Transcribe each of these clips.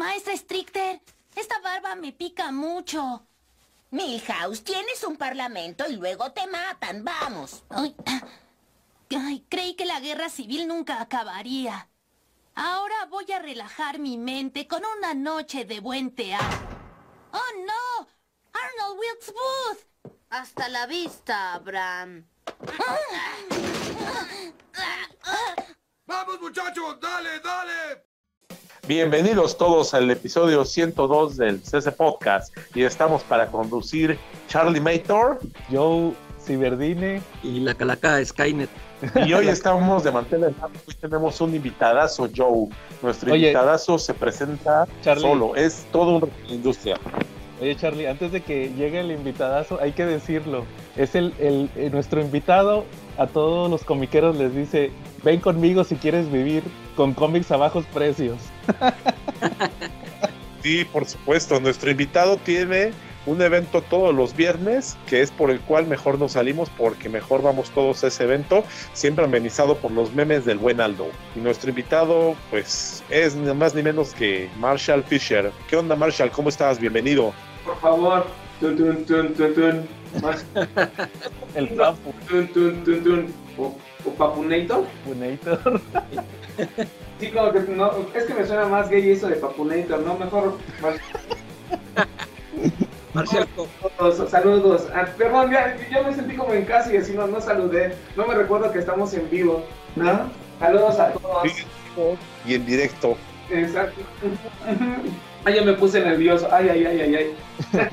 Maestra Stricter, esta barba me pica mucho. Milhouse, tienes un parlamento y luego te matan. Vamos. Ay, ay, creí que la guerra civil nunca acabaría. Ahora voy a relajar mi mente con una noche de buen teatro. ¡Oh, no! ¡Arnold Wilkes Booth! Hasta la vista, Abraham. ¡Vamos, muchachos! ¡Dale, dale! Bienvenidos todos al episodio 102 del CC Podcast y estamos para conducir Charlie Mator Joe Ciberdine y la calaca Skynet. y hoy estamos de mantener Hoy tenemos un invitadazo, Joe. Nuestro Oye. invitadazo se presenta Charlie. solo, es todo un industria. Oye Charlie, antes de que llegue el invitadazo, hay que decirlo. Es el, el- eh, nuestro invitado a todos los comiqueros les dice, ven conmigo si quieres vivir con cómics a bajos precios. Sí, por supuesto, nuestro invitado tiene un evento todos los viernes, que es por el cual mejor nos salimos, porque mejor vamos todos a ese evento, siempre amenizado por los memes del buen Aldo. Y nuestro invitado, pues, es ni más ni menos que Marshall Fisher. ¿Qué onda, Marshall? ¿Cómo estás? Bienvenido. Por favor. Tun, tun, tun, tun, tun. Más. El Papu Tun, tun, tun, tun. O, o Papunator. Punator. Sí, como que no. Es que me suena más gay eso de Papunator, ¿no? Mejor. Marcial, Saludos. saludos. Ah, perdón, ya, yo me sentí como en casa y así no, no saludé. No me recuerdo que estamos en vivo. ¿No? Saludos a todos. Y en directo. Exacto. Ay, ya me puse nervioso. Ay, ay, ay, ay, ay.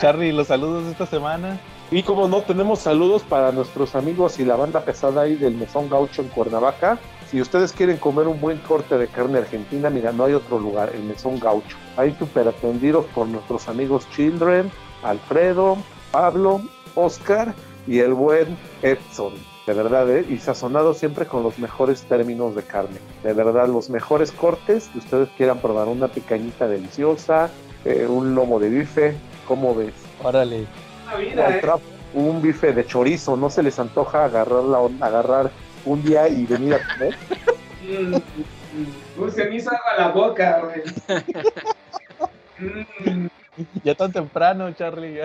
Charlie, los saludos de esta semana. Y como no, tenemos saludos para nuestros amigos y la banda pesada ahí del Mesón Gaucho en Cuernavaca. Si ustedes quieren comer un buen corte de carne argentina, mira, no hay otro lugar, el Mesón Gaucho. Ahí súper atendidos por nuestros amigos Children, Alfredo, Pablo, Oscar y el buen Edson. De verdad, ¿eh? y sazonado siempre con los mejores términos de carne. De verdad, los mejores cortes que ustedes quieran probar. Una picañita deliciosa, eh, un lomo de bife, ¿cómo ves? Órale. Vida, ¿eh? Un bife de chorizo, ¿no se les antoja agarrar, la, agarrar un día y venir a comer? Mm, mm, Uy, se me hizo agua la boca, güey. Mm, Ya tan temprano, Charlie.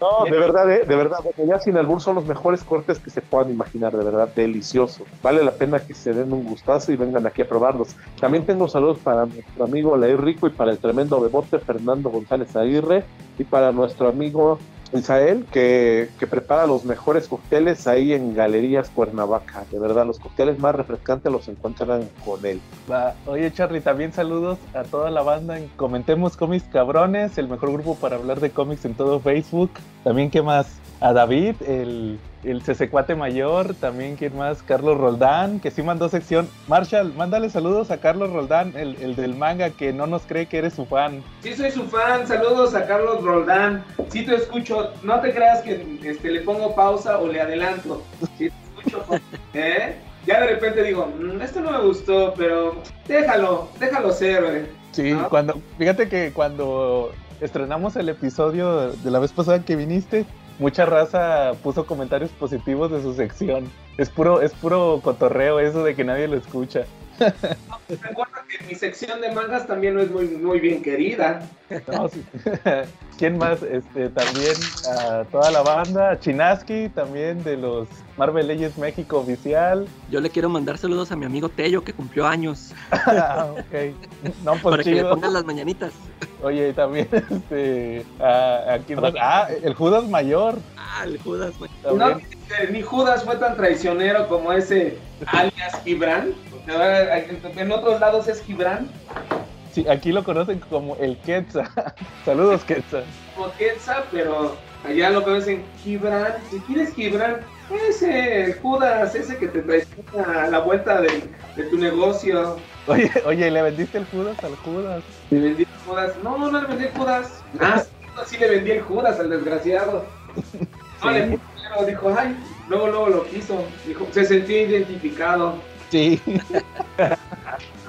No, de verdad, ¿eh? de verdad, porque ya sin albur son los mejores cortes que se puedan imaginar, de verdad, delicioso. Vale la pena que se den un gustazo y vengan aquí a probarlos. También tengo saludos para nuestro amigo Lair Rico y para el tremendo bebote Fernando González Aguirre y para nuestro amigo Isael, que, que prepara los mejores cócteles ahí en Galerías Cuernavaca. De verdad, los cócteles más refrescantes los encuentran con él. Va. Oye Charlie, también saludos a toda la banda en Comentemos Cómics Cabrones, el mejor grupo para hablar de cómics en todo Facebook. También, ¿qué más? A David, el, el Cesecuate Mayor, también, ¿quién más? Carlos Roldán, que sí mandó sección. Marshall, mándale saludos a Carlos Roldán, el, el del manga, que no nos cree que eres su fan. Sí, soy su fan. Saludos a Carlos Roldán. Sí, te escucho. No te creas que este, le pongo pausa o le adelanto. Sí, te escucho. ¿Eh? Ya de repente digo, "Mm, esto no me gustó, pero déjalo, déjalo ser, güey. Sí, cuando, fíjate que cuando estrenamos el episodio de la vez pasada que viniste, mucha raza puso comentarios positivos de su sección. Es puro, es puro cotorreo eso de que nadie lo escucha. Recuerda que mi sección de mangas también no es muy, muy bien querida. No, sí. ¿Quién más? Este, también a toda la banda, a Chinaski, también de los Marvel Legends México oficial. yo le quiero mandar saludos a mi amigo Tello que cumplió años Ah, ok. No, pues para que le pongan las mañanitas. Oye, y también este, a, a quién más? Ah, el Judas Mayor. Ah, el Judas, güey. No, ni Judas fue tan traicionero como ese alias Gibran. En otros lados es Gibran. Sí, aquí lo conocen como el Quetzal. Saludos, Quetzal. como Quetzal, pero allá lo conocen Gibran. Si quieres Gibran, ese Judas, ese que te traiciona a la vuelta de, de tu negocio. Oye, oye, ¿le vendiste el Judas al Judas? ¿Le vendí el Judas? No, no le vendí el Judas. Ah, sí, sí le vendí el Judas al desgraciado. No, le puse pero dijo, ay, luego, luego lo quiso. Dijo, se sintió identificado. Sí. ¿no?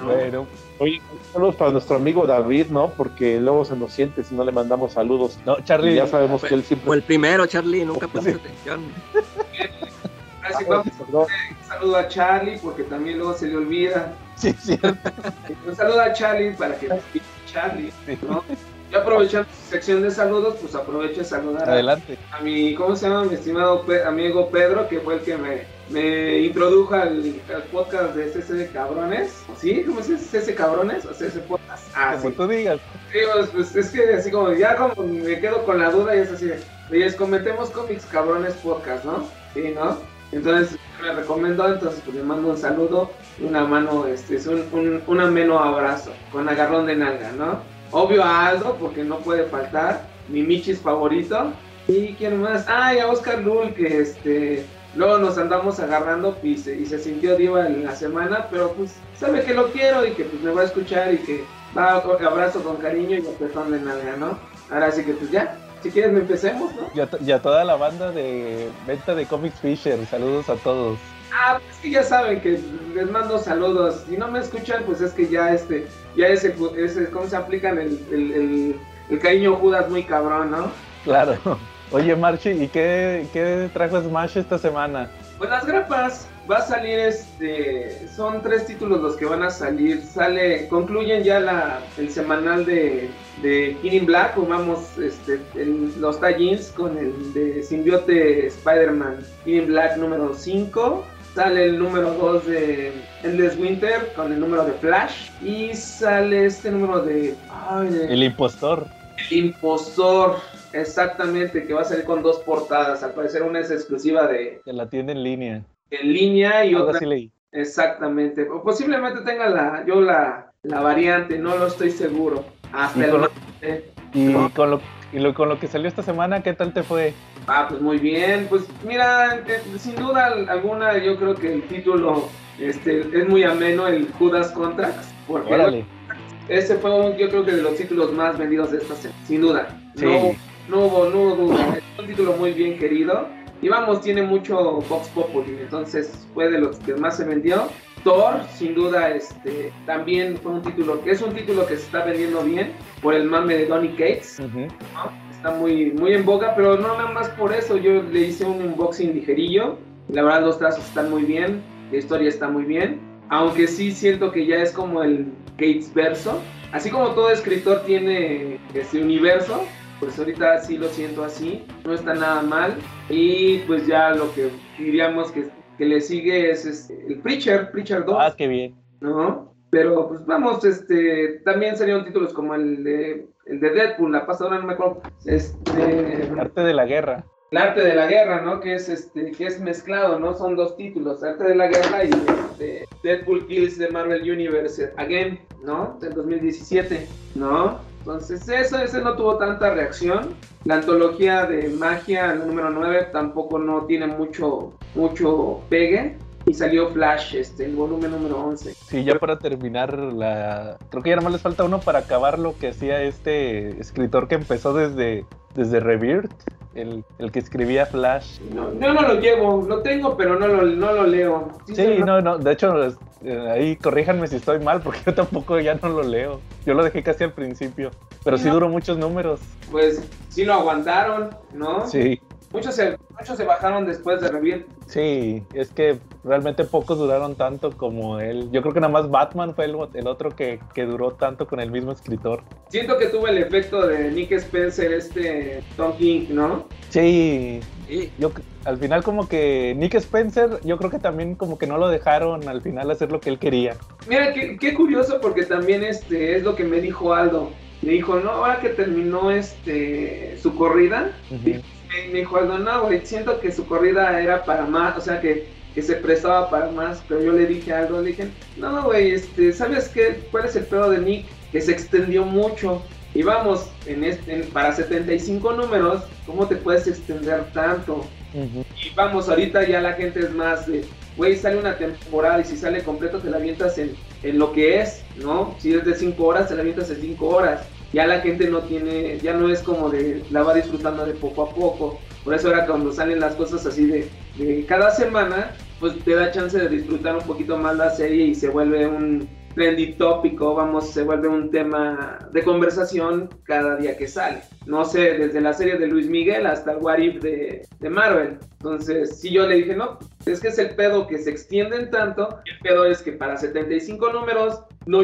Bueno, Oye, saludos para nuestro amigo David, ¿no? Porque luego se nos siente si no le mandamos saludos. no, Y Charlie, ya sabemos que él O siempre... el primero, Charlie, nunca pusiste atención. Así vamos, Perdón. un saludo a Charlie, porque también luego se le olvida. sí, cierto. Un saludo a Charlie para que Charlie, ¿no? Yo aprovechando su sección de saludos, pues aprovecho de saludar a, Adelante. a mi, ¿cómo se llama? Mi estimado Pe- amigo Pedro, que fue el que me, me introdujo al, al podcast de CC de Cabrones. ¿Sí? ¿Cómo se dice? ¿CC Cabrones o CC Podcast? Ah, Como sí. tú digas. Sí, pues, pues, es que así como ya como me quedo con la duda y es así de, oye, cometemos cómics cabrones podcast, ¿no? Sí, ¿no? Entonces me recomendó, entonces pues le mando un saludo una mano, este, es un, un, un ameno abrazo con agarrón de nalga, ¿no? Obvio a Aldo, porque no puede faltar, mi Michis favorito. ¿Y quién más? Ah, y a Oscar Lul, que este, luego nos andamos agarrando y se, y se sintió diva en la semana, pero pues sabe que lo quiero y que pues me va a escuchar y que va abrazo con cariño y apretón de nalga, ¿no? Ahora sí que pues ya, si quieres me empecemos, ¿no? Y a, to- y a toda la banda de venta de Comics Fisher, saludos a todos. Ah, pues que ya saben que les mando saludos. Si no me escuchan, pues es que ya este, ya ese, ese ¿cómo se aplican el, el, el, el cariño Judas muy cabrón, ¿no? Claro. Oye, Marchi, ¿y qué, qué trajo Smash esta semana? Pues las grapas, va a salir este, son tres títulos los que van a salir, sale, concluyen ya la, el semanal de, de Killing Black, jugamos este, el- los tie-ins con el de Simbiote Spider-Man Killing Black número 5, sale el número 2 de Endless Winter con el número de Flash, y sale este número de... ay, de- El impostor. el impostor, exactamente, que va a salir con dos portadas, al parecer una es exclusiva de De la tienda en línea. en línea y Algo otra así leí. exactamente o posiblemente tenga la yo la, la variante no lo estoy seguro hasta Y el con lo- martes. Y con lo, y lo- con lo que salió esta semana, ¿qué tal te fue? ah pues muy bien pues mira eh, sin duda alguna yo creo que el título este es muy ameno el Judas Contracts porque Órale. ese fue un- yo creo que de los títulos más vendidos de esta semana sin duda Sí. no, no hubo no hubo duda es un título muy bien querido y vamos tiene mucho Vox Populi entonces fue de los que más se vendió Thor, sin duda, este, también fue un título que es un título que se está vendiendo bien por el mame de Donny Cates, Ujú. ¿no? Está muy, muy en boga, pero no nada más por eso. Yo le hice un unboxing ligerillo. La verdad, los trazos están muy bien, la historia está muy bien. Aunque sí siento que ya es como el Gates verso. Así como todo escritor tiene ese universo, pues ahorita sí lo siento así. No está nada mal. Y pues ya lo que diríamos que, que le sigue es este, el Preacher, Preacher 2. Ah, qué bien. ¿no? Pero pues vamos, este, también salieron títulos como el de, el de Deadpool, la pasada no me acuerdo, este, Arte de la guerra. el arte de la guerra, ¿no? Que es este, que es mezclado, ¿no? Son dos títulos, arte de la guerra y este, Deadpool Kills de Marvel Universe Again, ¿no? Del 2017, ¿no? Entonces eso, ese no tuvo tanta reacción. La antología de magia, número 9, tampoco no tiene mucho, mucho pegue. Y salió Flash, este, el volumen número 11. Sí, ya para terminar la... Creo que ya nada más les falta uno para acabar lo que hacía este escritor que empezó desde, desde Rebirth, el, el que escribía Flash. No, yo no lo llevo, lo tengo, pero no lo, no lo leo. Sí, se- no, no, de hecho, ahí corríjanme si estoy mal, porque yo tampoco ya no lo leo. Yo lo dejé casi al principio, pero sí No. duró muchos números. Pues sí lo aguantaron, ¿no? Sí, Muchos se, muchos se bajaron después de Revir. sí, es que realmente pocos duraron tanto como él. Yo creo que nada más Batman fue el, el otro que, que duró tanto con el mismo escritor. Siento que tuvo el efecto de Nick Spencer, este Tom King, ¿no? Sí, Sí, yo al final como que Nick Spencer, yo creo que también como que no lo dejaron al final hacer lo que él quería. Mira, qué, qué curioso porque también este es lo que me dijo Aldo. Me dijo, no, ahora que terminó este su corrida, me, me dijo Aldo, no, güey, siento que su corrida era para más, o sea, que, que se prestaba para más, pero yo le dije a Aldo, le dije, no, güey, este, ¿sabes qué? ¿Cuál es el pedo de Nick? Que se extendió mucho. Y vamos, en este, en- para 75 números, ¿cómo te puedes extender tanto? Y vamos, ahorita ya la gente es más de, güey, sale una temporada y si sale completo te la avientas en, en lo que es, ¿no? Si es de 5 horas, te la avientas en 5 horas. Ya la gente no tiene, ya no es como de, la va disfrutando de poco a poco. Por eso ahora cuando salen las cosas así de, de cada semana, pues te da chance de disfrutar un poquito más la serie y se vuelve un trendy tópico, vamos, se vuelve un tema de conversación cada día que sale. No sé, desde la serie de Luis Miguel hasta el What If de, de Marvel. Entonces, si yo le dije, no, es que es el pedo que se extienden tanto, el pedo es que para 75 números no,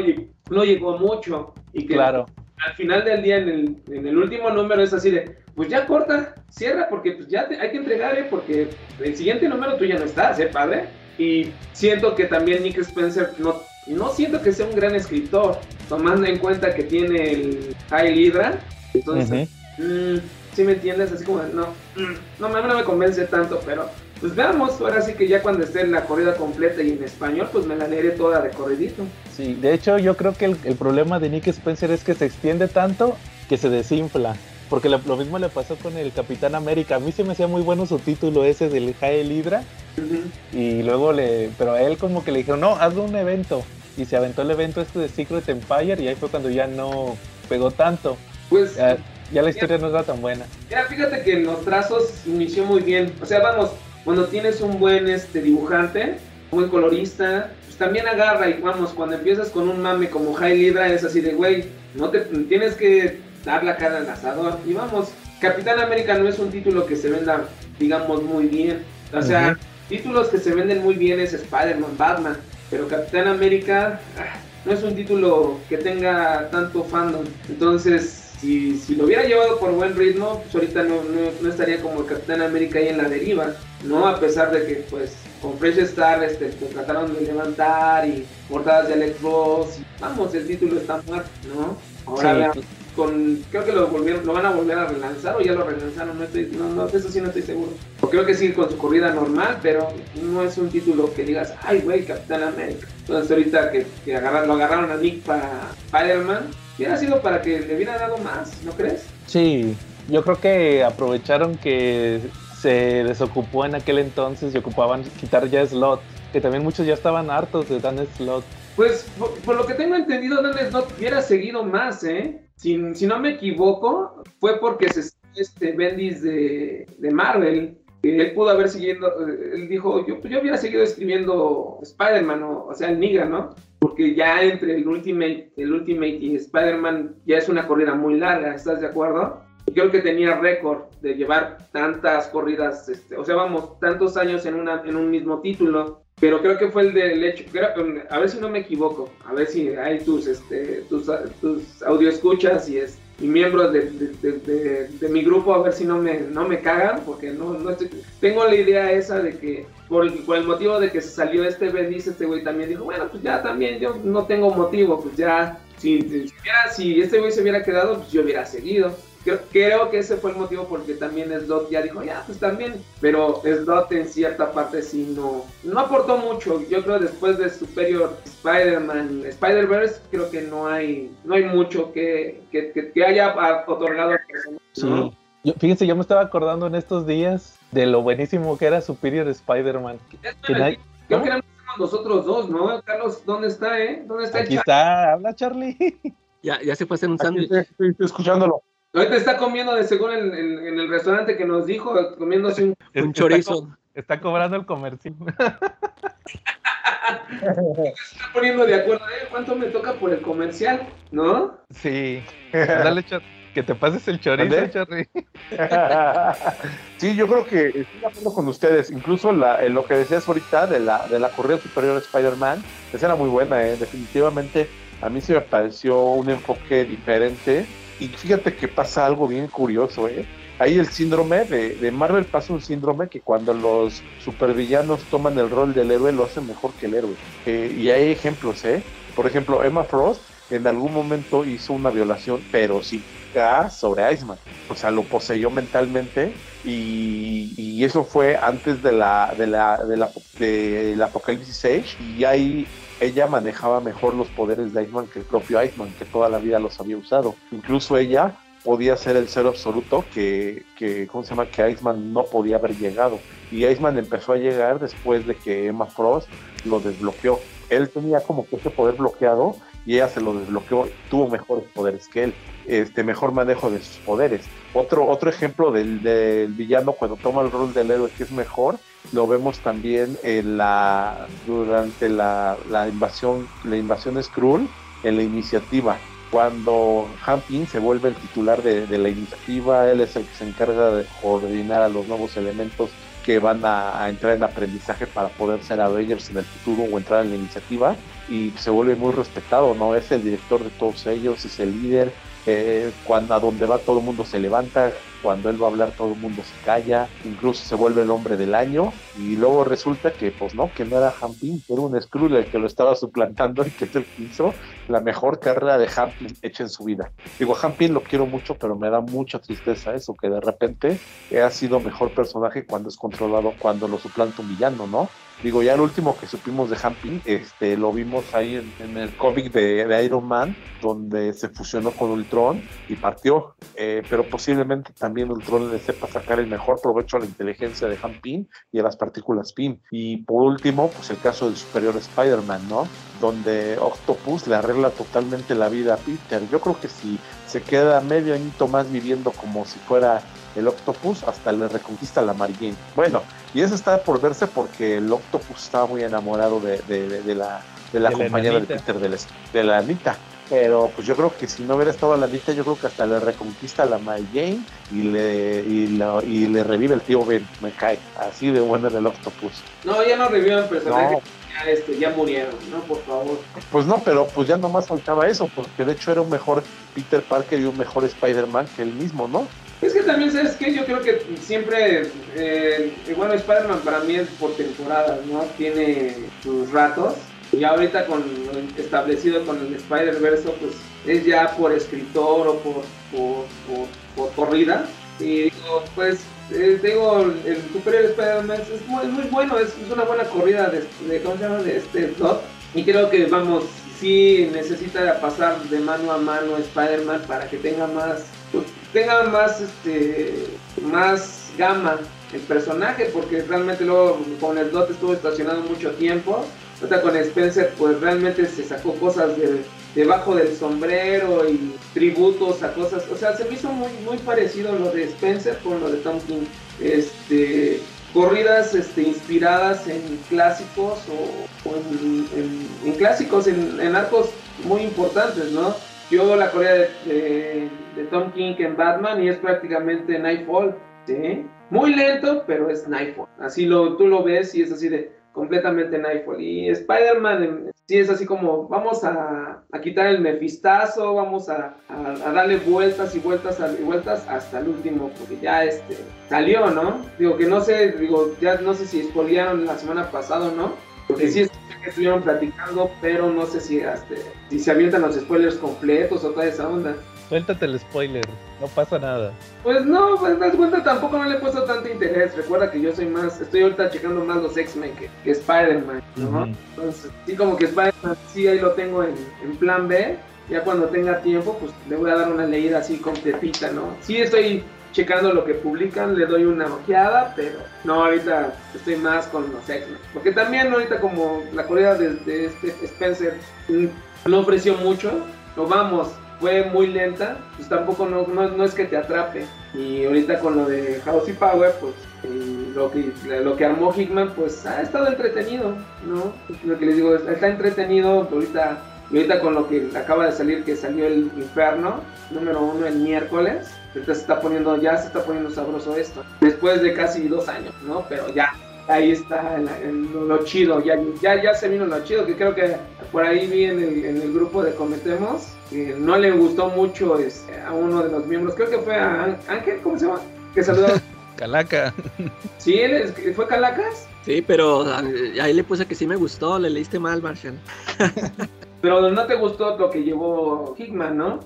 no llegó mucho y que Claro. al final del día en el, en el último número es así de, pues ya corta, cierra porque pues ya te- hay que entregar, ¿eh? porque el siguiente número tú ya no estás, ¿eh, padre? Y siento que también Nick Spencer no, no siento que sea un gran escritor, tomando en cuenta que tiene el High Hydra, entonces, mm, ¿sí me entiendes? Así como, no, mm, no, me- no me convence tanto, pero pues veamos, ahora sí que ya cuando esté en la corrida completa y en español, pues me la leeré toda de corridito. Sí, de hecho yo creo que el, el problema de Nick Spencer es que se extiende tanto que se desinfla. Porque lo, lo mismo le pasó con el Capitán América. A mí se me hacía muy bueno su título ese del Jael Hydra. Y luego le... Pero a él como que le dijeron, no, hazlo un evento. Y se aventó el evento este de Secret Empire y ahí fue cuando ya no pegó tanto. Pues Ya, ya la historia no era tan buena. Mira, fíjate que en los trazos inició muy bien. O sea, vamos, cuando tienes un buen este, dibujante, un buen colorista, pues también agarra y vamos, cuando empiezas con un mame como High Libra es así de, güey, no te tienes que dar la cara al asador. Y vamos, Capitán América no es un título que se venda, digamos, muy bien. O sea. Títulos que se venden muy bien es Spider-Man, Batman, pero Capitán América ah, no es un título que tenga tanto fandom. Entonces, si, si lo hubiera llevado por buen ritmo, pues ahorita no, no, no estaría como el Capitán América ahí en la deriva, ¿no? A pesar de que, pues, con Fresh Star este, lo trataron de levantar y portadas de Alex Ross. vamos, el título está muerto, ¿no? Ahora Sí, veamos con creo que lo volvieron lo van a volver a relanzar o ya lo relanzaron no estoy no, no eso sí no estoy seguro o creo que sí con su corrida normal pero no es un título que digas ay güey Capitán América entonces ahorita que, que agarraron, lo agarraron a Nick para Spider-Man hubiera sido para que le hubiera dado más ¿no crees? Sí, yo creo que aprovecharon que se desocupó en aquel entonces y ocupaban quitar ya slot. Que también muchos ya estaban hartos de Dan Slot. Pues por, por lo que tengo entendido, Dan Slott hubiera seguido más, ¿eh? Si, si no me equivoco, fue porque se este Bendis de, de Marvel. Él pudo haber siguiendo, eh, él dijo, yo, yo hubiera seguido escribiendo Spider-Man, o, o sea, el ¿no? Porque ya entre el Ultimate, el Ultimate y Spider-Man ya es una corrida muy larga, ¿estás de acuerdo? Creo que tenía récord de llevar tantas corridas, este, o sea, vamos, tantos años en, una, en un mismo título. Pero creo que fue el del hecho, creo- a ver si no me equivoco, a ver si hay tus, este, tus, tus audio escuchas y, es, y miembros de, de- de- de- mi grupo, a ver si no me, no me cagan, porque no, no estoy, tengo la idea esa de que por el, por el motivo de que se salió este Bendis, este güey también dijo, bueno, pues ya también yo no tengo motivo, pues ya, si, si, si este güey se hubiera quedado, pues yo hubiera seguido. Creo, creo que ese fue el motivo porque también Slot ya dijo, ya, pues también, pero Slot en cierta parte sí no, no aportó mucho. Yo creo después de Superior Spider-Man, Spider-Verse, creo que no hay, no hay mucho que, que, que- que haya otorgado al personaje, ¿no? Sí. Yo, fíjense, yo me estaba acordando en estos días de lo buenísimo que era Superior Spider-Man. Nosotros dos, ¿no? Carlos, ¿dónde está, eh? ¿Dónde está el Aquí está, habla Charlie. Ya, ya se fue a hacer un sándwich. estoy escuchándolo. Ahorita está comiendo de seguro en, en- en el restaurante que nos dijo, comiéndose un... Un Está chorizo. co- Está cobrando el comercial. Está poniendo de acuerdo, ¿eh? ¿Cuánto me toca por el comercial? ¿No? Sí. Dale, que te pases el chorizo. Charlie. sí, yo creo que estoy de acuerdo con ustedes. Incluso la, en lo que decías ahorita de la, de la corrida superior de Spider-Man, esa era muy buena, ¿eh? definitivamente. A mí sí me pareció un enfoque diferente. Y fíjate que pasa algo bien curioso, ¿eh? Ahí el síndrome de, de Marvel pasa un síndrome que cuando los supervillanos toman el rol del héroe lo hacen mejor que el héroe. Eh, y hay ejemplos, ¿eh? Por ejemplo, Emma Frost en algún momento hizo una violación, pero sí sobre Iceman. O sea, lo poseyó mentalmente y, eso fue antes de la, de la, de la, Apocalipsis Age y ahí ella manejaba mejor los poderes de Iceman que el propio Iceman, que toda la vida los había usado. Incluso ella podía ser el ser absoluto que, ¿cómo se llama? Que Iceman no podía haber llegado. Y Iceman empezó a llegar después de que Emma Frost lo desbloqueó. Él tenía como que ese poder bloqueado y ella se lo desbloqueó, tuvo mejores poderes que él, este mejor manejo de sus poderes. Otro, otro ejemplo del, del villano cuando toma el rol del héroe que es mejor, lo vemos también en la, durante la, invasión, la invasión Skrull, en la iniciativa. Cuando Hampin se vuelve el titular de, de la iniciativa, él es el que se encarga de coordinar a los nuevos elementos que van a, a entrar en aprendizaje para poder ser Avengers en el futuro o entrar en la iniciativa y se vuelve muy respetado, ¿no? Es el director de todos ellos, es el líder, eh, cuando a donde va todo el mundo se levanta, cuando él va a hablar todo el mundo se calla, incluso se vuelve el hombre del año y luego resulta que pues no, que no era Hampin, que era un Skrull el que lo estaba suplantando y que es el que hizo la mejor carrera de Hampin hecha en su vida. Digo, Hampin lo quiero mucho, pero me da mucha tristeza eso, que de repente ha sido mejor personaje cuando es controlado, cuando lo suplanta un villano, ¿no? Digo, ya el último que supimos de Hampin, este, lo vimos ahí en, en el cómic de, de, Iron Man, donde se fusionó con Ultron y partió. Eh, pero posiblemente también Ultron le sepa sacar el mejor provecho a la inteligencia de Hampin y a las partículas PIN. Y por último, pues el caso del superior Spider-Man, ¿no? Donde Octopus le arregla totalmente la vida a Peter. Yo creo que si se queda medio añito más viviendo como si fuera el Octopus, hasta le reconquista la Mary. Bueno, y eso está por verse porque el Octopus estaba muy enamorado de, de, de, de la, de la compañera de. Peter, de la, de la Anita. Pero pues yo creo que si no hubiera estado la Anita, yo creo que hasta le reconquista la Mary Jane y le, y, la- y le revive el tío Ben. Me cae. Así de bueno era el Octopus. No, ya no revivan personajes No. que ya, este, ya murieron, ¿no? Por favor. Pues no, pero pues ya nomás faltaba eso, porque de hecho era un mejor Peter Parker y un mejor Spider-Man que él mismo, ¿no? Es que también, ¿sabes qué? Yo creo que siempre, eh, bueno, Spider-Man para mí es por temporadas, ¿no? Tiene sus ratos. Y ahorita con establecido con el Spider-Verse, pues es ya por escritor o por, por, corrida. Y digo, pues, eh, digo, el Superior Spider-Man es muy, bueno, es, una buena corrida de, de, ¿cómo se llama? De este. Y creo que, vamos, sí necesita pasar de mano a mano Spider-Man para que tenga más, pues, tenga más, este, más gama el personaje, porque realmente luego con el Dot estuvo estacionado mucho tiempo. Ahorita con Spencer, pues realmente se sacó cosas de, debajo del sombrero y tributos a cosas. O sea, se me hizo muy, muy parecido lo de Spencer con lo de Tom King. Este, corridas este, inspiradas en clásicos o, en, clásicos, en, arcos muy importantes, ¿no? Yo la corrida de, de- de Tom King en Batman y es prácticamente Nightfall, ¿sí? Muy lento, pero es Nightfall. Así lo, tú lo ves y es así de completamente Nightfall. Y Spider-Man em, sí es así como, vamos a, a quitar el mefistazo, vamos a, a- darle vueltas y vueltas y vueltas hasta el último, porque ya este salió, ¿no? Digo que no sé, digo, ya no sé si spoilearon la semana pasada o no, porque sí, que estuvieron platicando, pero no sé si, este, si se avientan los spoilers completos o toda esa onda. Suéltate el spoiler, no pasa nada. Pues no, pues das cuenta, tampoco no le he puesto tanto interés. Recuerda que yo soy más, estoy ahorita checando más los X-Men que, que Spider-Man, ¿no? Entonces, sí, como que Spider-Man, sí, ahí lo tengo en, en plan B. Ya cuando tenga tiempo, pues le voy a dar una leída así completita, ¿no? Sí, estoy checando lo que publican, le doy una ojeada, pero no, ahorita estoy más con los X-Men. Porque también ahorita como la corrida de, de este Spencer mm, no ofreció mucho, lo vamos, fue muy lenta, pues tampoco no, no, es que te atrape. Y ahorita con lo de House y Power, pues eh, lo, que, lo que armó Hickman, pues ha estado entretenido, ¿no? Lo que les digo, está entretenido ahorita. Ahorita con lo que acaba de salir, que salió el Inferno, número uno el miércoles, ahorita se está poniendo, ya se está poniendo sabroso esto. Después de casi dos años, ¿no? Pero ya, ahí está el- el- lo, chido, ya, ya, ya se vino lo chido, que creo que por ahí vi en el, en el grupo de Cometemos, que no le gustó mucho este, a uno de los miembros, creo que fue a Án- Ángel, ¿cómo se llama? Que saludó. Calaca. sí, él es- fue Calacas, Sí, pero ah, ahí le puse que sí me gustó, le leíste mal, Marshall. pero no te gustó lo que llevó Hickman, ¿no?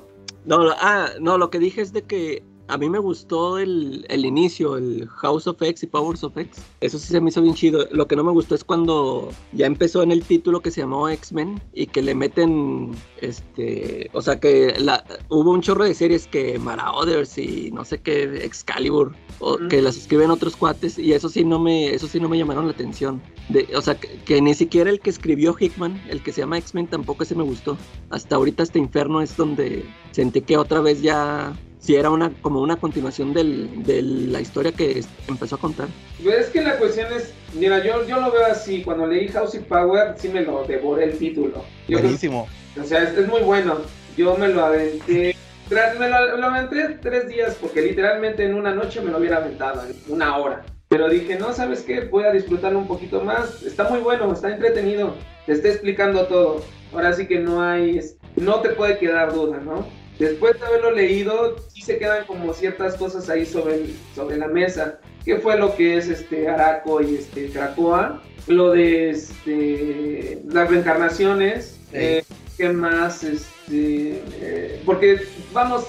No, ah, no, lo que dije es de que a mí me gustó el, el inicio, el House of X y Powers of X. Eso sí se me hizo bien chido. Lo que no me gustó es cuando ya empezó en el título que se llamó X-Men y que le meten, este, o sea que la, hubo un chorro de series que Marauders y no sé qué, Excalibur, o, que las escriben otros cuates y eso sí no me, eso sí no me llamaron la atención. De, o sea, que, que ni siquiera el que escribió Hickman, el que se llama X-Men, tampoco ese me gustó. Hasta ahorita este Inferno es donde sentí que otra vez ya sí era una como una continuación del- de la historia que empezó a contar. Pues es que la cuestión es, mira, yo, yo lo veo así, cuando leí House y Power, sí me lo devoré el título. Yo creo- Buenísimo. o sea, es, es muy bueno. Yo me lo aventé, me lo, me lo aventé tres días, porque literalmente en una noche me lo hubiera aventado, en una hora. Pero dije, no, ¿sabes qué? Voy a disfrutarlo un poquito más. Está muy bueno, está entretenido. Te está explicando todo. Ahora sí que no hay, no te puede quedar duda, ¿no? Después de haberlo leído, se quedan como ciertas cosas ahí sobre, sobre la mesa. ¿Qué fue lo que es este Araco y este Krakoa? Lo de este, las reencarnaciones. Eh, ¿Qué más? Este, eh, porque, vamos,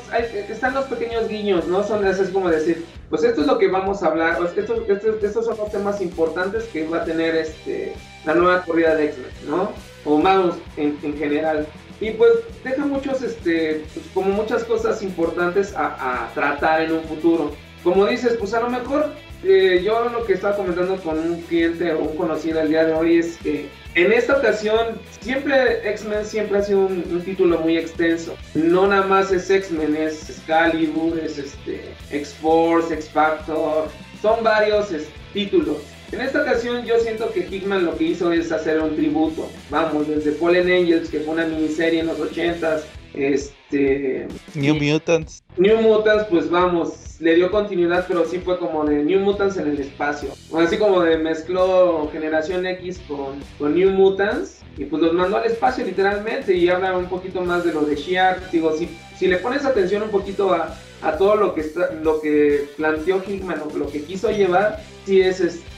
están los pequeños guiños, ¿no? Son es como decir, pues esto es lo que vamos a hablar, estos, estos, estos son los temas importantes que va a tener este, la nueva corrida de X-Men, ¿no? O vamos, en, en general. Y pues deja muchos, este, pues, como muchas cosas importantes a, tratar en un futuro. Como dices, pues a lo mejor eh, yo lo que estaba comentando con un cliente o un conocido el día de hoy es que en esta ocasión siempre X-Men siempre ha sido un, título muy extenso. No nada más es X-Men, es Excalibur, es este, X-Force, X-Factor. Son varios títulos. En esta ocasión yo siento que Hickman lo que hizo es hacer un tributo. Vamos, desde Fallen Angels, que fue una miniserie en los 80s, este... New Mutants. New Mutants, pues vamos, le dio continuidad, pero sí fue como de New Mutants en el espacio. Así como de mezcló Generación X con, con New Mutants y pues los mandó al espacio literalmente y habla un poquito más de lo de Shiar. Digo, si, si le pones atención un poquito a, a todo lo que está, lo que planteó Hickman, o lo que quiso llevar, sí es este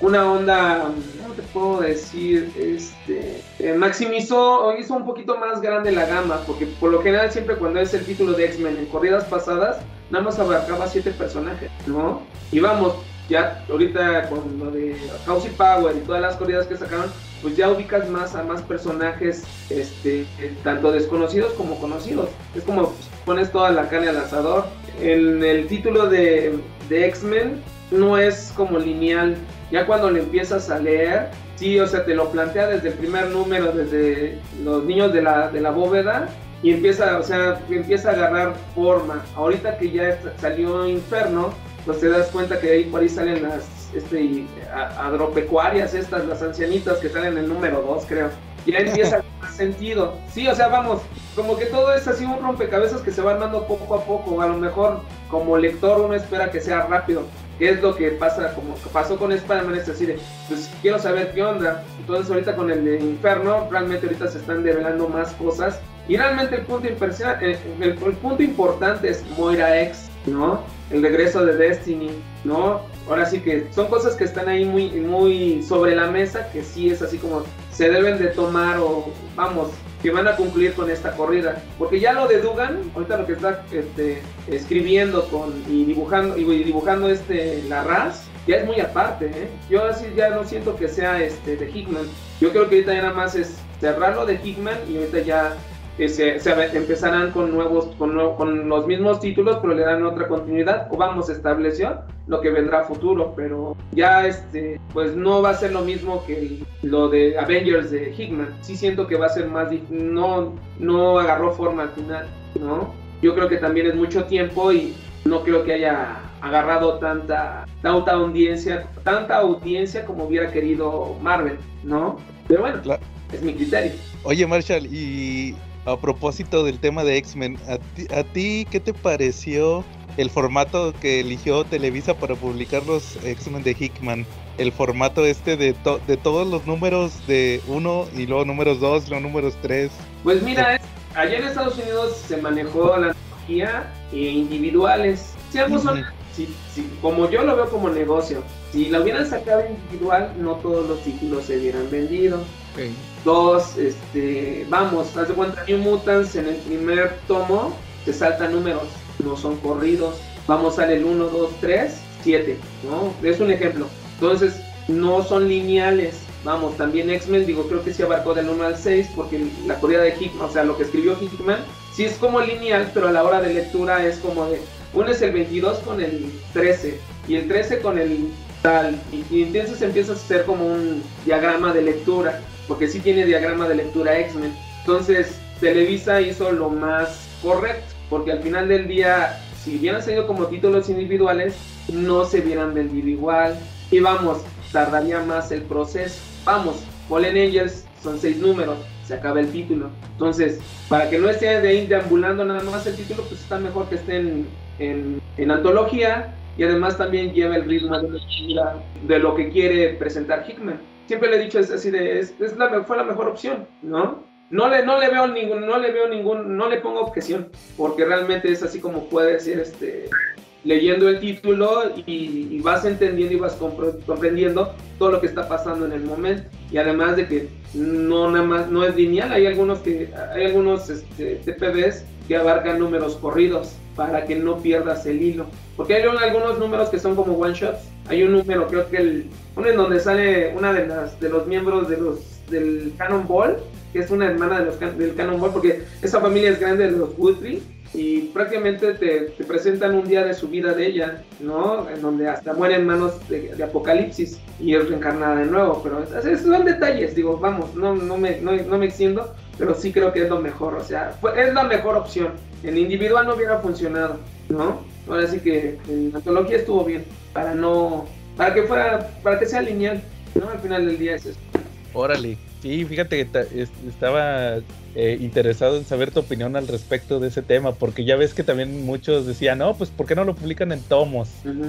una onda, ¿cómo te puedo decir? Este eh, maximizó hizo un poquito más grande la gama, porque por lo general siempre cuando es el título de X-Men en corridas pasadas, nada más abarcaba siete personajes, ¿no? Y vamos, ya ahorita con lo de House y Power y todas las corridas que sacaron, pues ya ubicas más a más personajes, este, tanto desconocidos como conocidos. Es como pues, pones toda la carne al asador. En el título de, de X-Men no es como lineal. Ya cuando le empiezas a leer, sí, o sea, te lo plantea desde el primer número, desde los niños de la, de la bóveda, y empieza, o sea, empieza a agarrar forma. Ahorita que ya salió Inferno, pues te das cuenta que ahí por ahí salen las este, agropecuarias estas, las ancianitas que salen en el número 2, creo. Ya empieza a tener sentido. Sí, o sea, vamos, como que todo es así un rompecabezas que se va armando poco a poco. A lo mejor como lector uno espera que sea rápido. ¿Qué es lo que pasa? Como pasó con Spider-Man, es decir, pues quiero saber qué onda. Entonces ahorita con el Inferno, realmente ahorita se están develando más cosas. Y realmente el punto, eh, el punto importante es Moira X, ¿no? El regreso de Destiny, ¿no? Ahora sí que son cosas que están ahí muy, muy sobre la mesa, que sí es así como se deben de tomar o vamos, que van a concluir con esta corrida. Porque ya lo de Dugan, ahorita lo que está este, escribiendo con, y dibujando, y dibujando este la RAS, ya es muy aparte, ¿eh? Yo así ya no siento que sea este de Hickman. Yo creo que ahorita ya nada más es cerrarlo de Hickman y ahorita ya se, empezarán con nuevos, con, con, los mismos títulos, pero le dan otra continuidad, o vamos, estableció lo que vendrá a futuro, pero ya este, pues no va a ser lo mismo que lo de Avengers de Hickman. Sí siento que va a ser más, no, no agarró forma al final, ¿no? Yo creo que también es mucho tiempo y no creo que haya agarrado tanta, tanta audiencia, tanta audiencia como hubiera querido Marvel, ¿no? Pero bueno, es mi criterio. Oye, Marshall, y a propósito del tema de X-Men, ¿a ti, qué te pareció el formato que eligió Televisa para publicar los X-Men de Hickman? El formato este de, de todos los números de uno y luego números dos, luego números tres. Pues mira, allá en Estados Unidos se manejó la tecnología individuales. Seamos como yo lo veo como negocio, si la hubieran sacado individual, no todos los títulos se hubieran vendido. Dos, este, vamos, haz de cuenta, New Mutants en el primer tomo te saltan números, no son corridos. Vamos al el 1, 2, 3, 7, ¿no? Es un ejemplo. Entonces, no son lineales. Vamos, también X-Men, digo, creo que sí abarcó del 1 al 6, porque la corrida de Hickman, o sea, lo que escribió Hickman, sí es como lineal, pero a la hora de lectura es como de, uno es el 22 con el 13, y el 13 con el tal, y, y entonces empieza a ser como un diagrama de lectura porque sí tiene diagrama de lectura X-Men. Entonces, Televisa hizo lo más correcto, porque al final del día, si hubieran salido como títulos individuales, no se hubieran vendido igual. Y vamos, tardaría más el proceso. Vamos, Fallen Angels son seis números, se acaba el título. Entonces, para que no esté de ahí deambulando nada más el título, pues está mejor que esté en, en antología y además también lleva el ritmo de, de lo que quiere presentar Hickman. Siempre le he dicho es así de es, fue la mejor opción, ¿no? No le, no le veo ningún, no le veo ningún, no le pongo objeción, porque realmente es así como puede ser este leyendo el título y, vas entendiendo y vas comprendiendo todo lo que está pasando en el momento y además de que no nada más no es lineal hay algunos que hay algunos este, TPBs que abarcan números corridos para que no pierdas el hilo porque hay algunos números que son como one shots hay un número creo que el uno en donde sale una de las de los miembros de los del Cannonball que es una hermana de los, del Cannonball porque esa familia es grande de los Guthrie y prácticamente te, te presentan un día de su vida de ella, ¿no? En donde hasta muere en manos de, de Apocalipsis y es reencarnada de nuevo, pero es- es- son detalles, digo, vamos, no, no, me, no, no me extiendo, pero sí creo que es lo mejor, o sea, fue- es la mejor opción. En individual no hubiera funcionado, ¿no? Ahora sí que en antología estuvo bien, para no, para que fuera, para que sea lineal, ¿no? Al final del día es eso. Órale. Sí, fíjate que ta- es- estaba eh, interesado en saber tu opinión al respecto de ese tema, porque ya ves que también muchos decían, no, pues ¿por qué no lo publican en tomos?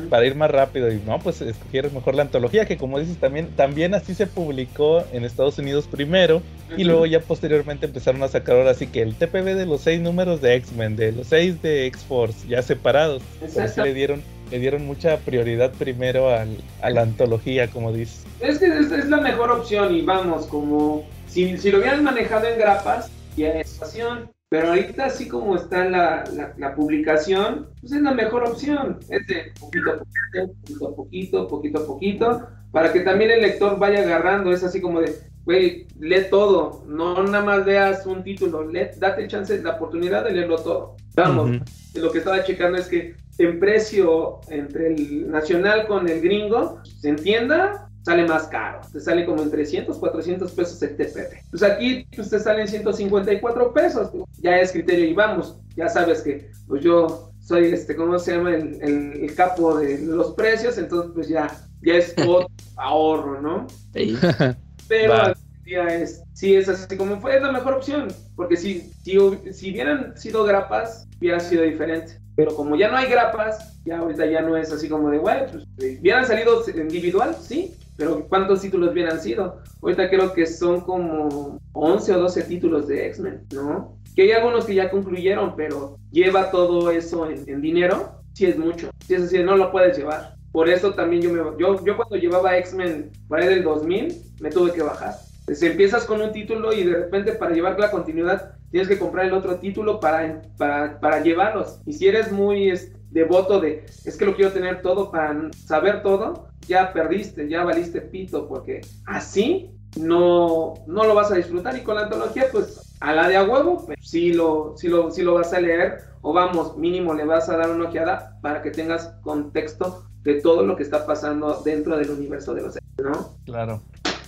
Para ir más rápido. Y no, pues escogieron mejor la antología, que como dices, también, también así se publicó en Estados Unidos primero, y luego ya posteriormente empezaron a sacar ahora sí que el TPB de los seis números de X-Men, de los seis de X-Force, ya separados. Pero sí Exacto. le dieron, le dieron mucha prioridad primero al, a la antología, como dices. Es que es, es la mejor opción y vamos, como si, si lo hubieran manejado en grapas, ya es opción. Pero ahorita así como está la, la, la publicación, pues es la mejor opción. Es de poquito a poquito, poquito a poquito, poquito a poquito, para que también el lector vaya agarrando. Es así como de, güey, lee todo, no nada más leas un título, lee, date chance, la oportunidad de leerlo todo. Vamos, lo que estaba checando es que en precio entre el nacional con el gringo, se entienda, sale más caro. Te sale como en 300, 400 pesos el TPP. Pues aquí pues, te salen 154 pesos. Ya es criterio y vamos, ya sabes que pues yo soy este, ¿cómo se llama? El, el- el capo de los precios, entonces pues ya, ya es otro ahorro, ¿no? Pero al día es, sí es así como fue, es la mejor opción, porque si, si, si hubieran sido grapas, hubiera sido diferente. Pero como ya no hay grapas, ya ahorita ya no es así como de, güey, pues eh, hubieran salido individual, sí, pero ¿cuántos títulos hubieran sido? Ahorita creo que son como 11 o 12 títulos de X-Men, ¿no? Que hay algunos que ya concluyeron, pero lleva todo eso en, dinero, sí es mucho, sí es así, no lo puedes llevar. Por eso también yo me yo, yo cuando llevaba X-Men por ahí del 2000 me tuve que bajar. Entonces empiezas con un título y de repente para llevar la continuidad tienes que comprar el otro título para, para, para llevarlos. Y si eres muy devoto de es que lo quiero tener todo para saber todo, ya perdiste, ya valiste pito, porque así no, no lo vas a disfrutar. Y con la antología, pues a la de a huevo, pues, lo, sí lo, sí lo vas a leer, o vamos, mínimo le vas a dar una ojeada para que tengas contexto de todo lo que está pasando dentro del universo de los ¿no? Claro.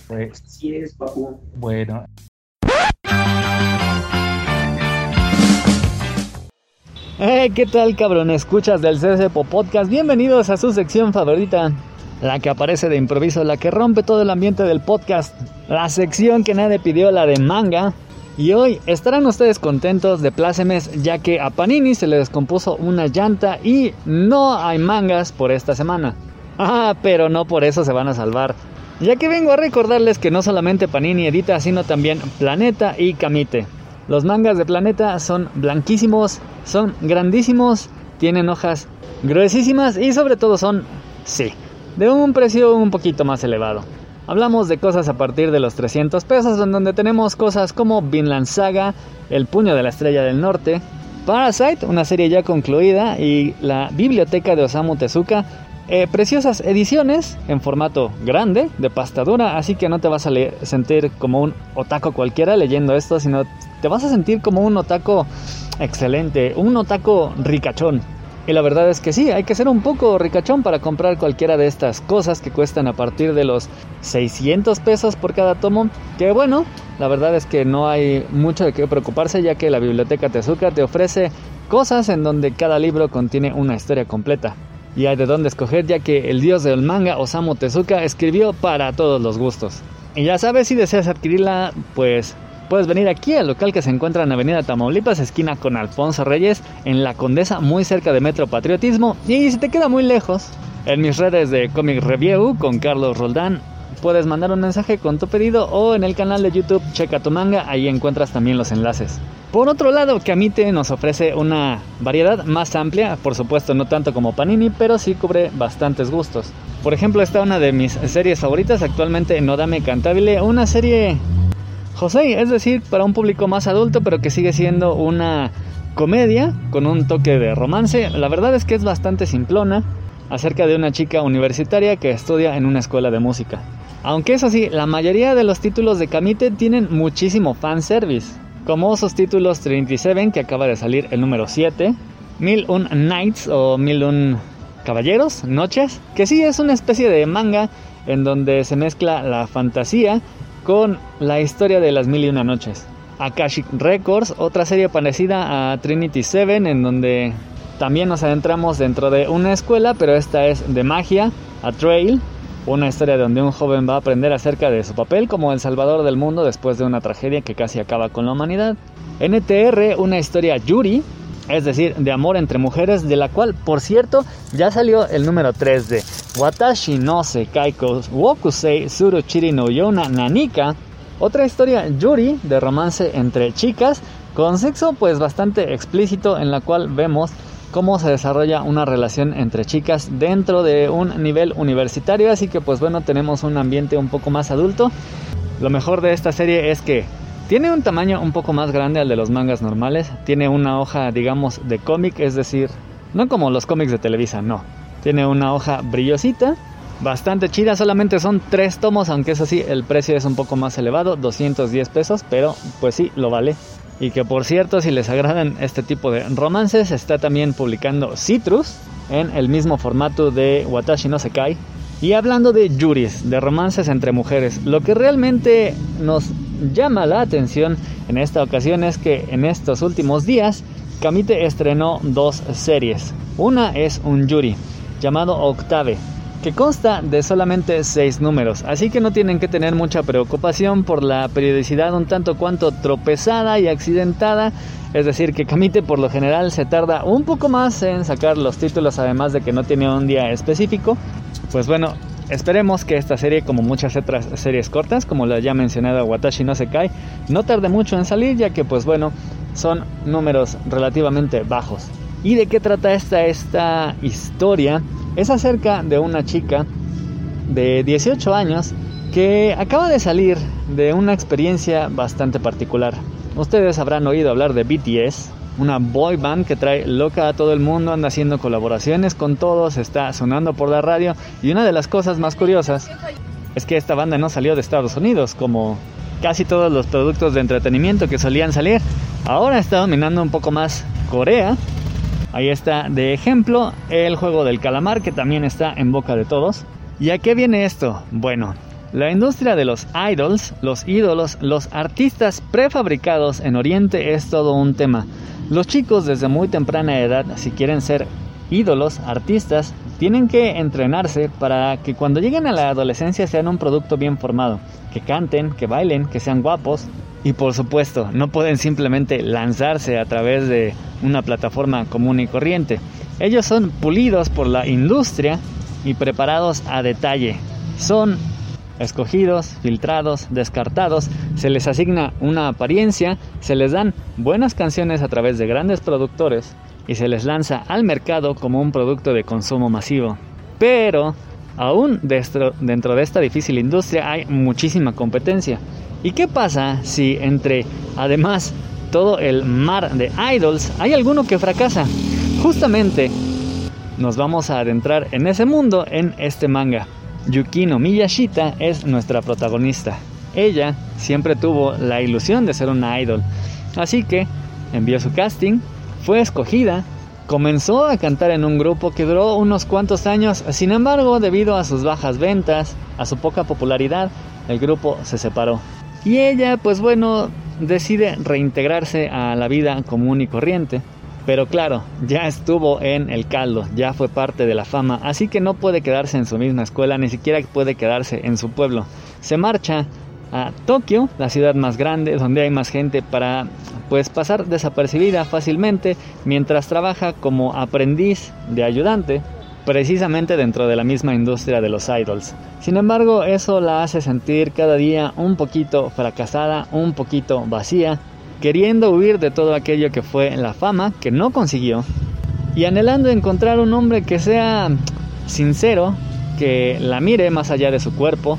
Pues, Así es, papu. bueno, Hey, ¿qué tal cabrón? Escuchas del CSPO Podcast. Bienvenidos a su sección favorita. La que aparece de improviso, la que rompe todo el ambiente del podcast. La sección que nadie pidió, la de manga. Y hoy estarán ustedes contentos de plácemes ya que a Panini se le descompuso una llanta y no hay mangas por esta semana. Ah, pero no por eso se van a salvar. Ya que vengo a recordarles que no solamente Panini edita, sino también Planeta y Kamite. Los mangas de Planeta son blanquísimos, son grandísimos, tienen hojas gruesísimas y sobre todo son, sí, de un precio un poquito más elevado. Hablamos de cosas a partir de los 300 pesos, en donde tenemos cosas como Vinland Saga, El Puño de la Estrella del Norte, Parasite, una serie ya concluida, y la Biblioteca de Osamu Tezuka, eh, preciosas ediciones en formato grande, de pasta dura, así que no te vas a sentir como un otaco cualquiera leyendo esto, sino te vas a sentir como un otaco excelente, un otaco ricachón. Y la verdad es que sí, hay que ser un poco ricachón para comprar cualquiera de estas cosas que cuestan a partir de los 600 pesos por cada tomo. Que bueno, la verdad es que no hay mucho de qué preocuparse ya que la biblioteca Tezuka te ofrece cosas en donde cada libro contiene una historia completa. Y hay de dónde escoger ya que el dios del manga Osamu Tezuka escribió para todos los gustos. Y ya sabes, si deseas adquirirla, pues puedes venir aquí al local que se encuentra en Avenida Tamaulipas, esquina con Alfonso Reyes, en La Condesa, muy cerca de Metro Patriotismo. Y si te queda muy lejos, en mis redes de Comic Review con Carlos Roldán, puedes mandar un mensaje con tu pedido o en el canal de YouTube Checa tu manga, ahí encuentras también los enlaces. Por otro lado, Kamite nos ofrece una variedad más amplia, por supuesto no tanto como Panini, pero sí cubre bastantes gustos. Por ejemplo, está una de mis series favoritas actualmente, Nodame Cantabile, una serie José, es decir, para un público más adulto, pero que sigue siendo una comedia con un toque de romance. La verdad es que es bastante simplona, acerca de una chica universitaria que estudia en una escuela de música. Aunque eso sí, la mayoría de los títulos de Kamite tienen muchísimo fanservice, como sus títulos Trinity Seven, que acaba de salir el número 7, Mil Un Nights o Mil Un Caballeros, Noches, que sí es una especie de manga en donde se mezcla la fantasía con la historia de las mil y una noches. Akashic Records, otra serie parecida a Trinity Seven, en donde también nos adentramos dentro de una escuela, pero esta es de magia, a Trail, una historia donde un joven va a aprender acerca de su papel como el salvador del mundo después de una tragedia que casi acaba con la humanidad. NTR, una historia Yuri, es decir, de amor entre mujeres, de la cual, por cierto, ya salió el número 3 de Watashi no se Kaiko Wokusei Suruchiri no Yona Nanika. Otra historia Yuri de romance entre chicas con sexo pues bastante explícito en la cual vemos cómo se desarrolla una relación entre chicas dentro de un nivel universitario, así que pues bueno, tenemos un ambiente un poco más adulto. Lo mejor de esta serie es que tiene un tamaño un poco más grande al de los mangas normales, tiene una hoja digamos de cómic, es decir, no como los cómics de Televisa, no. Tiene una hoja brillosita, bastante chida, solamente son tres tomos, aunque eso sí, el precio es un poco más elevado, 210 pesos, pero pues sí, lo vale. Y que por cierto, si les agradan este tipo de romances, está también publicando Citrus en el mismo formato de Watashi no Sekai. Y hablando de yuris, de romances entre mujeres, lo que realmente nos llama la atención en esta ocasión es que en estos últimos días Kamite estrenó dos series. Una es un yuri llamado Octave, que consta de solamente 6 números, así que no tienen que tener mucha preocupación por la periodicidad un tanto cuanto tropezada y accidentada, es decir, que Kamite por lo general se tarda un poco más en sacar los títulos, además de que no tiene un día específico. Pues bueno, esperemos que esta serie, como muchas otras series cortas, como la ya mencionada Watashi no se cae, no tarde mucho en salir, ya que pues bueno, son números relativamente bajos. ¿Y de qué trata esta, esta historia? Es acerca de una chica de 18 años que acaba de salir de una experiencia bastante particular. Ustedes habrán oído hablar de BTS, una boy band que trae loca a todo el mundo, anda haciendo colaboraciones con todos, está sonando por la radio y una de las cosas más curiosas es que esta banda no salió de Estados Unidos como casi todos los productos de entretenimiento que solían salir. Ahora está dominando un poco más Corea Ahí está de ejemplo el juego del calamar que también está en boca de todos. ¿Y a qué viene esto? Bueno, la industria de los idols, los ídolos, los artistas prefabricados en Oriente es todo un tema. Los chicos desde muy temprana edad, si quieren ser ídolos, artistas, tienen que entrenarse para que cuando lleguen a la adolescencia sean un producto bien formado, que canten, que bailen, que sean guapos, y por supuesto, no pueden simplemente lanzarse a través de una plataforma común y corriente. Ellos son pulidos por la industria y preparados a detalle. Son escogidos, filtrados, descartados, se les asigna una apariencia, se les dan buenas canciones a través de grandes productores y se les lanza al mercado como un producto de consumo masivo. Pero aún dentro, dentro de esta difícil industria hay muchísima competencia ¿Y qué pasa si entre, además, todo el mar de idols hay alguno que fracasa? Justamente nos vamos a adentrar en ese mundo en este manga. Yukino Miyashita es nuestra protagonista. Ella siempre tuvo la ilusión de ser una idol, así que envió su casting, fue escogida, comenzó a cantar en un grupo que duró unos cuantos años, sin embargo, debido a sus bajas ventas, a su poca popularidad, el grupo se separó. Y ella, pues bueno, decide reintegrarse a la vida común y corriente. Pero claro, ya estuvo en el caldo, ya fue parte de la fama, así que no puede quedarse en su misma escuela, ni siquiera puede quedarse en su pueblo. Se marcha a Tokio, la ciudad más grande, donde hay más gente para pues pasar desapercibida fácilmente mientras trabaja como aprendiz de ayudante, precisamente dentro de la misma industria de los idols. Sin embargo, eso la hace sentir cada día un poquito fracasada, un poquito vacía, queriendo huir de todo aquello que fue la fama que no consiguió y anhelando encontrar un hombre que sea sincero, que la mire más allá de su cuerpo,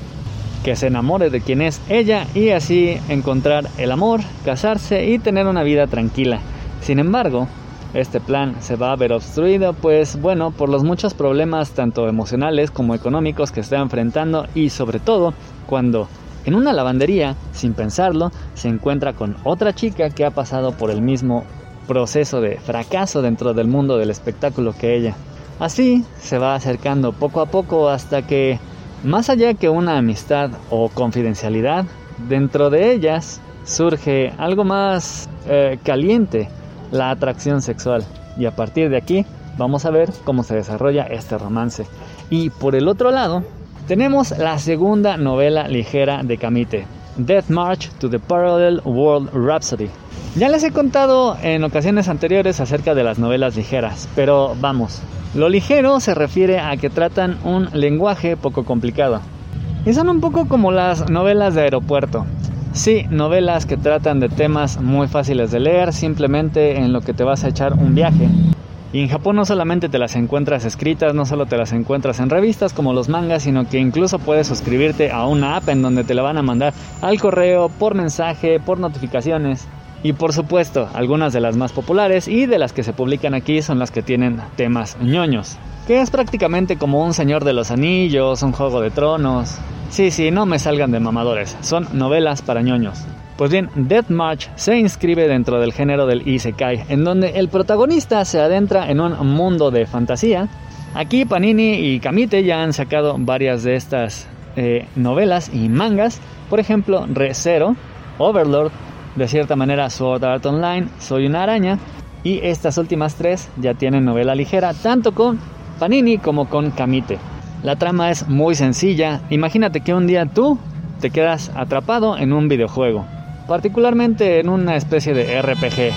que se enamore de quien es ella y así encontrar el amor, casarse y tener una vida tranquila. Sin embargo, este plan se va a ver obstruido, pues bueno, por los muchos problemas tanto emocionales como económicos que está enfrentando y sobre todo cuando en una lavandería, sin pensarlo, se encuentra con otra chica que ha pasado por el mismo proceso de fracaso dentro del mundo del espectáculo que ella. Así se va acercando poco a poco hasta que más allá que una amistad o confidencialidad, dentro de ellas surge algo más eh, caliente, la atracción sexual. Y a partir de aquí vamos a ver cómo se desarrolla este romance. Y por el otro lado, tenemos la segunda novela ligera de Kamite, Death March to the Parallel World Rhapsody. Ya les he contado en ocasiones anteriores acerca de las novelas ligeras, pero vamos, lo ligero se refiere a que tratan un lenguaje poco complicado. Y son un poco como las novelas de aeropuerto. Sí, novelas que tratan de temas muy fáciles de leer, simplemente en lo que te vas a echar un viaje. Y en Japón no solamente te las encuentras escritas, no solo te las encuentras en revistas como los mangas, sino que incluso puedes suscribirte a una app en donde te la van a mandar al correo, por mensaje, por notificaciones. Y por supuesto, algunas de las más populares y de las que se publican aquí son las que tienen temas ñoños, que es prácticamente como un Señor de los Anillos, un Juego de Tronos. Sí, sí, no me salgan de mamadores, son novelas para ñoños. Pues bien, Death March se inscribe dentro del género del Isekai, en donde el protagonista se adentra en un mundo de fantasía. Aquí Panini y Kamite ya han sacado varias de estas eh, novelas y mangas, por ejemplo, ReZero, Overlord, de cierta manera Sword Art Online, Soy una araña y estas últimas tres ya tienen novela ligera tanto con Panini como con Kamite. La trama es muy sencilla, imagínate que un día tú te quedas atrapado en un videojuego, particularmente en una especie de RPG,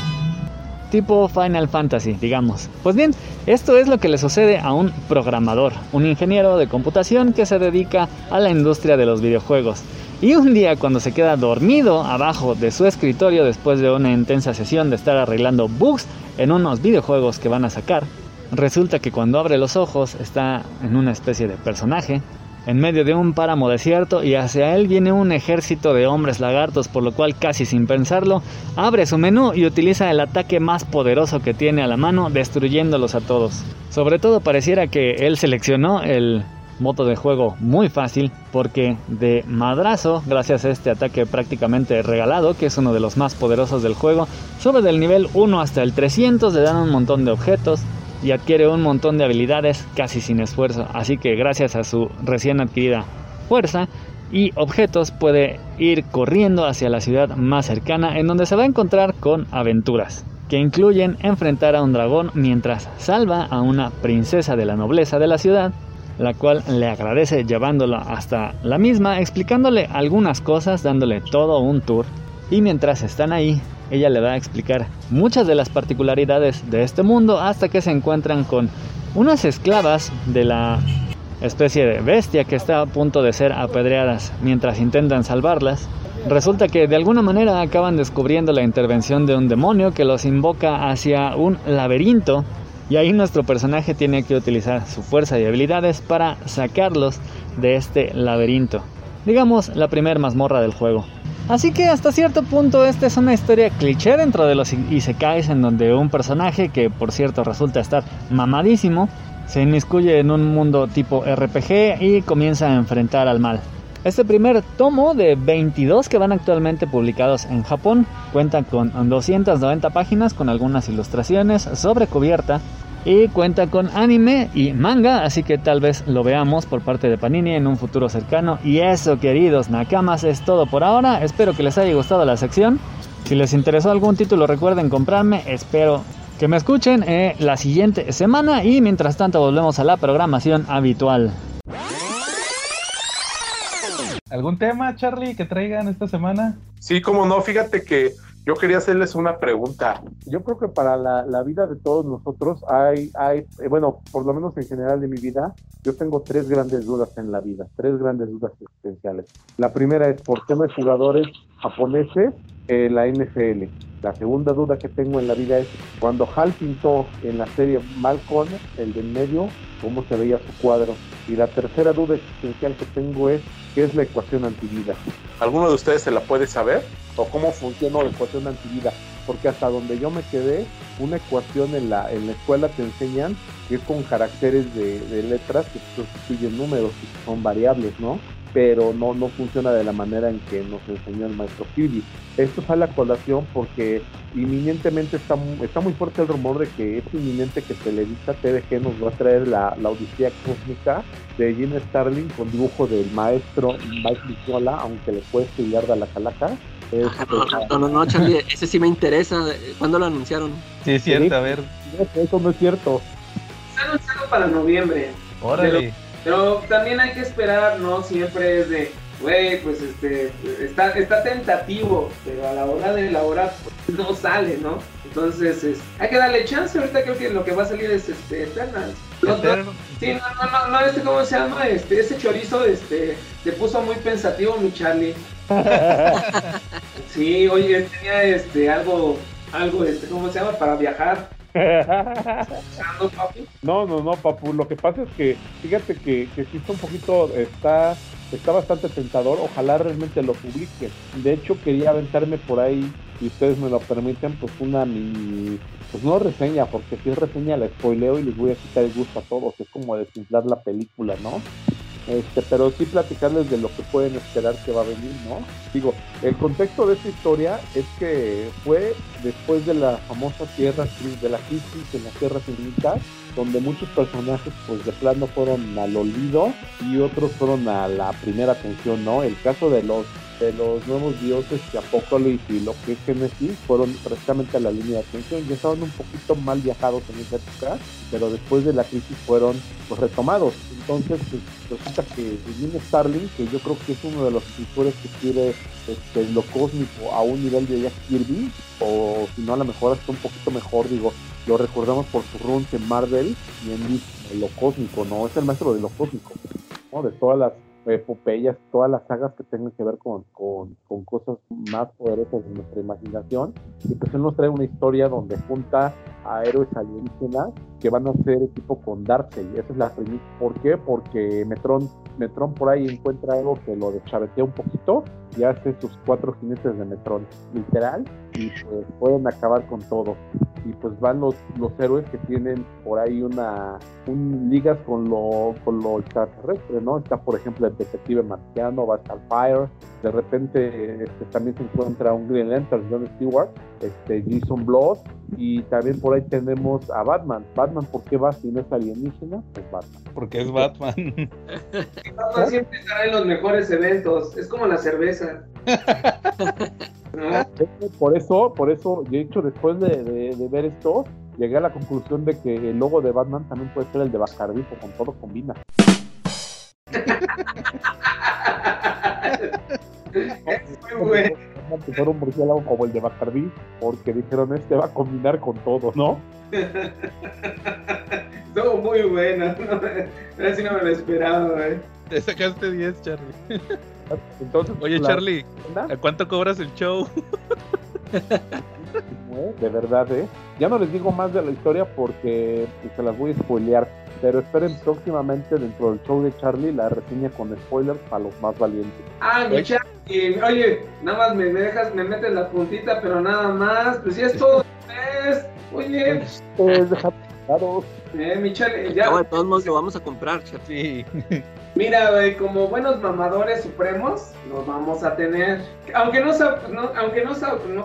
tipo Final Fantasy, digamos. Pues bien, esto es lo que le sucede a un programador, un ingeniero de computación que se dedica a la industria de los videojuegos. Y un día cuando se queda dormido abajo de su escritorio después de una intensa sesión de estar arreglando bugs en unos videojuegos que van a sacar, resulta que cuando abre los ojos está en una especie de personaje en medio de un páramo desierto y hacia él viene un ejército de hombres lagartos, por lo cual casi sin pensarlo, abre su menú y utiliza el ataque más poderoso que tiene a la mano, destruyéndolos a todos. Sobre todo pareciera que él seleccionó el modo de juego muy fácil porque de madrazo, gracias a este ataque prácticamente regalado, que es uno de los más poderosos del juego, sube del nivel 1 hasta el 300, le dan un montón de objetos y adquiere un montón de habilidades casi sin esfuerzo, así que gracias a su recién adquirida fuerza y objetos puede ir corriendo hacia la ciudad más cercana en donde se va a encontrar con aventuras que incluyen enfrentar a un dragón mientras salva a una princesa de la nobleza de la ciudad la cual le agradece llevándola hasta la misma, explicándole algunas cosas, dándole todo un tour. Y mientras están ahí, ella le va a explicar muchas de las particularidades de este mundo hasta que se encuentran con unas esclavas de la especie de bestia que está a punto de ser apedreadas mientras intentan salvarlas. Resulta que de alguna manera acaban descubriendo la intervención de un demonio que los invoca hacia un laberinto y ahí nuestro personaje tiene que utilizar su fuerza y habilidades para sacarlos de este laberinto. Digamos, la primer mazmorra del juego. Así que hasta cierto punto esta es una historia cliché dentro de los isekais en donde un personaje que por cierto resulta estar mamadísimo se inmiscuye en un mundo tipo RPG y comienza a enfrentar al mal. Este primer tomo de 22 que van actualmente publicados en Japón cuenta con 290 páginas con algunas ilustraciones sobre cubierta y cuenta con anime y manga, así que tal vez lo veamos por parte de Panini en un futuro cercano. Y eso, queridos nakamas, es todo por ahora. Espero que les haya gustado la sección. Si les interesó algún título, recuerden comprarme. Espero que me escuchen eh, la siguiente semana y mientras tanto volvemos a la programación habitual. ¿Algún tema, Charlie, que traigan esta semana? Sí, como no, fíjate que yo quería hacerles una pregunta. Yo creo que para la, la, vida de todos nosotros hay, hay, eh, bueno, por lo menos en general de mi vida, yo tengo tres grandes dudas en la vida, tres grandes dudas existenciales. La primera es por qué no hay jugadores japoneses la NFL. La segunda duda que tengo en la vida es cuando Hal pintó en la serie Malcolm, el de en medio, cómo se veía su cuadro. Y la tercera duda existencial que tengo es qué es la ecuación antivida. ¿Alguno de ustedes se la puede saber? ¿O cómo funciona la ecuación antivida? Porque hasta donde yo me quedé, una ecuación en la, en la escuela te enseñan que es con caracteres de, de letras que sustituyen números que son variables, ¿no? Pero no, no funciona de la manera en que nos enseñó el maestro Kirby. Esto sale a colación porque inminentemente está, está muy fuerte el rumor de que es inminente que Televisa TVG nos va a traer la, la Odisea Cósmica de Jim Starling con dibujo del maestro Mike Nicola, aunque le cueste y arda la calaca. Ah, no, no, no, Charlie, ese sí me interesa. ¿Cuándo lo anunciaron? Sí, es cierto, a ver. Eso no es cierto. Está anunciado para noviembre. Órale. Pero también hay que esperar, ¿no? Siempre es de, güey, pues este, está, está tentativo, pero a la hora de la hora pues, no sale, ¿no? Entonces, es, hay que darle chance. Ahorita creo que lo que va a salir es este, Eternal. No, no, sí, no, no, no, no, este, ¿cómo se llama? Este, ese chorizo, este, te puso muy pensativo, mi Charlie. sí, oye, tenía este, algo, algo, este, ¿cómo se llama? Para viajar. No, no, no, papu. Lo que pasa es que, fíjate que, que está un poquito, está, está bastante tentador. Ojalá realmente lo publiquen. De hecho, quería aventarme por ahí, si ustedes me lo permiten, pues una mini, pues no reseña, porque si es reseña la spoileo y les voy a quitar el gusto a todos. Es como desinflar la película, ¿no? Este, pero sí platicarles de lo que pueden esperar que va a venir, ¿no? Digo, el contexto de esta historia es que fue después de la famosa Tierra de la crisis en las Tierras Infinitas, donde muchos personajes pues de plano fueron al olvido y otros fueron a la primera atención, ¿no? El caso de los de los nuevos dioses que Apocalipsis y lo que es Genesis fueron precisamente a la línea de atención. Ya estaban un poquito mal viajados en esa época, pero después de la crisis fueron pues, retomados. Entonces pues, resulta que Jim Starling, que yo creo que es uno de los escritores que quiere este, lo cósmico a un nivel de Jack Kirby, o si no a lo mejor hasta un poquito mejor, digo, lo recordamos por su runs en Marvel y en lo cósmico, ¿no? Es el maestro de lo cósmico, ¿no? De todas las epopeyas, todas las sagas que tengan que ver con, con, cosas más poderosas de nuestra imaginación. Y pues él nos trae una historia donde junta a héroes alienígenas que van a ser equipo con Darkseid. Esa es la premisa. ¿Por qué? Porque Metron, Metron por ahí encuentra algo que lo deschavetea un poquito y hace sus cuatro jinetes de Metron, literal, y pues pueden acabar con todo. Y pues van los, los héroes que tienen por ahí una un, ligas con lo, con lo extraterrestre, ¿no? Está por ejemplo el detective marciano, va a Fire, de repente este, también se encuentra un Green Lantern, John Stewart, este, Jason Blood, y también por ahí tenemos a Batman. Batman, ¿por qué va si no es alienígena? Es Batman. Porque es Batman. Batman siempre estará en los mejores eventos, es como la cerveza. Por eso, por eso, de hecho, después de, de, de, ver esto, llegué a la conclusión de que el logo de Batman también puede ser el de Bacardi, con todo combina. es muy bueno. Empezaron un murciélago como el de Bacardi, porque dijeron este va a combinar con todo, ¿no? Estuvo muy bueno, si no me lo esperaba, ¿eh? Te sacaste 10, Charlie. Entonces, Oye, la... Charlie, ¿a cuánto cobras el show? de verdad, ¿eh? Ya no les digo más de la historia porque pues, se las voy a spoilear, pero esperen próximamente dentro del show de Charlie la reseña con spoilers para los más valientes. Ah, mi Charlie, oye, nada más me dejas, me metes la puntita, pero nada más, pues si es todo, es, oye. Pues déjate claro. Eh, mi Charlie, ya. No, de todos modos lo vamos a comprar, Charlie. Sí. Mira, güey, como buenos mamadores supremos, nos vamos a tener. Aunque no, no aunque no,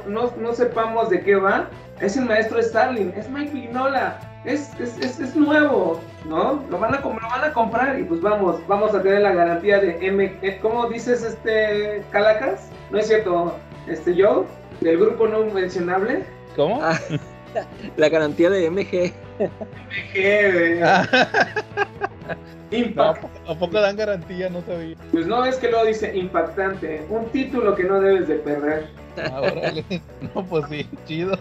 no, no, sepamos de qué va, es el maestro Starling, es Mike Vignola, es, es, es, es, nuevo, ¿no? Lo van, a, lo van a comprar y pues vamos, vamos a tener la garantía de M. ¿Cómo dices, este, Calacas? ¿No es cierto, este, Joe? Del grupo no mencionable. ¿Cómo? Ah, la garantía de MG. MG. Impact. ¿A poco dan garantía? No sabía. Pues no es que luego dice impactante, un título que no debes de perder. Ah, órale. No, pues sí, chido.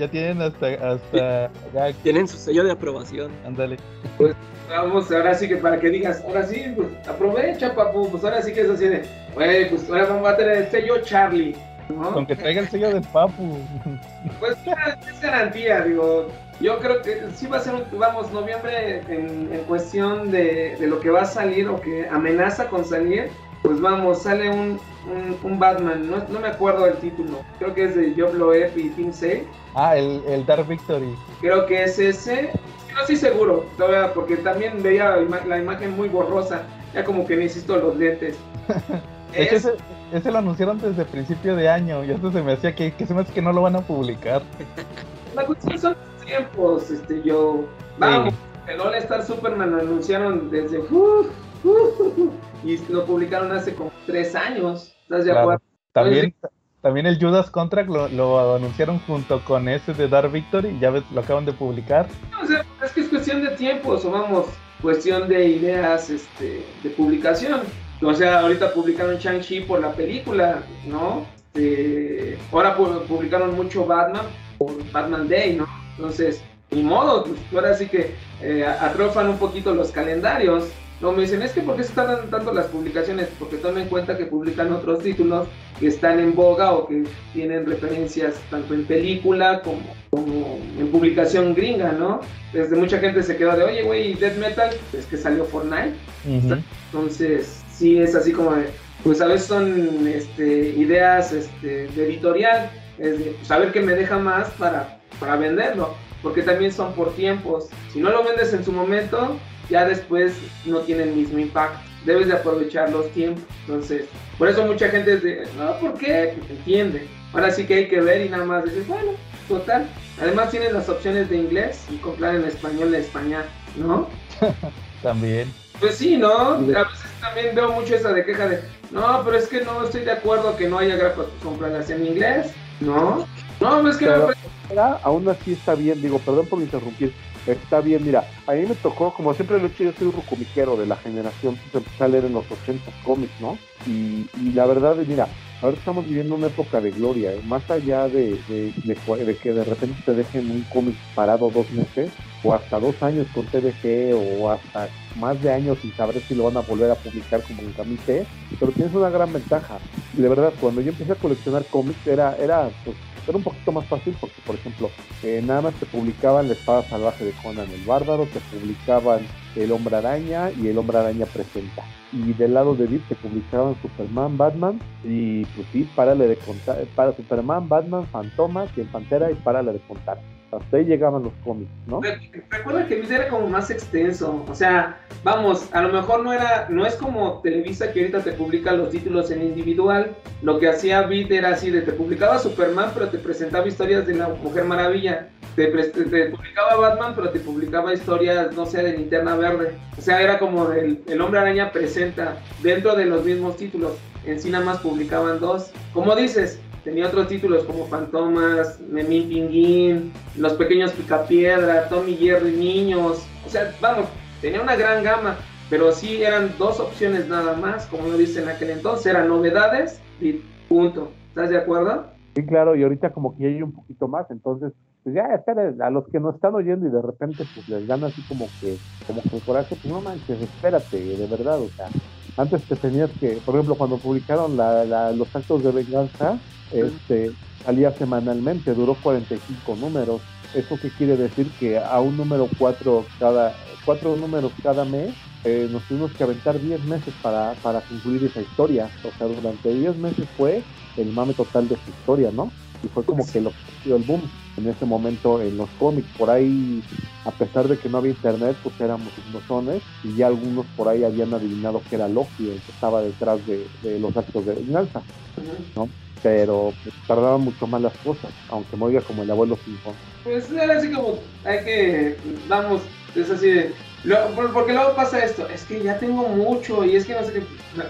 Ya tienen hasta, hasta, ya, Tienen su sello de aprobación. ándale. Vamos, ahora sí que para que digas, ahora sí, pues aprovecha, papu, pues ahora sí que es así de, güey, pues ahora vamos a tener el sello Charlie, ¿no? Con que traiga el sello del papu. Pues ya, es garantía, digo, yo creo que sí va a ser, un- vamos, noviembre en, en cuestión de, de lo que va a salir o que amenaza con salir, pues vamos, sale un, un, un Batman, no, no me acuerdo del título, creo que es de Job Loeb y Tim Sale, Ah, el, el Dark Victory. creo que es ese, no estoy seguro, todavía, porque también veía la, ima- la imagen muy borrosa, ya como que necesito los lentes. Ese, ese lo anunciaron desde principio de año y hasta se me hacía que, que se me hace que no lo van a publicar. La cuestión son los tiempos, este, yo. Vamos, el All Star Superman lo anunciaron desde. y lo publicaron hace como tres años. ¿Estás de Claro. acuerdo? También, también el Judas Contract lo, lo anunciaron junto con ese de Dark Victory, ya ves, lo acaban de publicar. O sea, es que es cuestión de tiempos, o vamos, cuestión de ideas este, de publicación. O sea, ahorita publicaron Shang-Chi por la película, ¿no? Este, ahora pu- publicaron mucho Batman por Batman Day, ¿no? Entonces, ni modo, pues ahora sí que eh, atrofan un poquito los calendarios. No me dicen, es que ¿por qué se tardan tanto las publicaciones? Porque tomen en cuenta que publican otros títulos que están en boga o que tienen referencias tanto en película como, como en publicación gringa, ¿no? Desde mucha gente se quedó de, oye, güey, Death Metal, es que salió Fortnite. Entonces, sí es así como de, pues a veces son este, ideas este, de editorial, es de pues, a ver qué me deja más para, para venderlo, porque también son por tiempos. Si no lo vendes en su momento, ya después no tiene el mismo impacto. Debes de aprovechar los tiempos. Entonces, por eso mucha gente es de, no, ¿por qué? Pues entiende. Ahora sí que hay que ver y nada más decir, bueno, total. Además tienes las opciones de inglés y comprar en español en España, ¿no? También. Pues sí, ¿no? A veces también veo mucho esa de queja de, no, pero es que no estoy de acuerdo que no haya grapas comprarlas en inglés, ¿no? No, es que Pero- me aún así está bien, digo, perdón por interrumpir, está bien, mira, a mí me tocó, como siempre lo he hecho, yo soy un rucomiquero de la generación que empecé a leer en los 80 cómics, ¿no? Y, la verdad, mira, ahora estamos viviendo una época de gloria, ¿eh? más allá de, de que de repente te dejen un cómic parado dos meses, o hasta dos años con TDG, o hasta más de años sin saber si lo van a volver a publicar como en Camite, pero tienes una gran ventaja. Y de verdad, cuando yo empecé a coleccionar cómics, era, era, pues, era un poquito más fácil porque, por ejemplo, eh, nada más te publicaban La Espada Salvaje de Conan el Bárbaro, te publicaban El Hombre Araña y El Hombre Araña Presenta. Y del lado de Deep te publicaban Superman, Batman y pues sí, párale de contar, para Superman, Batman, Fantomas y el Pantera y párale de contar. Hasta ahí llegaban los cómics, ¿no? Re- Recuerda que Viz era como más extenso, o sea, vamos, a lo mejor no era, no es como Televisa que ahorita te publica los títulos en individual, lo que hacía Vid era así, de te publicaba Superman, pero te presentaba historias de la Mujer Maravilla, te, te- publicaba Batman, pero te publicaba historias, no sé, de Linterna Verde, o sea, era como del, el Hombre Araña presenta dentro de los mismos títulos, en sí nada más publicaban dos, como dices, tenía otros títulos como Fantomas, Memín Pinguín, Los Pequeños Picapiedra, Tommy Jerry Niños, o sea, vamos, tenía una gran gama, pero sí eran dos opciones nada más, como lo dice en aquel entonces, eran novedades y punto. ¿Estás de acuerdo? Sí, claro, y ahorita como que hay un poquito más, entonces, pues ya, a los que nos están oyendo y de repente pues les dan así como que, como que el coraje, pues no manches, espérate, de verdad, o sea, antes te tenías que, por ejemplo, cuando publicaron la, la- los actos de venganza, este, salía semanalmente, duró 45 números, ¿eso qué quiere decir? Que a un número cuatro cada, cuatro números cada mes, eh, nos tuvimos que aventar 10 meses para, para concluir esa historia, o sea, durante 10 meses fue el mame total de su historia, ¿no? Y fue como que lo dio el boom en ese momento en los cómics. Por ahí, a pesar de que no había internet, pues éramos ignosones y ya algunos por ahí habían adivinado que era Loki el que estaba detrás de, de los actos de venganza, ¿no? Pero pues, tardaban mucho más las cosas, aunque me oiga como el abuelo Simpson. Pues era así como, hay que, vamos, es así de, lo- por- porque luego pasa esto, es que ya tengo mucho y es que no sé qué,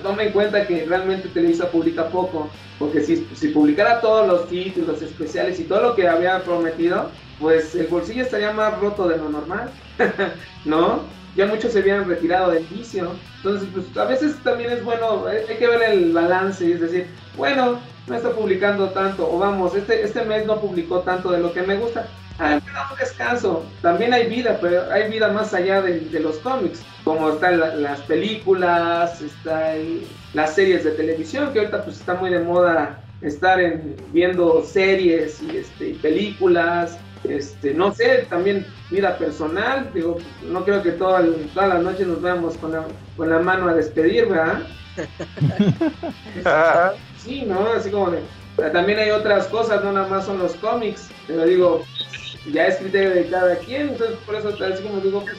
toma en cuenta que realmente Televisa publica poco, porque si, si publicara todos los títulos especiales y todo lo que había prometido, pues el bolsillo estaría más roto de lo normal, ¿no? Ya muchos se habían retirado del vicio. Entonces, pues a veces también es bueno, hay hay que ver el balance, es decir, bueno, no está publicando tanto, o vamos, este, este mes no publicó tanto de lo que me gusta. Ah, un descanso. También hay vida, pero hay vida más allá de, de los cómics, como están la- las películas, está el- las series de televisión, que ahorita pues está muy de moda estar en, viendo series y este, películas, este, no sé, también vida personal, digo, no creo que toda, todas las noches nos veamos con la, con la mano a despedir, ¿verdad? Sí, ¿no? Así como de... También hay otras cosas, no nada más son los cómics, pero digo, ya es criterio de cada quien, entonces por eso así como digo, pues,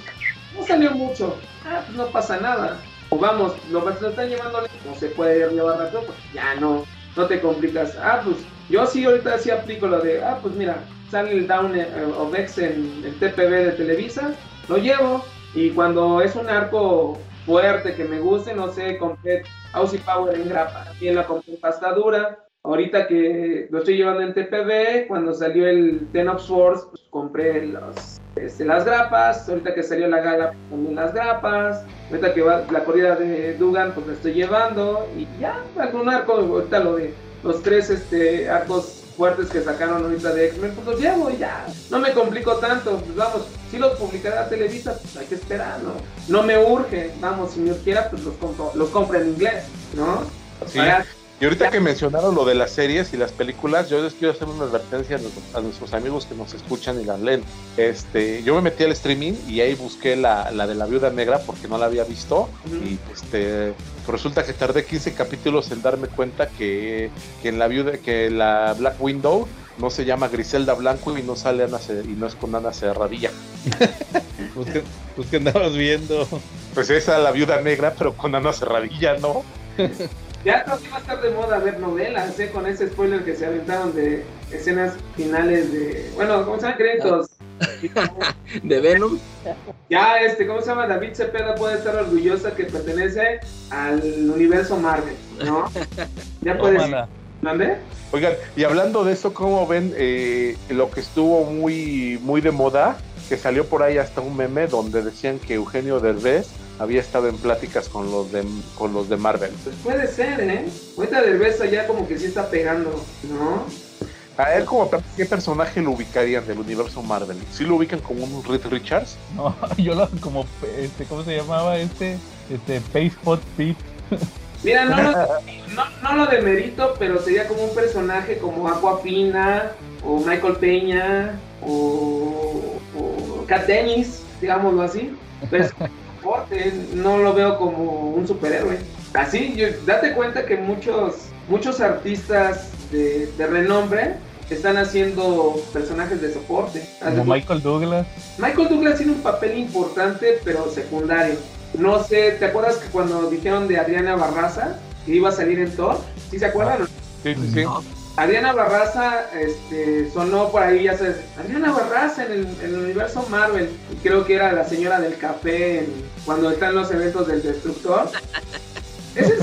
no salió mucho, ah, pues no pasa nada. O vamos, lo, lo están llevando, no se puede llevar rápido, pues ya no, no te complicas. Ah, pues yo sí ahorita sí aplico lo de, ah, pues mira, sale el Down eh, of X en el TPB de Televisa, lo llevo, y cuando es un arco fuerte que me guste, no sé, compré Aussie Power en grapa, también la compré en pasta dura. Ahorita que lo estoy llevando en TPB, cuando salió el Ten of Swords, pues compré los, este, las grapas. Ahorita que salió la gala, también las grapas. Ahorita que va la corrida de Dugan, pues la estoy llevando. Y ya, algún arco, ahorita lo de los tres este, arcos fuertes que sacaron ahorita de X-Men, pues los llevo y ya. No me complico tanto. Pues vamos, si los publicará Televisa, pues hay que esperar, ¿no? No me urge, vamos, si Dios quiera, pues los compro, los compro en inglés, ¿no? Sí. Para- Y ahorita que mencionaron lo de las series y las películas, yo les quiero hacer una advertencia a nuestros, a nuestros amigos que nos escuchan y las leen. Este, yo me metí al streaming y ahí busqué la, la de la viuda negra porque no la había visto. Y este, resulta que tardé 15 capítulos en darme cuenta que, que en la viuda, que la Black Window no se llama Griselda Blanco y no sale Ana y no es con Ana Cerradilla. Pues que, pues que andabas viendo. Pues esa la viuda negra, pero con Ana Cerradilla, ¿no? Ya creo que va a estar de moda ver novelas, ¿eh? Con ese spoiler que se aventaron de escenas finales de. Bueno, ¿cómo se llama? Créditos. De Venom. Ya, este, ¿cómo se llama? David Cepeda puede estar orgullosa que pertenece al universo Marvel, ¿no? Ya puedes. ¿Dónde? Oigan, y hablando de eso, ¿cómo ven eh, lo que estuvo muy, muy de moda? Que salió por ahí hasta un meme donde decían que Eugenio Derbez había estado en pláticas con los de, con los de Marvel. Pues puede ser, ¿eh? Ahorita Derbez ya como que sí está pegando, ¿no? A él, como ¿qué personaje lo ubicarían del universo Marvel? ¿Sí lo ubican como un Reed Richards? No, yo lo como este, ¿cómo se llamaba este? Este Spot Pete. Mira, no lo, no, no lo demerito, pero sería como un personaje como Aquafina, o Michael Peña, o, o Kat Dennis, digámoslo así. Pero es un deporte, no lo veo como un superhéroe. Así, yo- date cuenta que muchos, muchos artistas de, de renombre están haciendo personajes de soporte. Como Michael Douglas. Michael Douglas tiene un papel importante, pero secundario. No sé, ¿te acuerdas que cuando dijeron de Adriana Barraza que iba a salir en Thor? ¿Sí se acuerdan? Sí, sí, sí. No. Adriana Barraza este, sonó por ahí, ya sabes, Adriana Barraza en el, en el universo Marvel. Y creo que era la señora del café en- cuando están los eventos del Destructor. Ese es,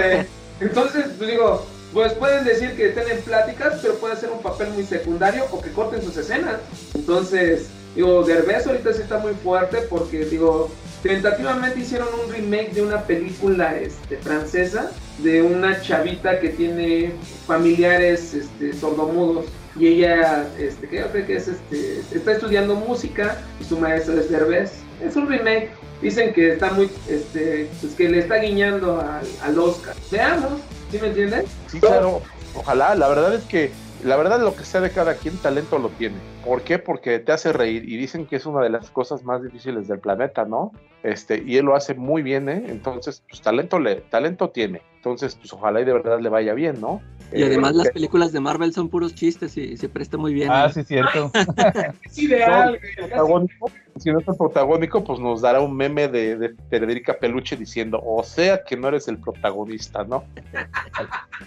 eh, entonces, pues digo, pues pueden decir que estén en pláticas, pero puede ser un papel muy secundario o que corten sus escenas. Entonces, digo, Derbez ahorita sí está muy fuerte porque, digo, tentativamente hicieron un remake de una película este, francesa de una chavita que tiene familiares este, sordomudos y ella, este, creo que es, este, está estudiando música y su maestro es Derbez. Es un remake. Dicen que está muy, este, pues que le está guiñando al, al Oscar. Veamos, ¿sí me entienden? Sí, claro. Ojalá, la verdad es que, la verdad lo que sea de cada quien, talento lo tiene. ¿Por qué? Porque te hace reír y dicen que es una de las cosas más difíciles del planeta, ¿no? Este, y él lo hace muy bien, ¿eh? Entonces, pues talento, le, talento tiene. Entonces, pues ojalá y de verdad le vaya bien, ¿no? Y Eh, además las que- películas de Marvel son puros chistes y se presta muy bien. Ah, ¿eh? sí, cierto. Es ideal. si no es el protagónico, pues nos dará un meme de, de Federica Peluche diciendo, o sea que no eres el protagonista, ¿no?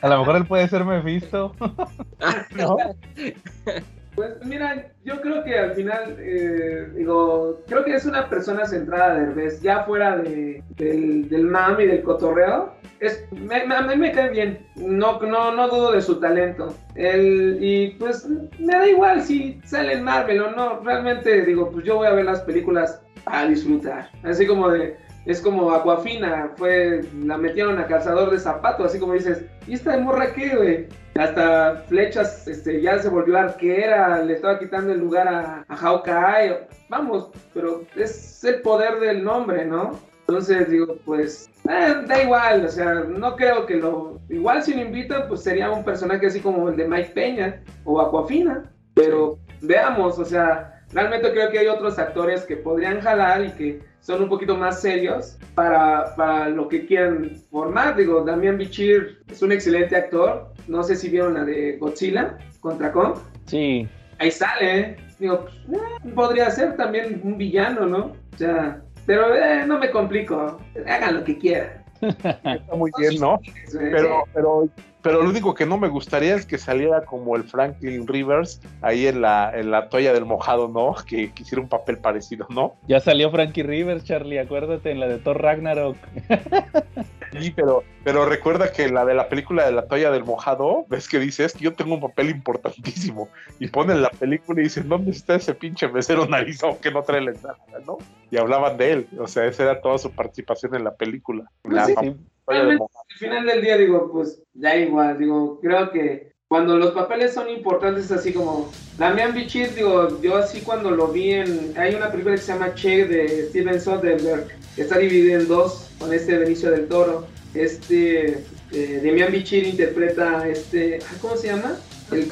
A lo mejor él puede ser Mephisto. ¿No? Pues mira, yo creo que al final, eh, digo, creo que es una persona centrada de Derbez, ya fuera de, del, del mam y del cotorreo. Es, a mí me cae bien, no, no, no dudo de su talento. Él, y pues me da igual si sale en Marvel o no, realmente digo, pues yo voy a ver las películas a disfrutar. Así como de, es como Aquafina, fue, la metieron a calzador de zapato, así como dices, ¿y esta de morra qué, güey? Hasta flechas, este, ya se volvió arquera, le estaba quitando el lugar a, a Hawkeye. Vamos, pero es el poder del nombre, ¿no? Entonces digo, pues, eh, da igual, o sea, no creo que lo... Igual si lo invitan, pues sería un personaje así como el de Mike Peña o Aquafina, pero veamos, o sea, realmente creo que hay otros actores que podrían jalar y que son un poquito más serios para, para lo que quieran formar. Digo, Damián Bichir es un excelente actor. No sé si vieron la de Godzilla contra Kong. Sí, Ahí sale, ¿eh? Digo, pues, eh, podría ser también un villano, ¿no? O sea, pero eh, no me complico. Hagan lo que quieran. Está muy bien, ¿no? Pero, pero, pero lo único que no me gustaría es que saliera como el Franklin Rivers ahí en la, en la toalla del mojado, ¿no? Que quisiera un papel parecido, ¿no? ya salió Frankie Rivers, Charlie, acuérdate, en la de Thor Ragnarok. Sí, pero, pero recuerda que la de la película de la toalla del mojado, ves que dice, es que yo tengo un papel importantísimo. Y ponen la película y dicen, ¿dónde está ese pinche mesero narizón que no trae la entrada, no? Y hablaban de él, o sea, esa era toda su participación en la película. La Pues sí. Del Realmente, al final del día digo, pues da igual, digo, creo que cuando los papeles son importantes así como Damián Bichir, digo, yo así cuando lo vi en, hay una película que se llama Che de Steven Soderbergh, que está dividida en dos con este Benicio del Toro, este eh, Damián Bichir interpreta este, ah, ¿cómo se llama? El,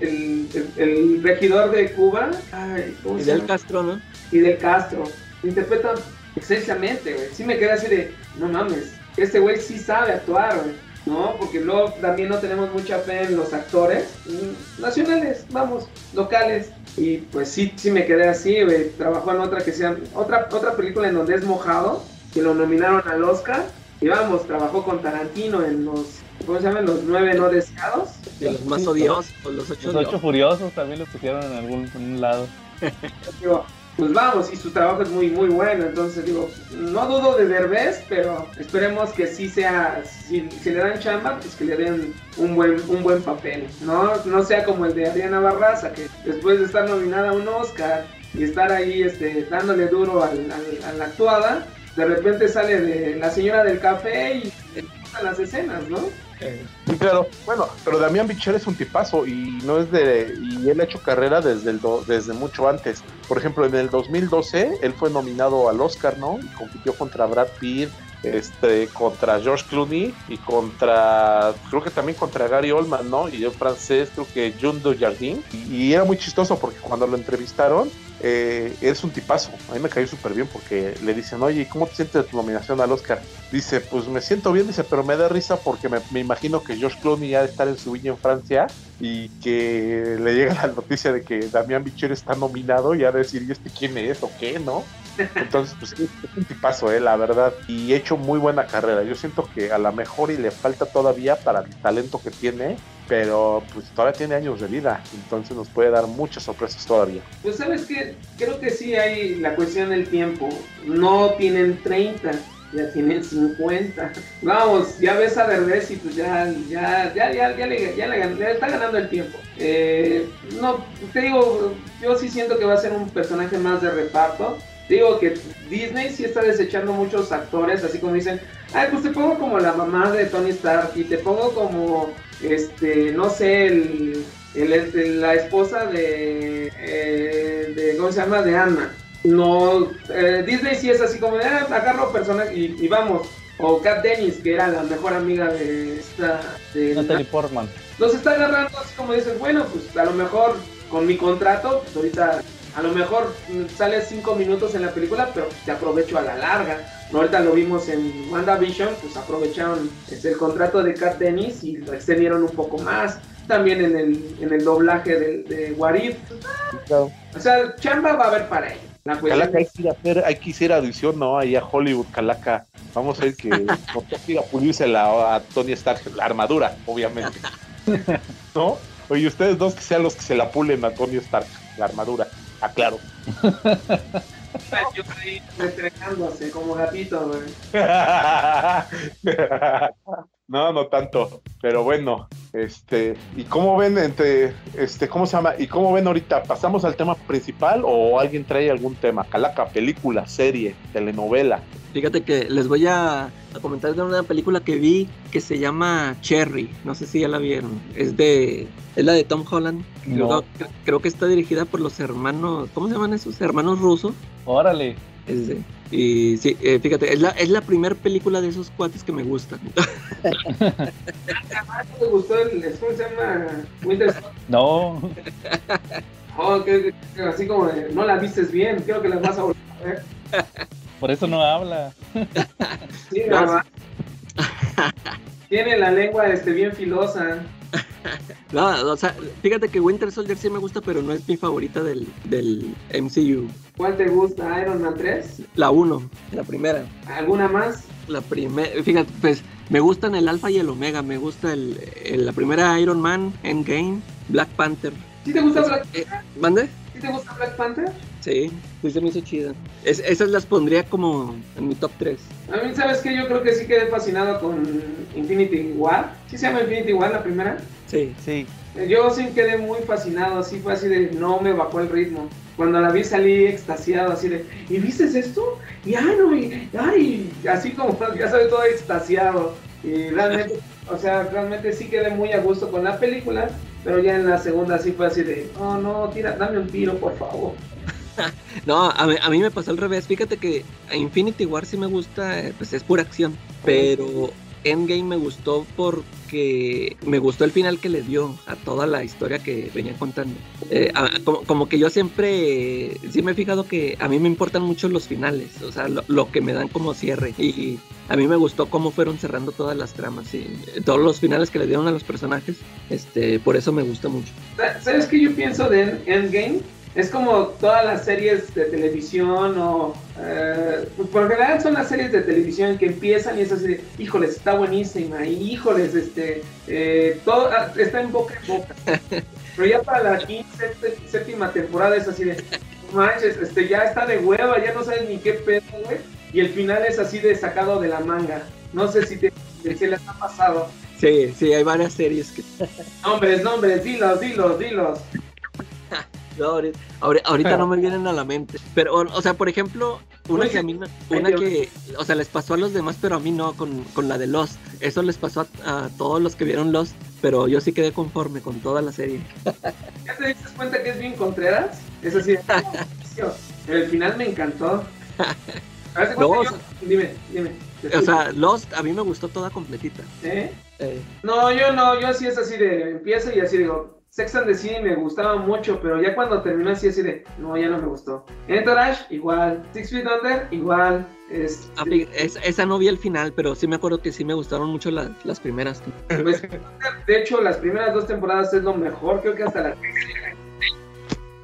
el, el- el regidor de Cuba, ay, ¿cómo se llama? Castro, ¿no? y del Castro. Interpreta excelsamente, güey. Sí me quedé así de, no mames, este güey sí sabe actuar, güey. ¿No? Porque luego también no tenemos mucha fe en los actores mm, nacionales, vamos, locales. Y pues sí, sí me quedé así, güey. Trabajó en otra que sea, otra, otra película en donde es mojado, que lo nominaron al Oscar. Y vamos, trabajó con Tarantino en los, ¿cómo se llaman? Los nueve no deseados. De los más odiosos, los ocho Los ocho furiosos también lo pusieron en algún en un lado. Digo, pues vamos, y su trabajo es muy, muy bueno. Entonces, digo, no dudo de Derbez, pero esperemos que sí sea, si, le dan chamba, pues que le den un buen, un buen papel. No, no sea como el de Adriana Barraza, que después de estar nominada a un Oscar y estar ahí este, dándole duro al, al- a la actuada, de repente sale de la señora del café y empiezan las escenas, ¿no? Sí, claro. Bueno, pero Damián Bichir es un tipazo y no es de y él ha hecho carrera desde el desde mucho antes. Por ejemplo, en el 2012 él fue nominado al Oscar, ¿no? Y compitió contra Brad Pitt, este, contra George Clooney y contra, creo que también contra Gary Oldman, ¿no? Y el francés, creo que June Dujardin. Y era muy chistoso porque cuando lo entrevistaron, eh, es un tipazo. A mí me cayó súper bien porque le dicen, oye, ¿cómo te sientes de tu nominación al Oscar? Dice, pues me siento bien, dice, pero me da risa porque me, imagino que George Clooney ya de estar en su viña en Francia y que le llega la noticia de que Damián Bichir está nominado y a decir, ¿y este quién es o qué, no? Entonces, pues es un tipazo, eh, la verdad. Y hecho muy buena carrera. Yo siento que a lo mejor y le falta todavía para el talento que tiene, pero pues todavía tiene años de vida. Entonces nos puede dar muchas sorpresas todavía. Pues sabes que creo que sí hay la cuestión del tiempo. No tienen 30, ya tienen 50. Vamos, ya ves a Derbez y pues ya, ya, ya, ya, ya, le, ya le gan- le está ganando el tiempo. Eh, no, te digo, yo sí siento que va a ser un personaje más de reparto. Digo que Disney sí está desechando muchos actores, así como dicen, ay, pues te pongo como la mamá de Tony Stark y te pongo como, este, no sé, el, el- el- la esposa de, eh, de, ¿cómo se llama? De Anna. No, eh, Disney sí es así como de, ah, agarro personas y, y vamos. O Kat Dennis, que era la mejor amiga de esta... De Natalie Portman. los está agarrando así como dices, bueno, pues a lo mejor con mi contrato, pues ahorita a lo mejor sales cinco minutos en la película, pero te aprovecho a la larga. No, ahorita lo vimos en WandaVision, pues aprovecharon el contrato de Kat Dennis y lo extendieron un poco más. También en el, en el doblaje de, de Warif. O sea, chamba va a haber para ellos. La Calaca, hay que ir a hacer, hay que a audición, ¿no? Ahí a Hollywood, Calaca. Vamos a ver que ir a pulirse la, a Tony Stark, la armadura, obviamente. ¿No? Oye, ustedes dos que sean los que se la pulen a Tony Stark, la armadura. Aclaro. Yo ahí estrenándose como gatito, güey. no, no tanto. Pero bueno, este, ¿y cómo ven entre, este, cómo se llama? ¿Y cómo ven ahorita? ¿Pasamos al tema principal o alguien trae algún tema? Calaca, película, serie, telenovela. Fíjate que les voy a, a comentar de una película que vi que se llama Cherry. No sé si ya la vieron. Es de es la de Tom Holland. No. creo que está dirigida por los hermanos. ¿Cómo se llaman esos? Hermanos rusos. Órale. Es de- y sí, eh, fíjate, es la, es la primera película de esos cuates que me gustan. ¿no ¿Te gustó el, ¿cómo se llama? Winter Soldier? No. Oh, que, que así como de, no la vistes bien, creo que la vas a volver a ver. Por eso no habla. Sí, No. Tiene la lengua este, bien filosa. No, o sea, fíjate que Winter Soldier sí me gusta, pero no es mi favorita del, del MCU. ¿Cuál te gusta? ¿Iron Man 3? La 1, la primera. ¿Alguna más? La primera, fíjate, pues me gustan el Alpha y el Omega. Me gusta el, el- la primera Iron Man, Endgame, Black Panther. ¿Sí te gusta Black, Eh, ¿Mande? ¿sí te gusta Black Panther? Sí, sí se me hizo chida. Es- esas las pondría como en mi top 3. A mí, ¿sabes qué? Yo creo que sí quedé fascinado con Infinity War. ¿Sí se llama Infinity War la primera? Sí. Sí. Yo sí quedé muy fascinado, así fue así de no me bajó el ritmo. Cuando la vi salí extasiado, así de, ¿y viste esto? Y ay, no, y, ay, así como, ya sabes, todo extasiado. Y realmente, o sea, realmente sí quedé muy a gusto con la película, pero ya en la segunda sí fue así de, oh no, tira, dame un tiro, por favor. No, a mí, a mí me pasó al revés. Fíjate que Infinity War sí me gusta, eh, pues es pura acción. Pero Endgame me gustó porque me gustó el final que le dio a toda la historia que venía contando. Eh, a- como, como que yo siempre, sí me he fijado que a mí me importan mucho los finales, o sea, lo, lo que me dan como cierre. Y a mí me gustó cómo fueron cerrando todas las tramas y eh, todos los finales que le dieron a los personajes. Este, por eso me gusta mucho. Sa- ¿Sabes qué yo pienso de End- Endgame? Es como todas las series de televisión o... eh, pues por lo general son las series de televisión que empiezan y es así de, híjoles, está buenísima, y híjoles, este, eh, todo ah, está en boca en boca. Pero ya para la quinta, séptima- temporada es así de, "No manches, este, ya está de hueva, ya no sabes ni qué pedo, güey. Y el final es así de sacado de la manga. No sé si te, si les ha pasado. Sí, sí, hay varias series que... Nombres, nombres, dilos, dilos, dilos. No, ahorita, ahori- ahorita no me vienen a la mente. Pero, o, o sea, por ejemplo, una que a mí, una que, o sea, les pasó a los demás, pero a mí no, con, con la de Lost. Eso les pasó a, a todos los que vieron Lost, pero yo sí quedé conforme con toda la serie. ¿Ya te diste cuenta que es bien Contreras? Es así. Pero el final me encantó. A ver, No, o sea- dime, dime. O sea, Lost a mí me gustó toda completita. ¿Eh? Eh, No, yo no, yo así es así de, empiezo y así digo, Sex and the City me gustaba mucho, pero ya cuando terminó así así de, no, ya no me gustó. Entourage, igual. Six Feet Under, igual. Es, a mí- es- esa no vi el final, pero sí me acuerdo que sí me gustaron mucho las, las primeras. pues, de hecho, las primeras dos temporadas es lo mejor, creo que hasta la tercera.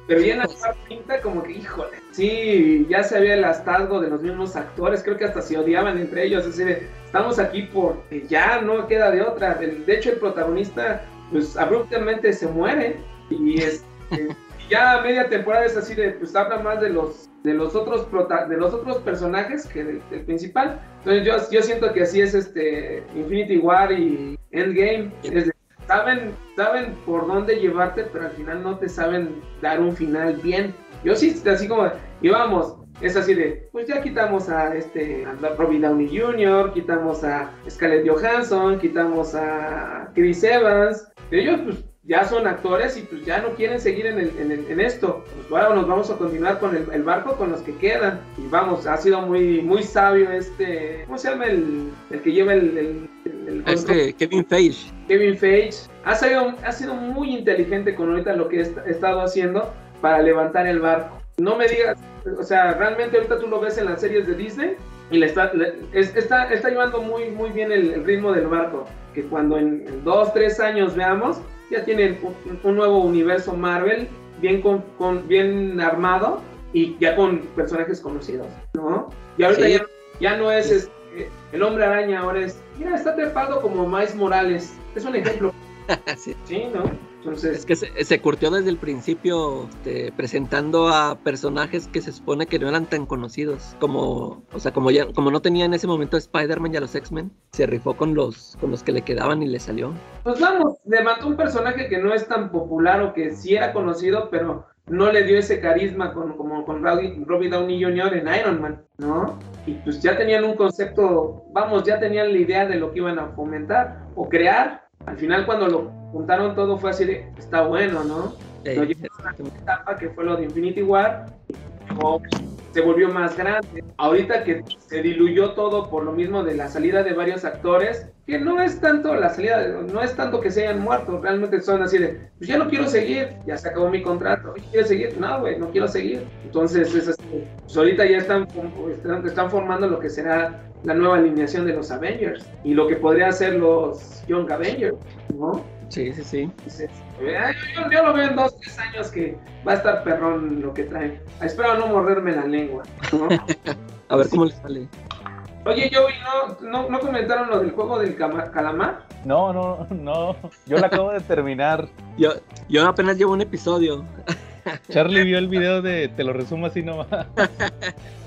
Pero ya en la cuarta, quinta, como que, híjole, sí, ya se había el hastazgo de los mismos actores, creo que hasta se odiaban entre ellos, así de, estamos aquí por, ya no queda de otra. De hecho, el protagonista, pues abruptamente se muere y es, eh, ya media temporada es así de, pues habla más de los, de los otros prota- de los otros personajes que del, del principal. Entonces yo, yo siento que así es este Infinity War y Endgame, es de, saben, saben por dónde llevarte, pero al final no te saben dar un final bien. Yo sí, así como, y vamos, es así de, pues ya quitamos a este a Robbie Downey Jr., quitamos a Scarlett Johansson, quitamos a Chris Evans, ellos pues ya son actores y pues ya no quieren seguir en, el- en el- en esto. Pues bueno, nos vamos a continuar con el, el barco con los que quedan. Y vamos, ha sido muy, muy sabio este, ¿cómo se llama el, el que lleva el, el Este, Kevin Feige. Kevin Feige ha sido, ha sido muy inteligente con ahorita lo que he est- estado haciendo para levantar el barco. No me digas, o sea, realmente ahorita tú lo ves en las series de Disney y le está, le- es- está, está llevando muy, muy bien el, el ritmo del barco. Que cuando en, en dos, tres años veamos, ya tienen un, un nuevo universo Marvel bien, con, con- bien armado y ya con personajes conocidos, ¿no? Y ahorita Sí. ya, ya no es este, el hombre araña, ahora es, mira, está trepado como Miles Morales. Es un ejemplo. Sí. Sí, ¿no? Entonces, Es que se, se curtió desde el principio este, presentando a personajes que se supone que no eran tan conocidos. Como, o sea, como ya, como no tenía en ese momento a Spider-Man y a los X-Men, se rifó con los, con los que le quedaban y le salió. pues vamos, levantó un personaje que no es tan popular o que sí era conocido, pero no le dio ese carisma con, como con Robbie, Downey Jr. en Iron Man, ¿no? Y pues ya tenían un concepto, vamos, ya tenían la idea de lo que iban a fomentar o crear. Al final cuando lo juntaron todo fue así de, está bueno, ¿no? Llevaron a la etapa que fue lo de Infinity War, luego se volvió más grande. Ahorita que se diluyó todo por lo mismo de la salida de varios actores, que no es tanto la salida, no es tanto que se hayan muerto, realmente son así de, pues ya no quiero seguir, ya se acabó mi contrato, ¿quieres seguir? No, güey, no quiero seguir. Entonces, es así, pues ahorita ya están, están, están formando lo que será la nueva alineación de los Avengers y lo que podría ser los Young Avengers, ¿no? Sí, sí, sí. Entonces, eh, yo, lo veo en dos, tres años que va a estar perrón lo que trae. Espero no morderme la lengua. ¿no? A ver Sí. cómo le sale. Oye, Joey, ¿no, no, ¿no comentaron lo del juego del calamar? No, no, no. Yo la acabo de terminar. Yo, yo apenas llevo un episodio. Charlie vio el video de Te lo resumo así nomás.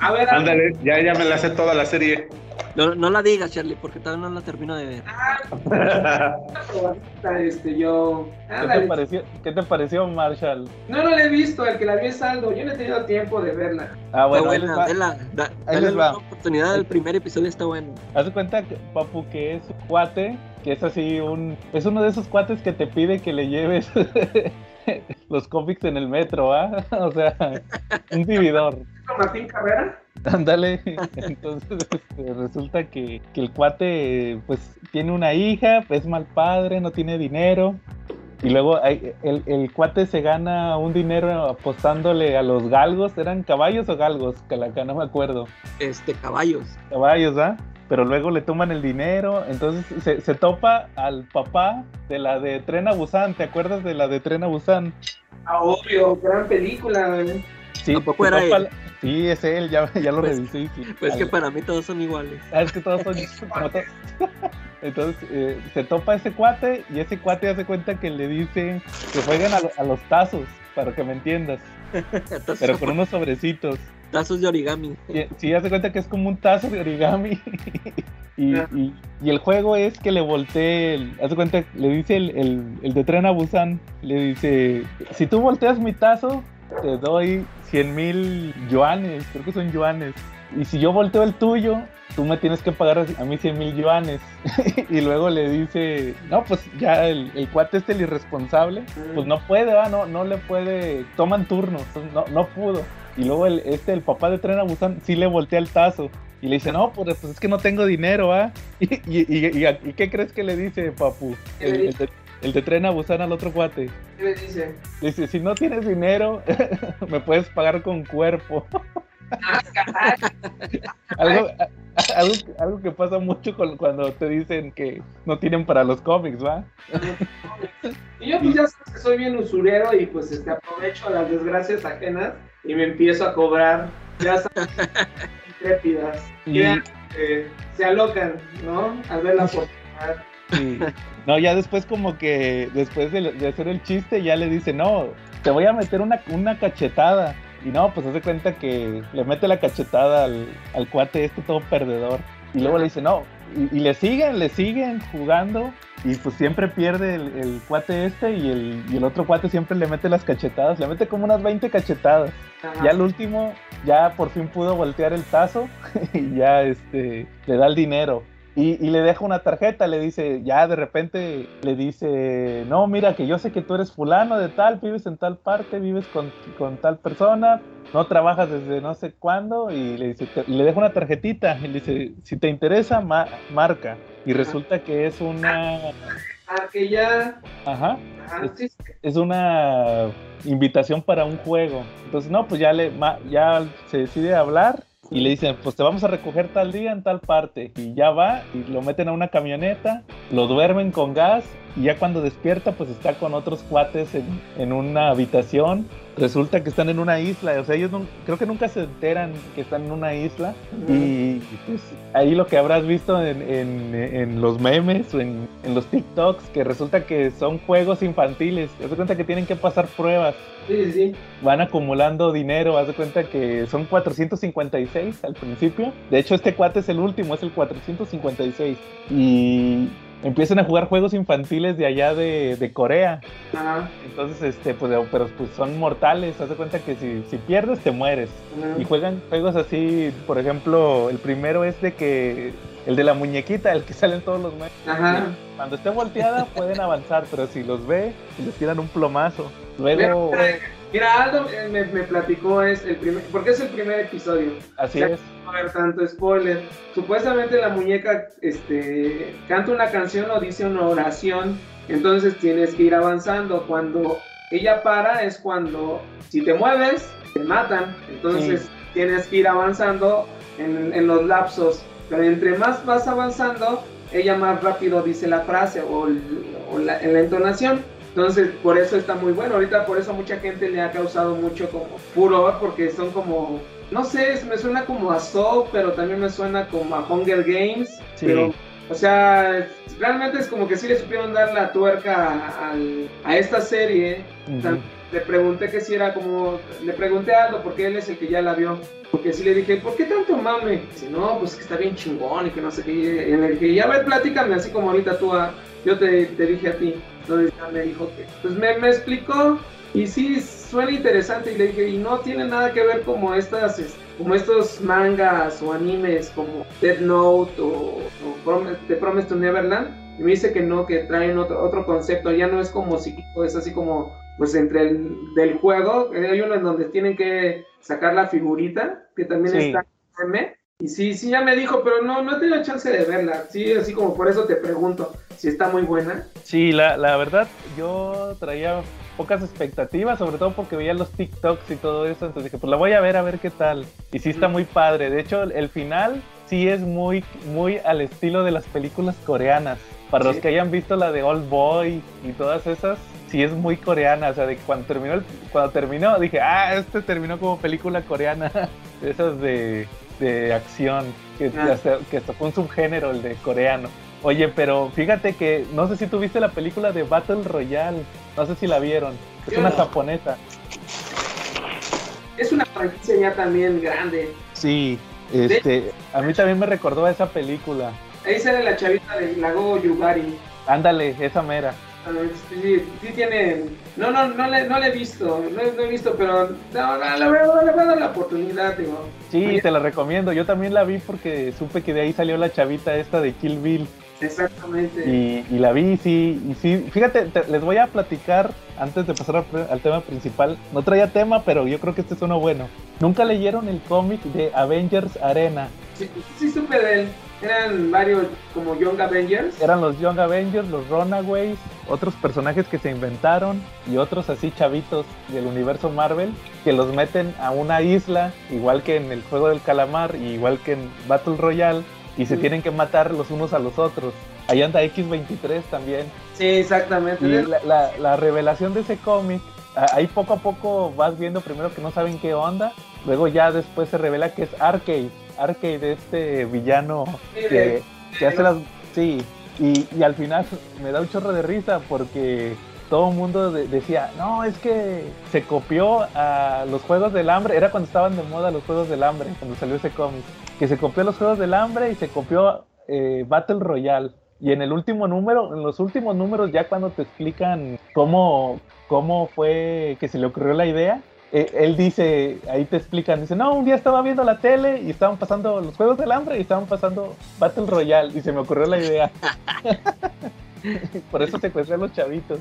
A ver, Ándale, ya, ya me la sé toda la serie. No, no la digas, Charlie, porque todavía no la termino de ver. probadita, este, yo... ¿Qué te pareció, ¿Qué te pareció Marshall? No, no la he visto, el que la vi es Aldo. Yo no he tenido tiempo de verla. Ah, bueno, está ahí les buena, va. dela, da- Ahí dale les va. una oportunidad, el primer episodio está bueno. Haz de cuenta, que, Papu, que es cuate, que es así un... Es uno de esos cuates que te pide que le lleves los cómics en el metro, ¿ah? O sea, un vividor. Martín Carrera. Ándale, entonces este, resulta que, que el cuate pues tiene una hija, es mal padre, no tiene dinero. Y luego hay- el, el cuate se gana un dinero apostándole a los galgos, ¿eran caballos o galgos? Calaca, no me acuerdo. Este, caballos. Caballos, ¿ah? Pero luego le toman el dinero, entonces se, se topa al papá de la de Tren a Busan, ¿te acuerdas de la de Tren a Busan? Ah, obvio, gran película. ¿eh? Sí, ¿A poco se era topa él? Sí, es él, ya, ya lo Pues- revisé. sí. Pues que Al- para mí todos son iguales. Ah, es que todos son como to- Entonces eh, se topa ese cuate y ese cuate hace cuenta que le dice que jueguen a, lo- a los tazos, para que me entiendas, pero con unos sobrecitos. Tazos de origami. Y, sí, hace cuenta que es como un tazo de origami. y, y- y el juego es que le voltee, el, hace cuenta, le dice el, el, el de Tren a Busan, le dice, si tú volteas mi tazo, te doy 100 mil yuanes, creo que son yuanes. Y si yo volteo el tuyo, tú me tienes que pagar a mí 100 mil yuanes. y luego le dice, no, pues ya el, el cuate este, el irresponsable, pues no puede, ¿va? No, no le puede, toman turnos, no, no pudo. Y luego el, este, el papá de Tren a Busan, sí le voltea el tazo. Y le dice, no, pues, pues es que no tengo dinero, ¿ah? Y, y, y, y- ¿y qué crees que le dice, papu? ¿Qué El, el de, el de Tren a Busan al otro cuate. ¿Qué le dice? Dice, si no tienes dinero, me puedes pagar con cuerpo. algo, algo, algo que pasa mucho con- cuando te dicen que no tienen para los cómics, ¿va? Y yo pues ya sabes que soy bien usurero y pues este, aprovecho las desgracias ajenas y me empiezo a cobrar, ya sabes, intrépidas. Y- Ya, eh, se alocan, ¿no? Al ver la oportunidad. Sí. No, ya después como que, después de, de hacer el chiste, ya le dice, no, te voy a meter una, una cachetada. Y no, pues hace cuenta que le mete la cachetada al, al cuate este todo perdedor. Y luego le dice, no, y, y le siguen, le siguen jugando. Y pues siempre pierde el, el cuate este y el, y el otro cuate siempre le mete las cachetadas. Le mete como unas 20 cachetadas. Ajá. Ya el último, ya por fin pudo voltear el tazo y ya este, le da el dinero. Y, y le deja una tarjeta, le dice, ya de repente le dice, no, mira que yo sé que tú eres fulano de tal, vives en tal parte, vives con, con tal persona, no trabajas desde no sé cuándo, y le dice, te- le deja una tarjetita, y le dice, si te interesa, ma- marca. Y resulta que es una, Ah, que ya. ajá, ah, sí. es una invitación para un juego. Entonces, no, pues ya, le, ma- ya se decide hablar y le dicen, pues te vamos a recoger tal día en tal parte. Y ya va y lo meten a una camioneta, lo duermen con gas y ya cuando despierta, pues está con otros cuates en, en una habitación. Resulta que están en una isla, o sea, ellos no- creo que nunca se enteran que están en una isla y, Y pues ahí lo que habrás visto en, en- en los memes o en, en los TikToks, que resulta que son juegos infantiles. Haz de cuenta que tienen que pasar pruebas. Sí, sí, sí. Van acumulando dinero. Haz de cuenta que son 456 al principio. De hecho, este cuate es el último, es el 456. Y empiezan a jugar juegos infantiles de allá de, de Corea. Ajá. Entonces, este, pues, pero pues son mortales. Haz de cuenta que si, si pierdes, te mueres. ajá. Y juegan juegos así, por ejemplo, el primero es de que el de la muñequita, el que sale en todos los memes. Ajá. Cuando esté volteada pueden avanzar, pero si los ve, les tiran un plomazo. Luego, Mira, Mira, Aldo eh, me, me platicó es el primer, porque es el primer episodio. así ya- es. No va a haber tanto spoiler. Supuestamente la muñeca este, canta una canción o dice una oración, entonces tienes que ir avanzando. Cuando ella para es cuando si te mueves te matan, entonces Sí. tienes que ir avanzando en, en los lapsos. Pero entre más vas avanzando, ella más rápido dice la frase o, el- o la, en la entonación. Entonces, por eso está muy bueno. Ahorita por eso mucha gente le ha causado mucho como furor, porque son como, no sé, me suena como a Soul, pero también me suena como a Hunger Games. Sí. Pero, o sea, realmente es como que sí le supieron dar la tuerca a, esta serie. Ujú. Le pregunté que si era como, le pregunté a Aldo, porque él es el que ya la vio. Porque sí le dije, ¿por qué tanto mame? Dice, no, pues que está bien chingón y que no sé qué. Y le dije, ya ver, platícame, así como ahorita tú, a- yo te, te dije a ti. Entonces ya me dijo que, pues me, me explicó y sí, suena interesante. Y le dije, y no tiene nada que ver como estas, es- como estos mangas o animes como Death Note o, o The Promise to Neverland. Y me dice que no, que traen otro, otro concepto. Ya no es como psíquico, es así como, pues entre el del juego. Hay uno en donde tienen que sacar la figurita, que también Sí. está en M. Y sí, sí, ya me dijo, pero no, no he tenido chance de verla. Sí, así como por eso te pregunto si está muy buena. Sí, la, la verdad, yo traía pocas expectativas, sobre todo porque veía los TikToks y todo eso, entonces dije, pues la voy a ver a ver qué tal. Y sí está muy padre. De hecho, el, final sí es muy, muy al estilo de las películas coreanas. Para los Sí. que hayan visto la de Old Boy y todas esas, sí es muy coreana. O sea, de que cuando terminó, el- cuando terminó dije, ah, este terminó como película coreana. Esas de, de acción, que, Ah. hasta- que hasta fue un subgénero el de coreano. Oye, pero fíjate que no sé si tuviste la película de Battle Royale, no sé si la vieron, es una japonesa. Es una franquicia ya también grande. Sí, este, a mí también me recordó a esa película. Ahí sale la chavita de Lago Yugari. Ándale, esa mera. Sí, sí, sí tiene. No, no, no le, no le he visto, no, no he visto, pero no, no, la verdad le voy a dar la oportunidad, digo. Sí, Oye, te la recomiendo. Yo también la vi porque supe que de ahí salió la chavita esta de Kill Bill. Exactamente. Y, y la vi, sí, y sí. Fíjate, te- les voy a platicar antes de pasar al tema principal. No traía tema, pero yo creo que este es uno bueno. ¿Nunca leyeron el cómic de Avengers Arena? Sí, sí supe de él. Eran varios como Young Avengers. Eran los Young Avengers, los Runaways, otros personajes que se inventaron y otros así chavitos del universo Marvel que los meten a una isla, igual que en el juego del calamar y igual que en Battle Royale, y se tienen que matar los unos a los otros. Ahí anda X23 también. Sí, exactamente. Y la, la- la revelación de ese cómic, ahí poco a poco vas viendo primero que no saben qué onda, luego ya después se revela que es Arcade, Arcade este villano que, que hace las... Sí, y, y al final me da un chorro de risa porque todo el mundo de- decía, no, es que se copió a los Juegos del Hambre, era cuando estaban de moda los Juegos del Hambre, cuando salió ese cómic, que se copió los Juegos del Hambre y se copió eh, Battle Royale. Y en el último número, en los últimos números, ya cuando te explican cómo, cómo fue que se le ocurrió la idea, eh, él dice, ahí te explican, dice, no, un día estaba viendo la tele y estaban pasando los Juegos del Hambre y estaban pasando Battle Royale y se me ocurrió la idea. por eso secuestré a los chavitos.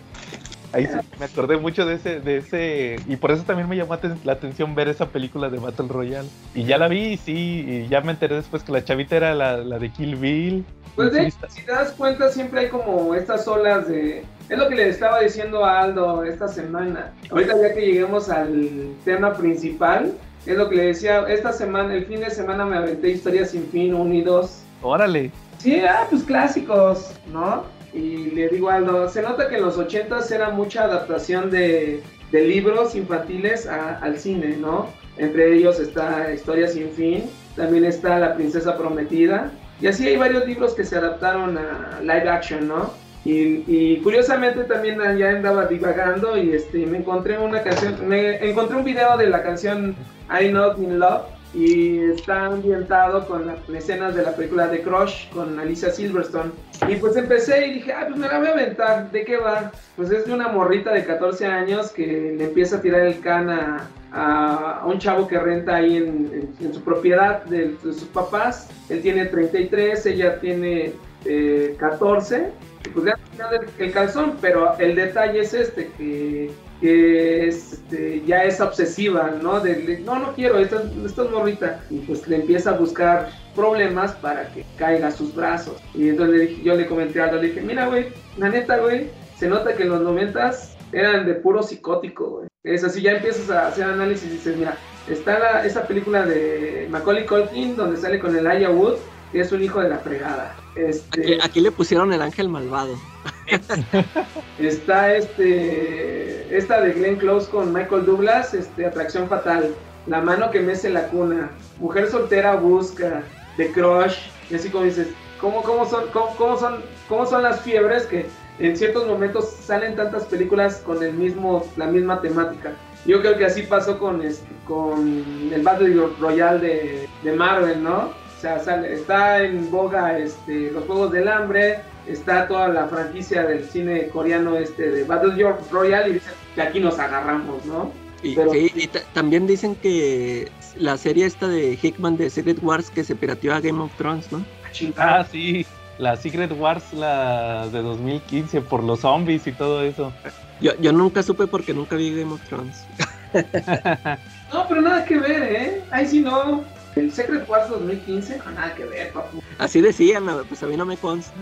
Ahí sí, me acordé mucho de ese, de ese, y por eso también me llamó la atención ver esa película de Battle Royale. Y ya la vi, sí, y ya me enteré después que la chavita era la, la de Kill Bill. Pues de, está- si te das cuenta, siempre hay como estas olas de... Es lo que le estaba diciendo a Aldo esta semana. Ahorita ya que lleguemos al tema principal, es lo que le decía, esta semana, el fin de semana me aventé Historia sin fin 1 y 2. Órale. Sí, ah, pues clásicos, ¿no? Y le digo a Aldo, se nota que en los 80s era mucha adaptación de, de libros infantiles a- al cine, ¿no? Entre ellos está Historia sin fin, también está La princesa prometida. Y así hay varios libros que se adaptaron a live action, ¿no? Y, curiosamente también ya andaba divagando y este, me encontré una canción, me encontré un video de la canción I Know In Love y está ambientado con las escenas de la película The Crush con Alicia Silverstone. Y pues empecé y dije, ah, pues me la voy a aventar, ¿de qué va? Pues es de una morrita de 14 años que le empieza a tirar el can a, un chavo que renta ahí en, su propiedad de, sus papás. Él tiene 33, ella tiene 14. Eh, pues le han el calzón, pero el detalle es este, que que este, ya es obsesiva, ¿no? De, no, no quiero, esta, es morrita. Y pues le empieza a buscar problemas para que caiga a sus brazos. Y entonces yo le comenté a Aldo, le dije, mira, güey, la neta, güey, se nota que en los noventas eran de puro psicótico, güey. Es así, ya empiezas a hacer análisis y dices, mira, está la, esa película de Macaulay Culkin donde sale con el Aya Wood, que es un hijo de la fregada. Este... Aquí, le pusieron el ángel malvado. Está este esta de Glenn Close con Michael Douglas, este Atracción Fatal, La mano que mece la cuna, Mujer soltera busca, The Crush, y así como dices, ¿cómo, cómo, son, cómo, son, ¿cómo son las fiebres que en ciertos momentos salen tantas películas con el mismo, la misma temática? Yo creo que así pasó con, este, con el Battle Royale de, de Marvel, ¿no? O sea, está en boga este, los Juegos del Hambre, está toda la franquicia del cine coreano este de Battle Royale y dicen que aquí nos agarramos, ¿no? Y, también dicen que la serie esta de Hickman de Secret Wars que se pirateó a Game of Thrones, ¿no? Ah, sí, la Secret Wars, la de 2015, por los zombies y todo eso. Yo, yo nunca supe porque nunca vi Game of Thrones. no, pero nada que ver, ¿eh? Ahí sí no. El Secret Wars 2015, nada que ver, papu. Así decían, pues a mí no me consta.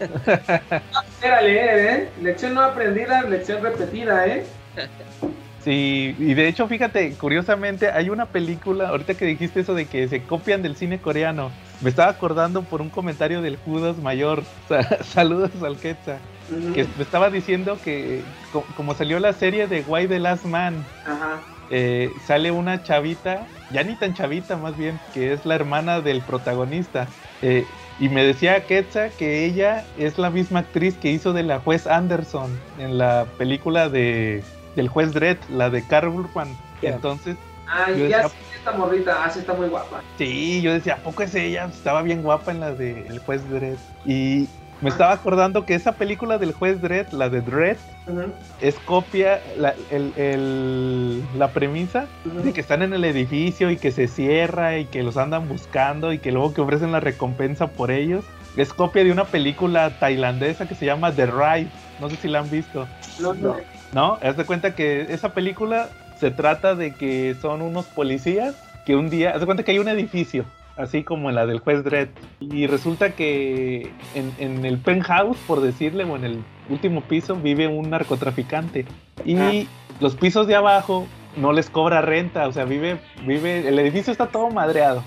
era leer, ¿eh? Lección no aprendida, lección repetida, ¿eh? Sí, y de hecho, fíjate, curiosamente, hay una película, ahorita que dijiste eso de que se copian del cine coreano, me estaba acordando por un comentario del Judas Mayor, saludos al Quetzal, que me estaba diciendo que como salió la serie de Why the Last Man, Ajá eh, sale una chavita, ya ni tan chavita más bien, que es la hermana del protagonista. Eh, y me decía Ketsa que ella es la misma actriz que hizo de la juez Anderson en la película de del juez Dredd, la de Carl Urban. Entonces. Ah, ya esta morrita, ah, está muy guapa. Sí, yo decía, ¿a poco es ella? Estaba bien guapa en la de El juez Dredd. Y me estaba acordando que esa película del juez Dredd, la de Dredd, es copia la, la premisa de que están en el edificio y que se cierra y que los andan buscando y que luego que ofrecen la recompensa por ellos. Es copia de una película tailandesa que se llama The Ride. No sé si la han visto. No, no. ¿No? Haz de cuenta que esa película se trata de que son unos policías que un día, haz de cuenta que hay un edificio así como en la del juez Dredd. Y resulta que en, el penthouse, por decirle, o en el último piso, vive un narcotraficante. Y ah. los pisos de abajo no les cobra renta, o sea, vive, vive, el edificio está todo madreado.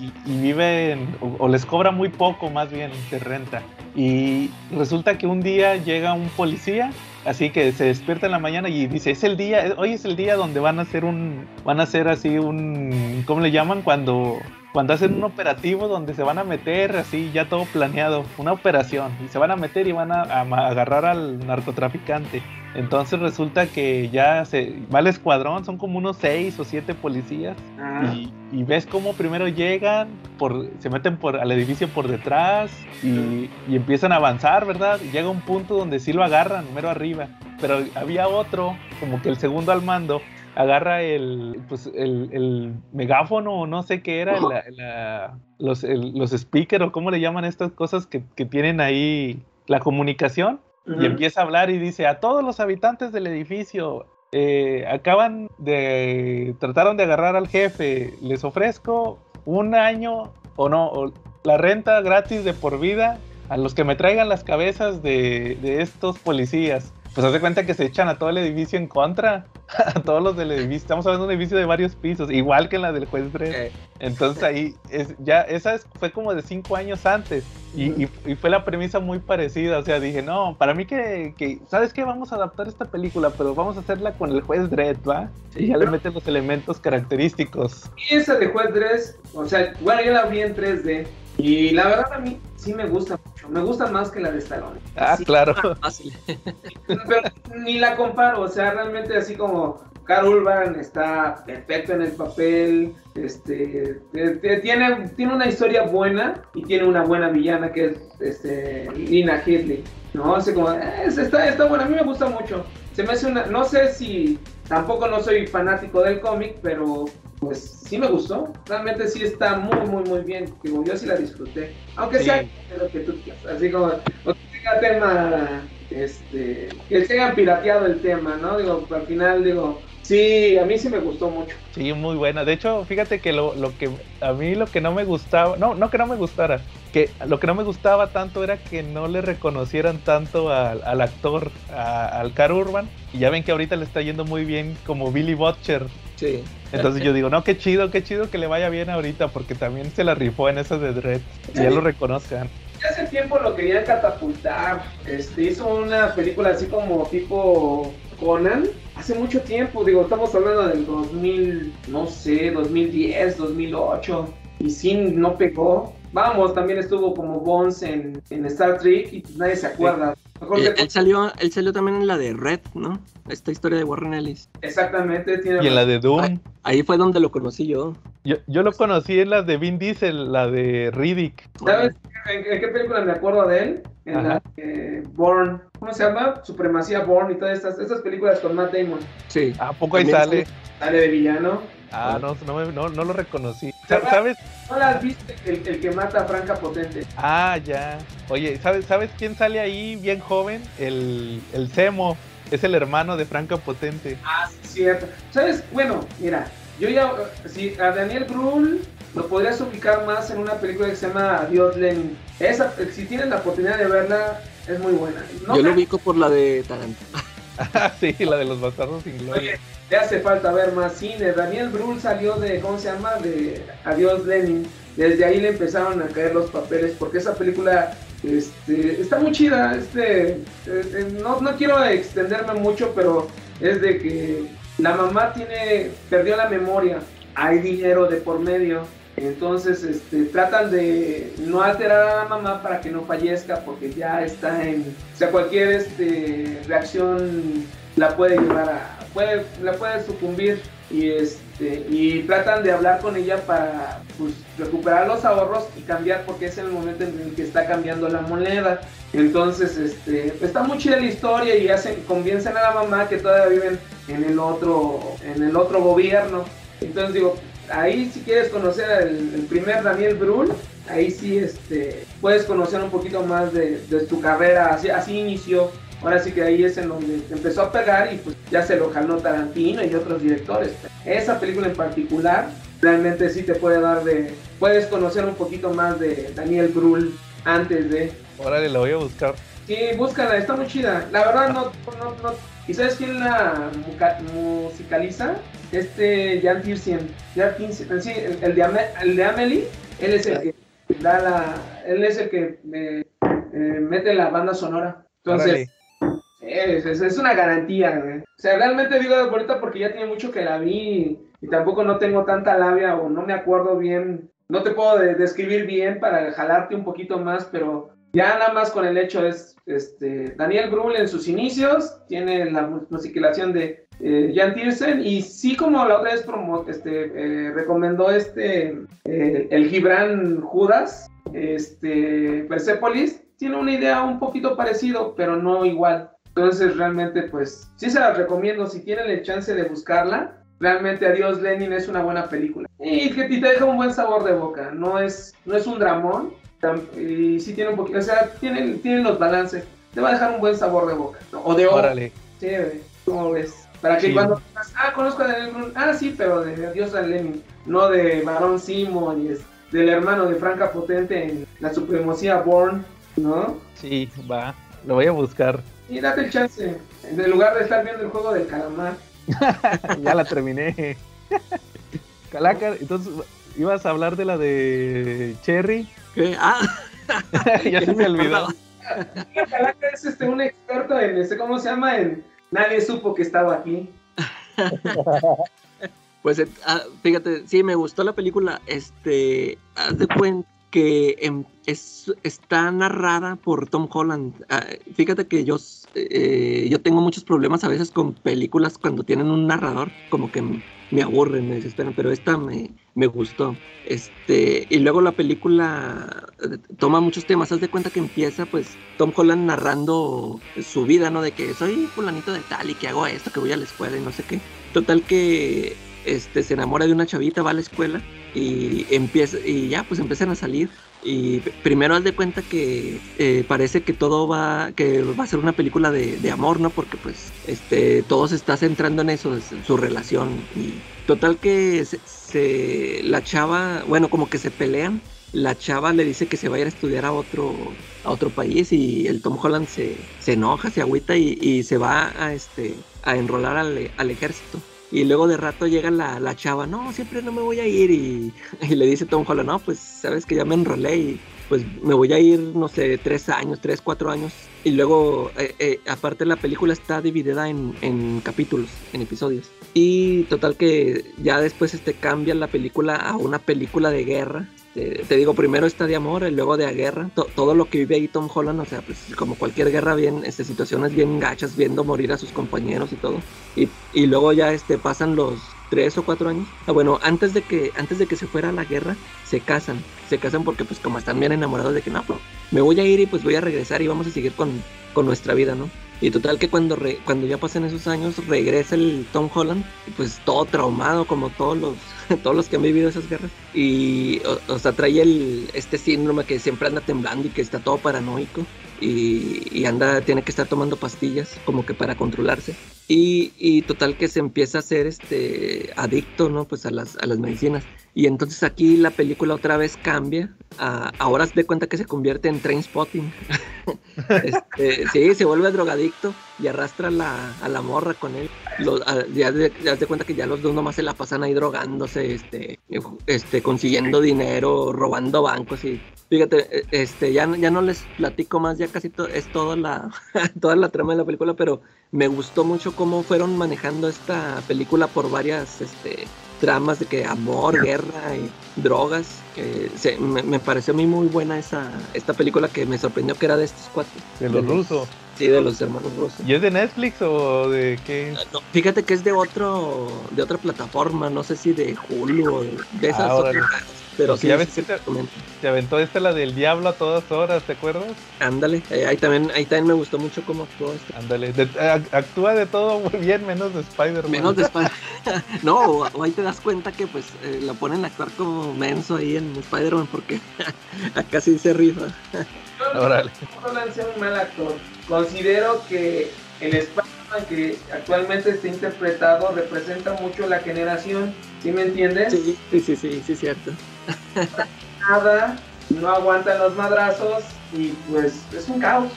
Y, y, viven, o, les cobra muy poco más bien de renta. Y resulta que un día llega un policía Así que se despierta en la mañana y dice, es el día, hoy es el día donde van a hacer un, van a hacer así un, ¿cómo le llaman? Cuando, cuando hacen un operativo donde se van a meter así, ya todo planeado, una operación, y se van a meter y van a, agarrar al narcotraficante. Entonces resulta que ya se va el escuadrón, son como unos seis o siete policías, ah. y, ves cómo primero llegan, por, se meten por, al edificio por detrás y, y empiezan a avanzar, ¿verdad? Y llega un punto donde sí lo agarran, mero arriba pero había otro, como que el segundo al mando, agarra el, pues, el, megáfono o no sé qué era, los, los speakers o cómo le llaman estas cosas que, tienen ahí la comunicación y empieza a hablar y dice a todos los habitantes del edificio. Eh, acaban de trataron de agarrar al jefe les ofrezco un año o no la renta gratis de por vida a los que me traigan las cabezas de, de estos policías pues hace cuenta que se echan a todo el edificio en contra. a todos los del edificio. Estamos hablando de un edificio de varios pisos, igual que en la del juez Dredd. Eh, Entonces ahí, es, ya, esa es- fue como de cinco años antes. Y, y- y fue la premisa muy parecida. O sea, dije, no, para mí que, que, ¿sabes qué? Vamos a adaptar esta película, pero vamos a hacerla con el juez Dredd, ¿va? Y ya le meten los elementos característicos. Y esa de Juez Dredd, o sea, bueno, yo la vi en 3D. Y la verdad a mí sí me gusta mucho. Me gusta más que la de Stallone. Ah, Sí, claro. Pero ni la comparo, o sea, realmente así como Carl Urban está perfecto en el papel, este, te- te- tiene, tiene una historia buena y tiene una buena villana que es este, Lina Headley, ¿no? Así como, eh, está, está buena, a mí me gusta mucho. Se me hace una, no sé si, tampoco no soy fanático del cómic, pero pues sí me gustó, realmente sí está muy, muy, muy bien, digo, yo sí la disfruté, aunque Sí. sea de lo que tú quieras, así como, o que tenga tema, este, que se hayan pirateado el tema, ¿no? Digo, al final, digo, sí, a mí sí me gustó mucho. Sí, muy buena. De hecho, fíjate que lo, lo que a mí lo que no me gustaba, no, no que no me gustara, que lo que no me gustaba tanto era que no le reconocieran tanto al, al actor, a- al Car Urban. Y ya ven que ahorita le está yendo muy bien como Billy Butcher. Sí. Entonces yo digo, no, qué chido, qué chido que le vaya bien ahorita, porque también se la rifó en esa de Dread. Y ya lo reconozcan. Ya hace tiempo lo querían catapultar, este, hizo una película así como tipo Conan, hace mucho tiempo, digo, estamos hablando del 2000, no sé, 2010, 2008, y sin no pegó. Vamos, también estuvo como Bones en, en Star Trek y pues nadie se acuerda. Mejor Él, salió, él salió también en la de Red, ¿no? Esta historia de Warren Ellis. Exactamente, tiene Y en la de Doom. Ahí fue donde lo conocí yo. Yo, yo lo conocí en la de Vin Diesel, la de Riddick. ¿Sabes en, en qué película me acuerdo de él? En Ajá. la de Bourne. ¿Cómo se llama? Supremacía Bourne y todas estas, estas películas con Matt Damon. Sí. ¿A poco ahí También sale? Sale de villano. Ah, no, no, me- no, no lo reconocí. Sa- ¿Sabes? ¿No las viste? El, el que mata a Franca Potente. Ah, ya. Oye, ¿sabes, ¿sabes quién sale ahí bien joven? El, el Semo. Es el hermano de Franca Potente. Ah, sí, cierto. ¿Sabes? Bueno, mira, yo ya, si a Daniel Brühl lo podrías ubicar más en una película que se llama Adiós Lenin. Esa, si tienes la oportunidad de verla, es muy buena. No yo lo ubico por la de Tarantino. Ah, sí, la de los bastardos sin gloria. Oye, le hace falta ver más cine. Daniel Brühl salió de, ¿cómo se llama? De Adiós Lenin. Desde ahí le empezaron a caer los papeles porque esa película este, está muy chida. Este, eh, eh, no, no quiero extenderme mucho, pero es de que la mamá tiene, perdió la memoria. Hay dinero de por medio. Entonces este, tratan de no alterar a la mamá para que no fallezca porque ya está en... O sea, cualquier este, reacción la puede llevar a... Puede, la puede sucumbir y, este, y tratan de hablar con ella para pues, recuperar los ahorros y cambiar porque es el momento en el que está cambiando la moneda. Entonces, este, está muy chida la historia y hacen, convencen a la mamá que todavía viven en el otro, en el otro gobierno. Entonces digo, ahí si quieres conocer al el primer Daniel Brühl, ahí sí este, puedes conocer un poquito más de, de carrera, así, así inició. Ahora sí que ahí es en donde empezó a pegar y pues ya se lo jaló Tarantino y otros directores. Esa película en particular realmente sí te puede dar de... Puedes conocer un poquito más de Daniel Brühl antes de... Órale, la voy a buscar. Sí, búscala, está muy chida. La verdad no, no, no. ¿Y sabes quién la musicaliza? Este Jan Tiersen. Jan Tiersen, sí, el, el de Ame- el de Amelie, él es el que da la, él es el que eh, eh, mete la banda sonora. Entonces, es, es- una garantía, güey. O sea, realmente digo de ahorita porque ya tiene mucho que la vi y, tampoco no tengo tanta labia o no me acuerdo bien. No te puedo de- describir bien para jalarte un poquito más, pero ya nada más con el hecho es este Daniel Brühl en sus inicios, tiene la mu- musicalización de eh, Jan Tiersen y sí como la otra vez promo, este, eh, recomendó este eh, el Gibran Judas, este Persepolis, tiene una idea un poquito parecido, pero no igual. Entonces realmente pues sí se las recomiendo si tienen el chance de buscarla. Realmente Adiós Lenin es una buena película. Y que te deja un buen sabor de boca. No es, no es un dramón. Y sí tiene un poquito, o sea, tienen, tienen los balances. Te va a dejar un buen sabor de boca. ¿no? O de ojo. Órale. Sí. ¿Cómo ves? Para que Sí. cuando digas, ah, conozco a Daniel Brühl. Ah, sí, pero de Adiós a Lenin. No de Barón Simon y es del hermano de Franca Potente en la supremacía Born, ¿no? Sí, va. Lo voy a buscar. Y date el chance. En lugar de estar viendo el juego del calamar. ya la terminé. Calaca, entonces, ¿ibas a hablar de la de Cherry? ¿Qué? Ah, ya se me olvidó. Calaca es este, un experto en, este, ¿cómo se llama? En Nadie supo que estaba aquí. Pues eh, ah, fíjate, sí, me gustó la película. Este, haz de cuenta que em, es, está narrada por Tom Holland. Ah, fíjate que yo, eh, yo tengo muchos problemas a veces con películas cuando tienen un narrador, como que me aburren, me desesperan, pero esta me, me gustó. Este, y luego la película eh, toma muchos temas. Haz de cuenta que empieza, pues, Tom Holland narrando su vida, ¿no? De que soy fulanito de tal y que hago esto, que voy a la escuela y no sé qué. Total que este, se enamora de una chavita, va a la escuela y empieza, y ya, pues empiezan a salir. Y primero haz de cuenta que eh, parece que todo va, que va a ser una película de, de, amor, ¿no? Porque pues este, todo se está centrando en eso, en su relación. Y total que se, la chava, bueno, como que se pelean. La chava le dice que se va a ir a estudiar a otro, a otro país y el Tom Holland se, se enoja, se agüita y, y, se va a, este, a enrolar al, al ejército. Y luego de rato llega la, la, chava, no, siempre no me voy a ir. Y, y, le dice Tom Holland, no, pues sabes que ya me enrolé y pues me voy a ir, no sé, tres años, tres, cuatro años. Y luego, eh, eh, aparte la película está dividida en, en, capítulos, en episodios. Y total que ya después este, cambia la película a una película de guerra. Te, te digo, primero está de amor y luego de guerra. To, todo lo que vive ahí Tom Holland, o sea, pues como cualquier guerra, bien, este, situaciones bien gachas, viendo morir a sus compañeros y todo. Y, y luego ya este, pasan los tres o cuatro años. Ah, bueno, antes de que antes de que se fuera a la guerra, se casan. Se casan porque pues como están bien enamorados de que no, pues, me voy a ir y pues voy a regresar y vamos a seguir con, con nuestra vida, ¿no? Y total que cuando re, cuando ya pasan esos años regresa el Tom Holland, pues todo traumado como todos los todos los que han vivido esas guerras y o, o sea trae el este síndrome que siempre anda temblando y que está todo paranoico y, y, anda, tiene que estar tomando pastillas como que para controlarse. Y, y, total que se empieza a ser este adicto, ¿no? Pues a las, a las medicinas. Y entonces aquí la película otra vez cambia. Ahora se de cuenta que se convierte en train spotting. este, sí, se vuelve drogadicto y arrastra la, a la morra con él. Los, a, ya, de, ya de cuenta que ya los dos nomás se la pasan ahí drogándose, este, este, consiguiendo dinero, robando bancos y Fíjate, este, ya, ya no les platico más, ya casi to, es toda la, toda la trama de la película, pero me gustó mucho cómo fueron manejando esta película por varias este, tramas de que amor, guerra y drogas. Que se, me, me, pareció a mí muy buena esa esta película que me sorprendió que era de estos cuatro. De los rusos. Sí, de los hermanos rusos. ¿Y es de Netflix o de qué? No, fíjate que es de otro, de otra plataforma, no sé si de Hulu o de, esas Ah, otras. Pero Porque sí, ya ves sí, que te- aventó esta la del diablo a todas horas, ¿te acuerdas? Ándale, eh, ahí también, ahí también me gustó mucho cómo actuó este. Ándale, de- actúa de todo muy bien, menos de Spider-Man. Menos de Spider- no, o, o ahí te das cuenta que pues eh, lo ponen a actuar como menso ahí en Spider-Man porque acá sí se rifa. Órale. no un mal actor. Considero que el Spider-Man que actualmente está interpretado representa mucho la generación. ¿Sí me entiendes? Sí, sí, sí, sí, sí, cierto. Nada, no aguantan los madrazos y pues es un caos.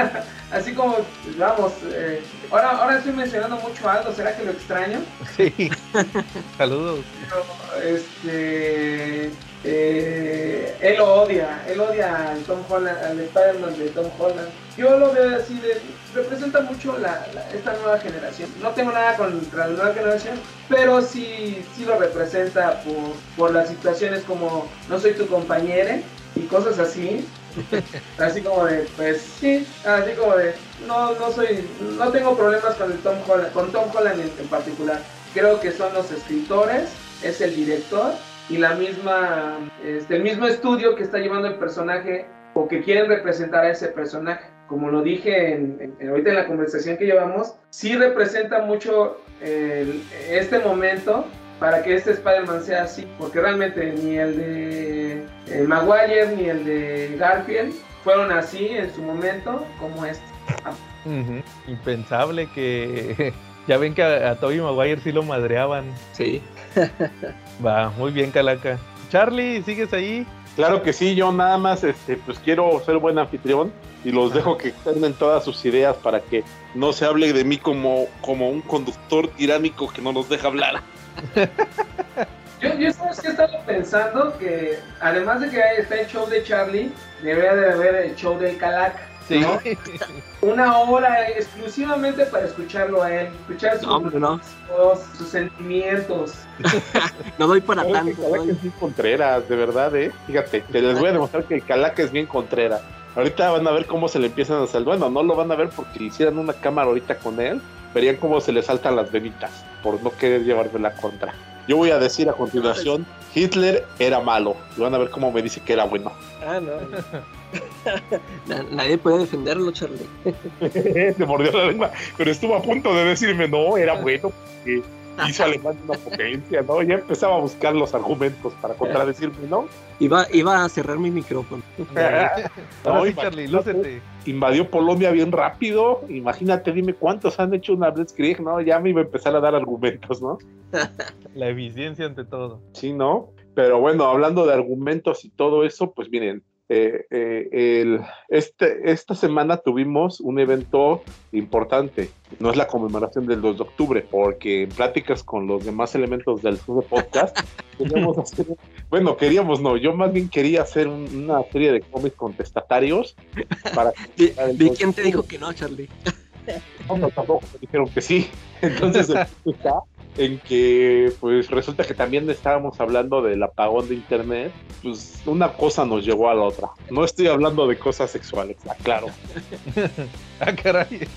Así como, vamos, eh, ahora, ahora estoy mencionando mucho a Aldo, ¿será que lo extraño? Sí. Saludos. Pero, este, eh, él lo odia, él odia al Tom Holland, al Spider-Man de Tom Holland. Yo lo veo así de, representa mucho la, la- esta nueva generación. No tengo nada contra la nueva generación, pero sí, sí lo representa por, por las situaciones como no soy tu compañera y cosas así. Así como de, pues sí, así como de, no, no soy, no tengo problemas con el Tom Holland, con Tom Holland en, en particular. Creo que son los escritores, es el director y la misma, este, el mismo estudio que está llevando el personaje o que quieren representar a ese personaje. Como lo dije en, en- ahorita en la conversación que llevamos, sí representa mucho el- este momento para que este Spider-Man sea así, porque realmente ni el de eh, Maguire ni el de Garfield fueron así en su momento como este. Impensable que. Ya ven que a, a Tobey Maguire sí lo madreaban. Sí. Va, muy bien, Calaca. Charlie, ¿sigues ahí? Claro que sí, yo nada más este, pues quiero ser buen anfitrión y los dejo que externen todas sus ideas para que no se hable de mí como, como un conductor tiránico que no nos deja hablar. Yo, yo sabes que estaba pensando que además de que está el show de Charlie, debería de haber el show del Calaca. Sí. ¿no? Una hora exclusivamente para escucharlo a él, escuchar sus, No, no. voz, sus sentimientos. No doy para que tanto. el Calaca doy. es bien Contreras, de verdad, ¿eh? Fíjate, te les voy a demostrar que el Calaca es bien Contreras. Ahorita van a ver cómo se le empiezan a hacer. Bueno, no lo van a ver porque hicieran una cámara ahorita con él. Verían cómo se le saltan las venitas por no querer llevarme la contra. Yo voy a decir a continuación, Hitler era malo. Y van a ver cómo me dice que era bueno. Ah, no. Na- Nadie puede defenderlo, Charlie. Se mordió la lengua, pero estuvo a punto de decirme, no, era bueno, porque hizo Alemania una potencia, ¿no? Ya empezaba a buscar los argumentos para contradecirme, ¿no? Iba, iba a cerrar mi micrófono. No, sí, Charlie, lúcete. Invadió Polonia bien rápido, imagínate, dime cuántos han hecho una Blitzkrieg, ¿no? Ya me iba a empezar a dar argumentos, ¿no? La eficiencia ante todo. Sí, ¿no? Pero bueno, hablando de argumentos y todo eso, pues miren, eh, eh, el- este, esta semana tuvimos un evento importante. No es la conmemoración del 2 de octubre, porque en pláticas con los demás elementos del Sube Podcast, queríamos hacer, bueno, queríamos, no, yo más bien quería hacer un- una serie de cómics contestatarios para dos quién de te dijo que no, Charlie. No, no, tampoco me dijeron que sí. Entonces está en que pues resulta que también estábamos hablando del apagón de internet, pues una cosa nos llevó a la otra. No estoy hablando de cosas sexuales, claro. Ah, caray.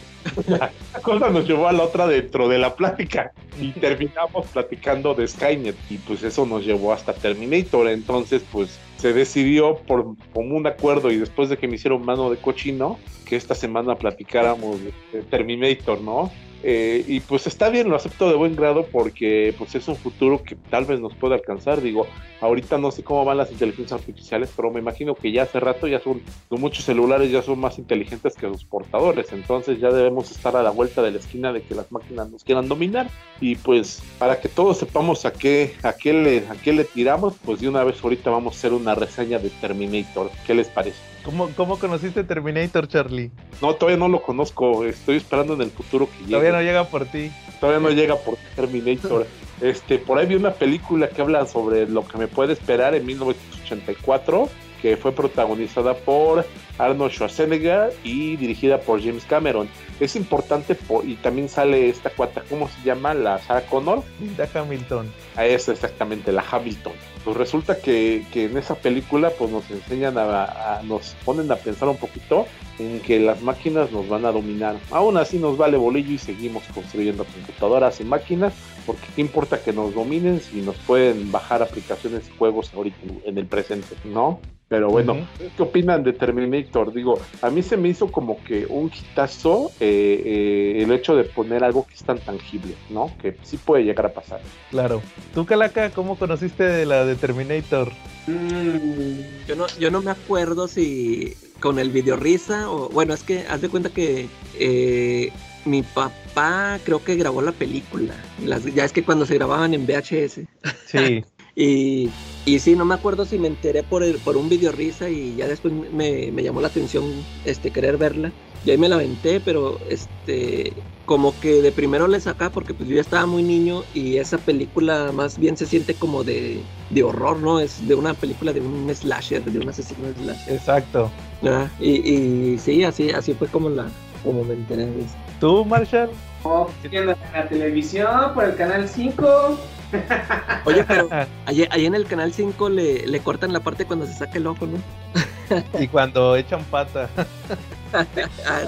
Una cosa nos llevó a la otra dentro de la plática y terminamos platicando de Skynet y pues eso nos llevó hasta Terminator. Entonces pues se decidió por común acuerdo y después de que me hicieron mano de cochino que esta semana platicáramos de Terminator, ¿no? Eh, y pues está bien, lo acepto de buen grado porque pues es un futuro que tal vez nos pueda alcanzar. Digo, ahorita no sé cómo van las inteligencias artificiales, pero me imagino que ya hace rato ya son, muchos celulares ya son más inteligentes que los portadores. Entonces ya debemos estar a la vuelta de la esquina de que las máquinas nos quieran dominar. Y pues para que todos sepamos a qué, a qué, le, a qué le tiramos, pues de una vez ahorita vamos a hacer una reseña de Terminator. ¿Qué les parece? ¿Cómo, ¿Cómo conociste Terminator, Charlie? No, todavía no lo conozco. Estoy esperando en el futuro que llegue. Todavía no llega por ti. todavía no llega por Terminator. Este, por ahí vi una película que habla sobre lo que me puede esperar en 1984, que fue protagonizada por Arnold Schwarzenegger y dirigida por James Cameron. Es importante por- y también sale esta cuata, ¿cómo se llama? La Sarah Connor. Linda Hamilton. A esa exactamente, la Hamilton. Pues resulta que, que en esa película pues nos enseñan a, a- nos ponen a pensar un poquito en que las máquinas nos van a dominar. Aún así nos vale bolillo y seguimos construyendo computadoras y máquinas, porque qué importa que nos dominen si nos pueden bajar aplicaciones y juegos ahorita en el presente, ¿no? Pero bueno. ¿qué opinan de Terminator? Digo, a mí se me hizo como que un hitazo eh, eh, el hecho de poner algo que es tan tangible, ¿no? Que sí puede llegar a pasar. Claro. ¿Tú, Calaca, cómo conociste de la de Terminator? Mm, Yo no, yo no me acuerdo si con el video risa o bueno, es que haz de cuenta que eh, mi papá creo que grabó la película. Las- ya es que cuando se grababan en VHS. Sí. Y, y sí, no me acuerdo si me enteré por, el- por un video risa y ya después me, me llamó la atención este, querer verla. Y ahí me la aventé, pero este, como que de primero le sacaba porque pues yo ya estaba muy niño y esa película más bien se siente como de, de horror, ¿no? Es de una película de un slasher, de un asesino slasher. Exacto. Ah, y, y sí, así, así fue como la, como me enteré de eso. ¿Tú, Marshall? oh, viendo en la televisión, por el canal 5. Oye, pero ahí, ahí en el canal 5 le, le cortan la parte cuando se saca el ojo, ¿no? Y cuando echan pata. Ah.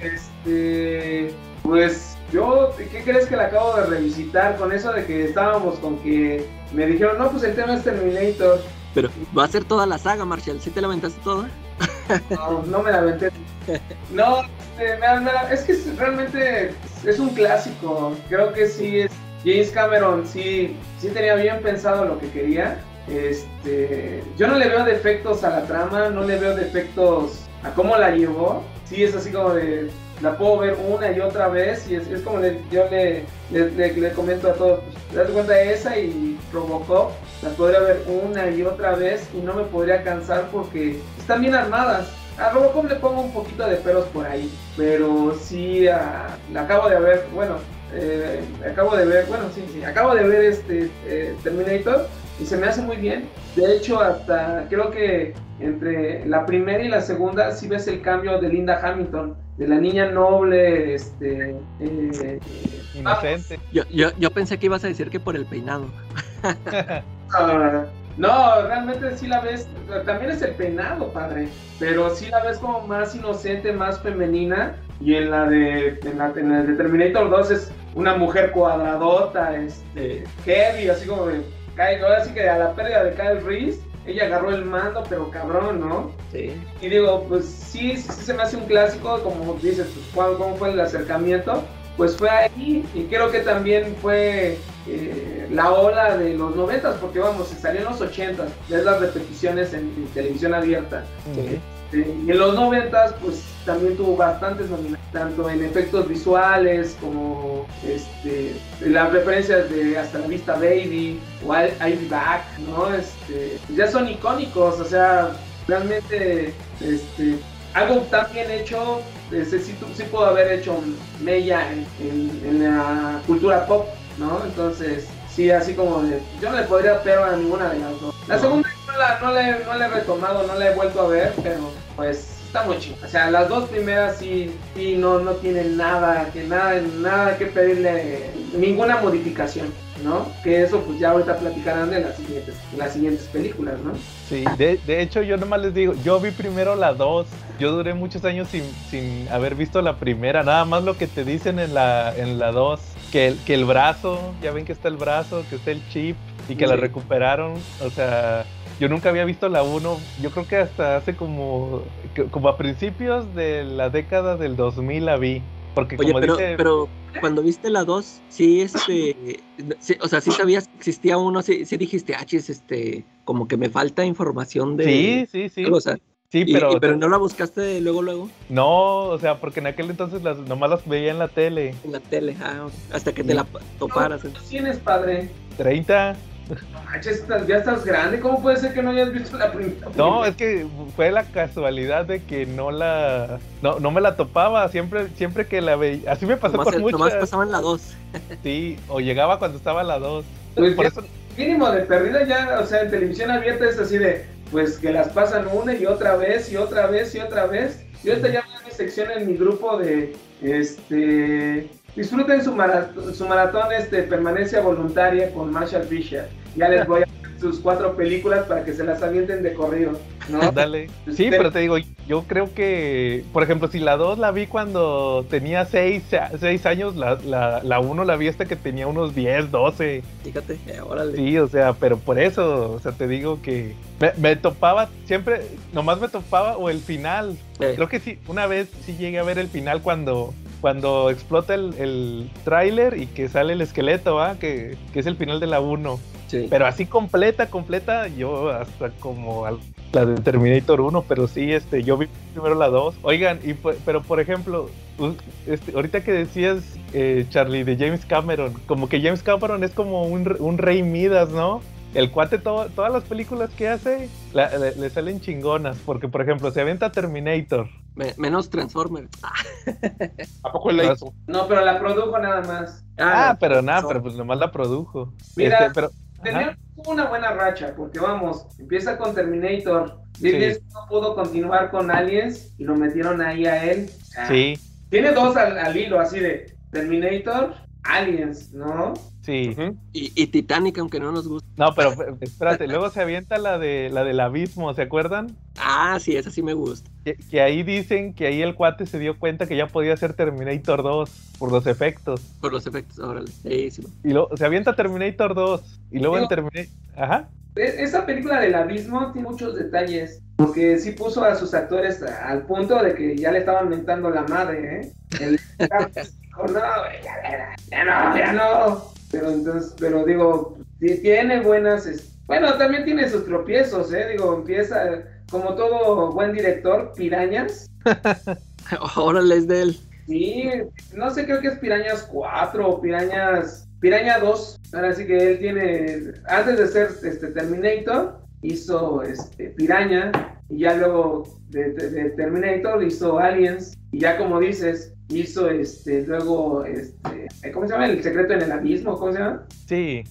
Este, pues yo, ¿qué crees que la acabo de revisitar con eso de que estábamos con que me dijeron, no, pues el tema es Terminator. Pero va a ser toda la saga, Marshall. ¿Sí te la aventaste toda? No, no me la aventé. No, este, me- me- es que realmente es un clásico. Creo que sí es. James Cameron sí, sí tenía bien pensado lo que quería. Este, yo no le veo defectos a la trama, no le veo defectos a cómo la llevó. Sí es así como de la puedo ver una y otra vez y es, es como yo le, le, comento a todos, pues, cuenta de esa y Robocop las podría ver una y otra vez y no me podría cansar porque están bien armadas. A Robocop le pongo un poquito de pelos por ahí, pero sí, la acabo de ver, bueno, eh, acabo de ver, bueno, sí, sí, acabo de ver este eh, Terminator y se me hace muy bien. De hecho, hasta creo que entre la primera y la segunda sí ves el cambio de Linda Hamilton, de la niña noble, este... Eh, Inocente. Yo, yo, yo pensé que ibas a decir que por el peinado. ah, no, realmente sí la ves, también es el peinado, padre, pero sí la ves como más inocente, más femenina, y en la de, en la, en el de Terminator 2 es una mujer cuadradota, este, heavy, así como de, cae, ahora sí que a la pérdida de Kyle Reese, ella agarró el mando, pero cabrón, ¿no? Sí. Y digo, pues sí, sí, sí se me hace un clásico, como dices, pues, ¿cuál- ¿cómo fue el acercamiento? Pues fue ahí, y creo que también fue eh, la ola de los noventas, porque vamos, se salió en los ochentas, ves las repeticiones en, en televisión abierta. Sí. Y en los noventas, pues también tuvo bastantes nominaciones, tanto en efectos visuales como este, las referencias de Hasta la Vista Baby o I'll Back, ¿no? Este, ya son icónicos, o sea, realmente este, algo tan bien hecho, este, sí, sí pudo haber hecho mella en- en la cultura pop, ¿no? Entonces, sí, así como de, yo no le podría pero a ninguna de las dos. La segunda no la, no la he- no la he retomado, no la he vuelto a ver, pero pues está muy chido. O sea, las dos primeras sí, sí no, no tienen nada, que nada, nada que pedirle, ninguna modificación, ¿no? Que eso pues ya ahorita platicarán de las siguientes, las siguientes películas, ¿no? Sí, de, de hecho yo nomás les digo, yo vi primero la 2, yo duré muchos años sin, sin haber visto la primera, nada más lo que te dicen en la en la 2, que el, que el brazo, ya ven que está el brazo, que está el chip y que la recuperaron, o sea, yo nunca había visto la 1, yo creo que hasta hace como, como a principios de la década del 2000 la vi, porque Oye, como pero, dice... pero cuando viste la 2, sí, este, sí, o sea, sí sabías que existía uno, sí, sí dijiste, ah, chis, este, como que me falta información de... Sí, sí, sí. O sea, Sí, pero, y- pero no la buscaste luego, luego, no, o sea, porque en aquel entonces las, nomás las veía en la tele. en la tele, ah, hasta que te la pa- toparas. ¿Cuántos tienes, padre? 30. No manches, estás- ya estás grande, ¿cómo puede ser que no hayas visto la primera? No, es que fue la casualidad de que no la no, no me la topaba, siempre siempre que la veía, así me pasó Nomás, con nomás muchas, pasaban la 2. sí, o llegaba cuando estaba la 2. Pues Por ya- eso mínimo de perdida ya, o sea, en televisión abierta es así de, pues que las pasan una y otra vez y otra vez y otra vez. Yo ahorita ya voy a mi sección en mi grupo de, este, disfruten su maratón, su maratón este, permanencia voluntaria con Marshall Fisher. Ya les voy a sus cuatro películas para que se las avienten de corrido, ¿no? Dale. Sí, te- pero te digo, yo creo que, por ejemplo, si la 2 la vi cuando tenía 6, años, la, la, la 1 la vi hasta que tenía unos 10, 12. Fíjate, eh, órale. Sí, o sea, pero por eso, o sea, te digo que me, me topaba, siempre, nomás me topaba o el final. Eh, Creo que sí, una vez sí llegué a ver el final cuando, cuando explota el, el tráiler y que sale el esqueleto, ¿va? Que, que es el final de la 1. sí. Pero así completa, completa, yo hasta como al- la de Terminator 1, pero sí, este, yo vi primero la 2. Oigan, y pero por ejemplo, este, ahorita que decías, eh, Charlie, de James Cameron, como que James Cameron es como un, un rey Midas, ¿no? El cuate, to- todas las películas que hace la- le, le salen chingonas, porque por ejemplo, se avienta Terminator. Me- menos Transformers. Ah, ¿A poco él la hizo? No, pero la produjo nada más. Ah, pero nada, pero pues nomás la produjo. Mira, Este, pero, Tenía una buena racha, porque vamos, empieza con Terminator. Ridley Sí. no pudo continuar con Aliens y lo metieron ahí a él. Ah, sí, Tiene dos al, al hilo, así de Terminator, Aliens, ¿no? sí. Y, y Titanic, aunque no nos gusta. No, pero eh, espérate, luego se avienta la de la del abismo, ¿se acuerdan? Ah, sí, esa sí me gusta. Que, que ahí dicen que ahí el cuate se dio cuenta que ya podía ser Terminator 2 por los efectos. Por los efectos, órale. Sí, sí. Y luego se avienta Terminator 2 y luego en Terminator... Ajá. E- Esa película del abismo tiene muchos detalles, porque sí puso a sus actores al punto de que ya le estaban mentando la madre, ¿eh? El no, ya, ya no, ya no. Pero entonces, pero digo, sí tiene buenas, bueno, también tiene sus tropiezos, ¿eh? Digo, empieza, como todo buen director, pirañas. Órale, es de él. Sí, no sé, creo que es Pirañas 4 o Pirañas Piraña 2. Ahora sí que él tiene, antes de ser este, Terminator, hizo este, Piraña y ya luego de, de- de Terminator hizo Aliens y ya como dices, hizo este, luego, este, ¿cómo se llama? El secreto en el abismo, ¿cómo se llama? Sí.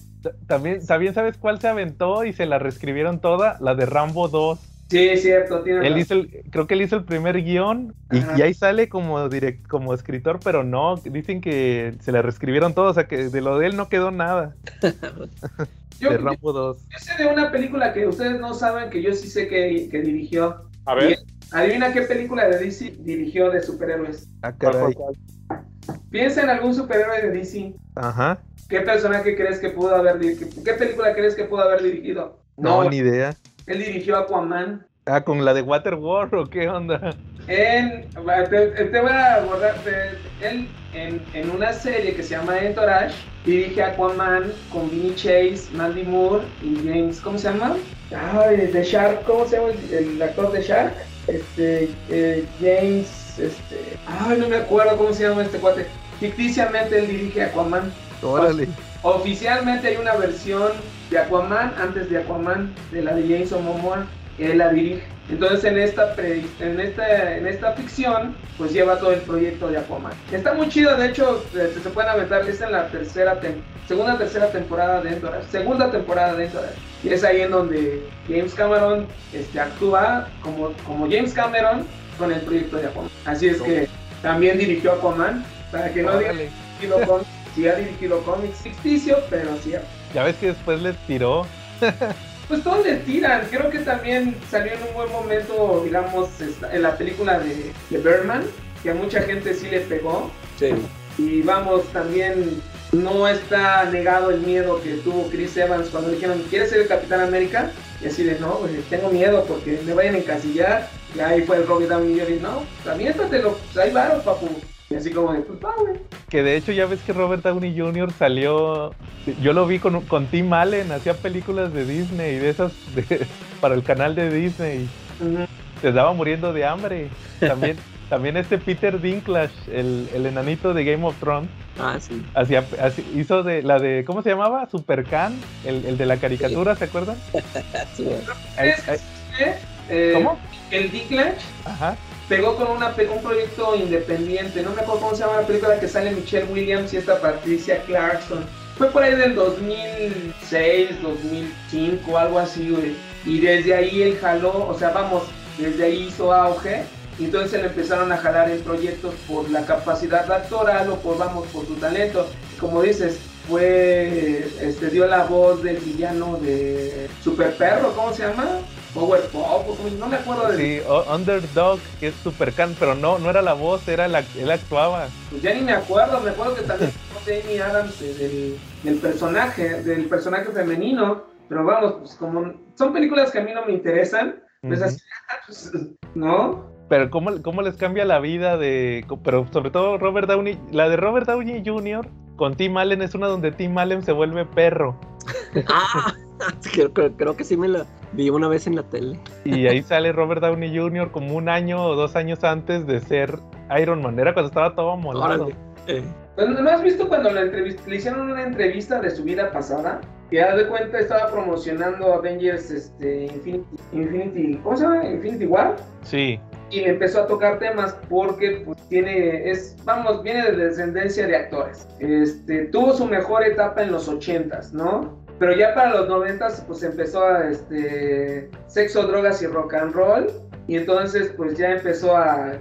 También, ¿también sabes cuál se aventó y se la reescribieron toda? La de Rambo 2. Sí, es cierto, tiene Él hizo el, creo que él hizo el primer guion y, ahí sale como direct, como escritor, pero no, dicen que se la reescribieron todo, o sea que de lo de él no quedó nada, Yo, de yo- Rambo 2. yo sé de una película que ustedes no saben que yo sí sé que, que dirigió. A ver. Adivina qué película de DC dirigió de superhéroes. Ah, ¿cuál, caray. Piensa en algún superhéroe de DC. Ajá. ¿Qué personaje crees que pudo haber dirigido? ¿Qué película crees que pudo haber dirigido? No, ni idea. él dirigió Aquaman. Ah, con la de Waterworld o qué onda. En, te, te voy a abordar. te- él en, en una serie que se llama Entourage dirige Aquaman con Vinny Chase, Mandy Moore y James. ¿Cómo se llama? Ay, de Shark. ¿Cómo se llama el, el actor de Shark? Este, eh, James. Este. Ay, no me acuerdo cómo se llama este cuate. Ficticiamente él dirige Aquaman. Órale. Oficialmente hay una versión de Aquaman antes de Aquaman, de la de Jason Momoa, que él la dirige. Entonces en esta, pre- en esta en esta ficción, pues lleva todo el proyecto de Aquaman. Está muy chido, de hecho, se pueden aventar, es en la tercera tem- segunda tercera temporada de Entourage, segunda temporada de Entourage. Y es ahí en donde James Cameron este, actúa como, como James Cameron con el proyecto de Aquaman. Así es que también dirigió Aquaman, para que no digan sí ha dirigido cómics ficticio, pero sí. Ya ves que después les tiró. Pues todos le tiran. Creo que también salió en un buen momento, digamos, esta- en la película de, de Birdman, que a mucha gente sí le pegó. Sí. Y vamos, también no está negado el miedo que tuvo Chris Evans cuando le dijeron, ¿quieres ser el Capitán América? Y así de, no, pues, tengo miedo porque me vayan a encasillar. Y ahí fue el Robert Downey Jr. y no, aviéntatelo, pues ahí varo, papu. Y así como de, pues va, güey. Que de hecho ya ves que Robert Downey Jr. salió. Yo lo vi con, con Tim Allen, hacía películas de Disney y de esas de- para el canal de Disney. Se estaba muriendo de hambre. También, también este Peter Dinklage, el, el enanito de Game of Thrones, Ah, sí. hacía, hacía- hizo de la de. ¿Cómo se llamaba? Supercan, el, el de la caricatura, ¿se acuerdan? sí. Ahí- ¿Crees ahí- que, eh, ¿Cómo? El Dicklage Ajá. Pegó con una, un proyecto independiente. No me acuerdo cómo se llama la película que sale Michelle Williams y esta Patricia Clarkson. Fue por ahí del 2006, 2005, algo así, güey. Y desde ahí él jaló, o sea, vamos, desde ahí hizo auge. Y entonces le empezaron a jalar en proyectos por la capacidad actoral o por, vamos, por su talento. Como dices, fue, este, dio la voz del villano de Super Perro, ¿cómo se llama? Power Pop, no me acuerdo de Sí, Underdog, que es Supercan, pero no, no era la voz, era la, él actuaba. Pues ya ni me acuerdo, me acuerdo que también Amy Adams eh, del, del personaje, del personaje femenino, pero vamos, pues como son películas que a mí no me interesan, pues así, pues, ¿no? Pero cómo, cómo les cambia la vida de... Pero sobre todo Robert Downey... La de Robert Downey Jr. con Tim Allen es una donde Tim Allen se vuelve perro. Ah, creo, creo- creo que sí me la vi una vez en la tele. Y ahí sale Robert Downey Jr. como un año o dos años antes de ser Iron Man. Era cuando estaba todo molado. Órale. Eh, ¿No has visto cuando le, hicieron una entrevista de su vida pasada? Que haz de cuenta estaba promocionando Avengers este, Infinity, Infinity, ¿cómo se llama? Infinity War. Sí. Y le empezó a tocar temas porque pues, tiene, es, vamos, viene de descendencia de actores. Este, tuvo su mejor etapa en los 80s, ¿no? Pero ya para los 90s pues empezó a, este, sexo, drogas y rock and roll. Y entonces pues ya empezó a,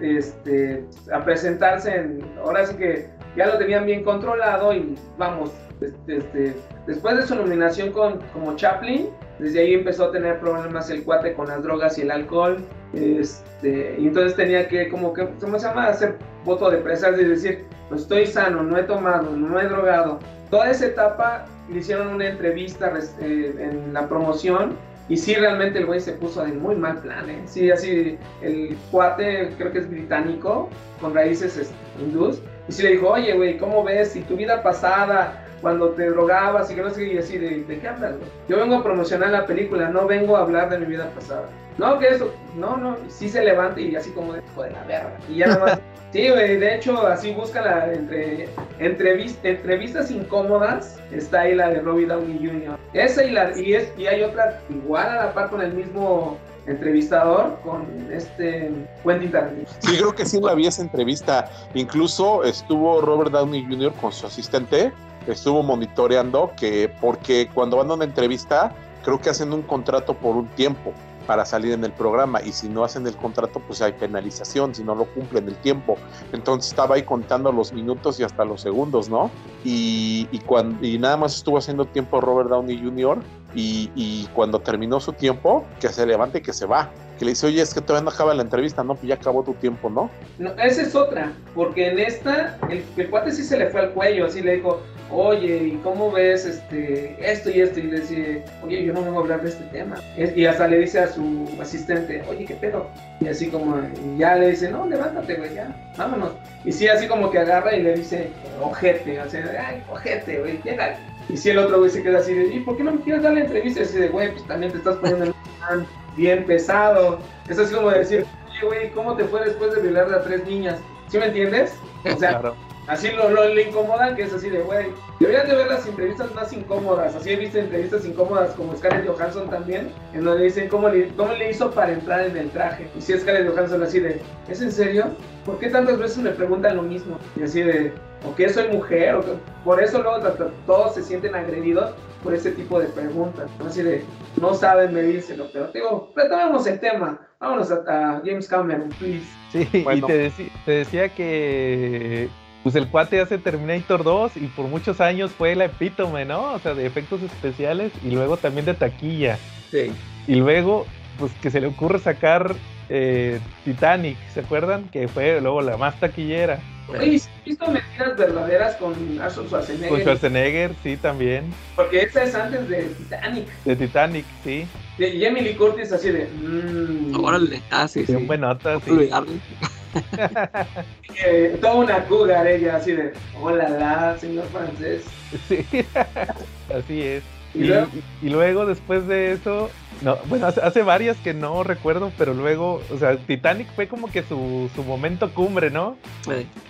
este, a presentarse en, ahora sí que ya lo tenían bien controlado y vamos, este, este, después de su nominación con, como Chaplin, desde ahí empezó a tener problemas el cuate con las drogas y el alcohol. Este, y entonces tenía que, como que, ¿cómo se llama? Hacer voto de presas y decir, pues estoy sano, no he tomado, no he drogado. Toda esa etapa le hicieron una entrevista eh, en la promoción y sí, realmente el güey se puso de muy mal plan, ¿eh? Sí, así, el cuate creo que es británico, con raíces este, hindús, y sí le dijo, oye, güey, ¿cómo ves? Si tu vida pasada cuando te drogabas y que no sé, y así, ¿de, ¿de qué hablas, güey? Yo vengo a promocionar la película, no vengo a hablar de mi vida pasada. No, que eso, no, no, sí se levanta y así como de, hijo de la verga. Y ya nada más, sí, güey, de hecho, así búscala entre entrevis- entrevistas incómodas, está ahí la de Robbie Downey Jr. Esa y, la, y, es, y hay otra igual a la par con el mismo entrevistador, con este Quentin Tarantino. Sí, creo que sí la vi esa entrevista. Incluso estuvo Robert Downey Jr. con su asistente, estuvo monitoreando que, porque cuando van a una entrevista, creo que hacen un contrato por un tiempo para salir en el programa y si no hacen el contrato pues hay penalización si no lo cumplen el tiempo entonces estaba ahí contando los minutos y hasta los segundos no y, y, cuando, y nada más estuvo haciendo tiempo Robert Downey Jr. Y, y cuando terminó su tiempo que se levante y que se va que le dice oye es que todavía no acaba la entrevista no pues ya acabó tu tiempo no No, esa es otra, porque en esta, el, el cuate sí se le fue al cuello, así le dijo, oye, ¿y cómo ves este, esto y esto? Y le dice, oye, yo no vengo a hablar de este tema. Y hasta le dice a su asistente, oye, ¿qué pedo? Y así como, ya le dice, no, levántate, güey, ya, vámonos. Y sí, así como que agarra y le dice, ojete, o sea, ay, ojete, güey, llega. Y sí, el otro güey se queda así de, ¿y por qué no me quieres dar la entrevista? Y así de, güey, pues también te estás poniendo en bien pesado. Es así como de decir, oye, güey, ¿cómo te fue después de violar a tres niñas? ¿Sí me entiendes? O sea, Claro. así lo, lo le incomodan, que es así de, güey, deberías de ver las entrevistas más incómodas. Así he visto entrevistas incómodas como Scarlett Johansson también, en donde dicen cómo le, cómo le hizo para entrar en el traje. Y si es Scarlett Johansson así de, ¿es en serio? ¿Por qué tantas veces me preguntan lo mismo? Y así de, ¿o qué soy mujer? ¿O qué? Por eso luego todos se sienten agredidos por ese tipo de preguntas. ¿no? Así de, no saben medírselo. Pero digo, retomemos el tema. Vámonos a, a James Cameron, please. Sí, Bueno. y te, te decía que pues el cuate hace Terminator 2 y por muchos años fue la epítome, ¿no? O sea, de efectos especiales y luego también de taquilla. Sí. Y luego, pues que se le ocurre sacar eh, Titanic, ¿se acuerdan? Que fue luego la más taquillera. Oye, ¿has visto Mentiras Verdaderas con Arnold Schwarzenegger? Con Schwarzenegger, sí, también. Porque esa es antes de Titanic. De Titanic, sí. Y Emily Curtis así de... mmm, Órale. Ah, sí, sí. Bien buenota, sí. Olvidable. eh, toda una cougar ella así de... Hola, la, señor francés. Sí, así es. Y Y, luego- y luego después de eso, no, bueno, hace, hace varias que no recuerdo, pero luego, o sea, Titanic fue como que su, su momento cumbre, ¿no?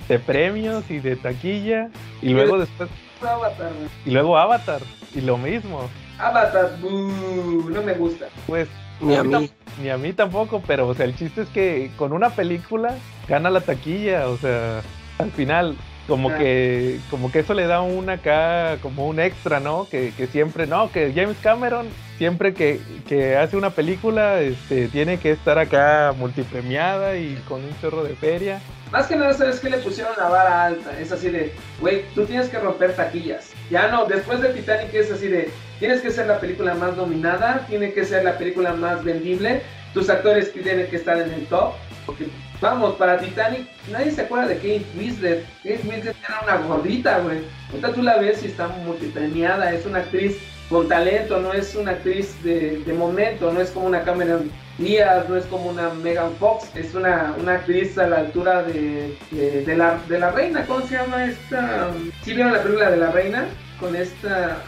De premios y de taquilla. Y luego después, Avatar. y luego Avatar, y lo mismo. Avatar, buh, no me gusta. Pues Ni a mí. Ni a mí tampoco, pero o sea, el chiste es que con una película gana la taquilla, o sea, al final como Ah. que como que eso le da un acá como un extra, ¿no? Que, que siempre, no, que James Cameron siempre que, que hace una película este tiene que estar acá multipremiada y con un chorro de feria. Más que nada, ¿sabes qué? Le pusieron la vara alta. Es así de, güey, tú tienes que romper taquillas. Ya no, después de Titanic es así de, tienes que ser la película más nominada, tiene que ser la película más vendible, tus actores tienen que estar en el top. Porque, vamos, para Titanic, nadie se acuerda de Kate Winslet. Kate Winslet era una gordita, güey. Ahorita tú la ves y está multipremiada, es una actriz con talento, no es una actriz de, de momento, no es como una Cameron Díaz, no es como una Megan Fox, es una, una actriz a la altura de, de, de la, de la reina, ¿cómo se llama esta? ¿Sí vieron la película de la reina? Con esta...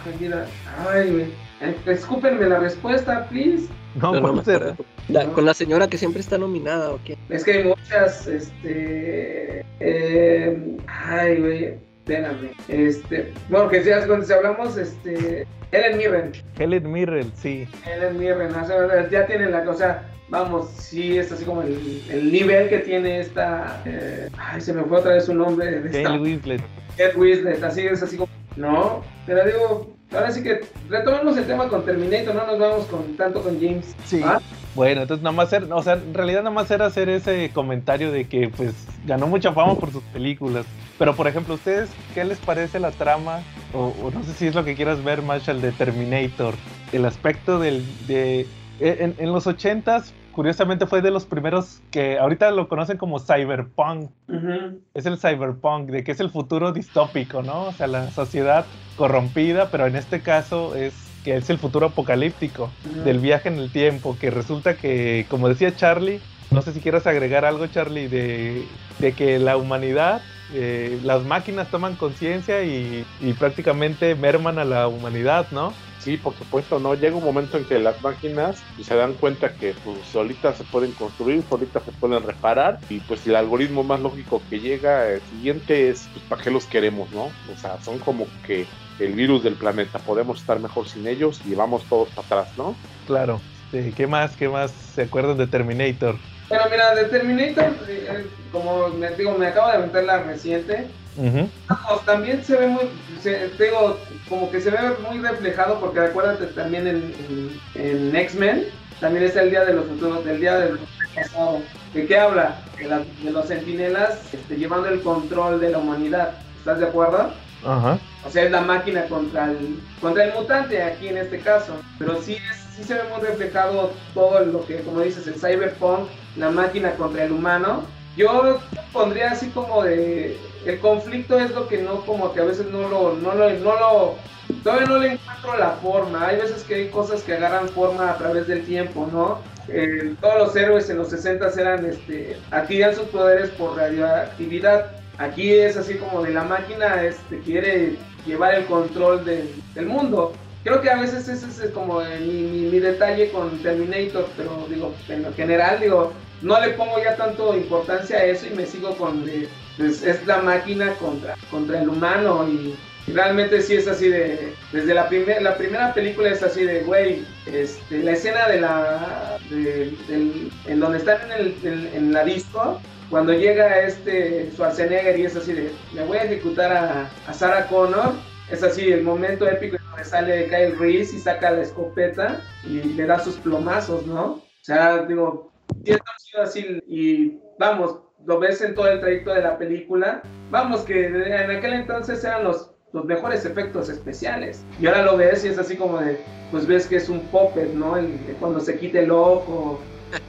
Ay, güey. Escúpenme la respuesta, please. No, Pero no La- con la señora que siempre está nominada, ¿o qué? Es que hay muchas, este... eh, ay, güey, espérame. Este, bueno, que ya cuando se hablamos, este... Helen Mirren. Helen Mirren, sí. Helen Mirren, o sea, ya tiene la cosa, vamos, sí, es así como el, el nivel que tiene esta, eh, ay, se me fue otra vez su nombre, Kate Winslet. Kate Winslet, así es así como, no, pero digo, ahora sí que retomemos el tema con Terminator, no nos vamos con tanto con James. Sí. ¿Ah? Bueno, entonces nada más era, o sea, en realidad nada más era hacer ese comentario de que pues ganó mucha fama por sus películas. Pero por ejemplo, ¿ustedes qué les parece la trama? O, o no sé si es lo que quieras ver, Marshall, de Terminator. El aspecto del... De, en, en los ochentas, curiosamente fue de los primeros que ahorita lo conocen como cyberpunk. Ujú. Es el cyberpunk, de que es el futuro distópico, ¿no? O sea, la sociedad corrompida, pero en este caso es que es el futuro apocalíptico del viaje en el tiempo, que resulta que, como decía Charlie, no sé si quieras agregar algo, Charlie, de, de que la humanidad eh, las máquinas toman conciencia y, y prácticamente merman a la humanidad, ¿no? Sí, por supuesto, no. Llega un momento en que las máquinas pues, se dan cuenta que pues, solitas se pueden construir, solitas se pueden reparar y pues el algoritmo más lógico que llega el siguiente es pues, para qué los queremos, ¿no? O sea, son como que el virus del planeta. Podemos estar mejor sin ellos y vamos todos para atrás, ¿no? Claro. Sí, ¿Qué más? ¿Qué más se acuerdan de Terminator? Bueno, mira, de Terminator, eh, como me digo, me acabo de aventar la reciente. Ujú. Vamos, también se ve muy, se- digo, como que se ve muy reflejado, porque acuérdate también en, en, en X-Men, también es el día de los futuros, del día del pasado. ¿De qué habla? De, la- de los sentinelas este, llevando el control de la humanidad. ¿Estás de acuerdo? Ajá. O sea, es la máquina contra el, contra el mutante aquí en este caso. Pero sí, es, sí se ve muy reflejado todo lo que, como dices, el cyberpunk, la máquina contra el humano. Yo pondría así como de... El conflicto es lo que no, como que a veces no lo... No lo, no lo todavía no le encuentro la forma. Hay veces que hay cosas que agarran forma a través del tiempo, ¿no? Eh, todos los héroes en los 60 eran, este, adquirían sus poderes por radioactividad. Aquí es así como de la máquina este, quiere llevar el control del, mundo. Creo que a veces ese es como mi, mi- mi detalle con Terminator, pero digo, en lo general, digo, no le pongo ya tanto importancia a eso y me sigo con, pues, es la máquina contra, contra el humano y, realmente sí es así de, desde la, primer, la primera película es así de, güey, este, la escena de la, de- en donde están en, el, en, en la disco, cuando llega este Schwarzenegger y es así de, me voy a ejecutar a, a Sarah Connor, es así el momento épico en donde sale Kyle Reese y saca la escopeta y le da sus plomazos, ¿no? O sea, digo, sí está así y vamos, lo ves en todo el trayecto de la película, vamos, que en aquel entonces eran los, los mejores efectos especiales y ahora lo ves y es así como de, pues ves que es un puppet, ¿no? El- cuando se quita el ojo.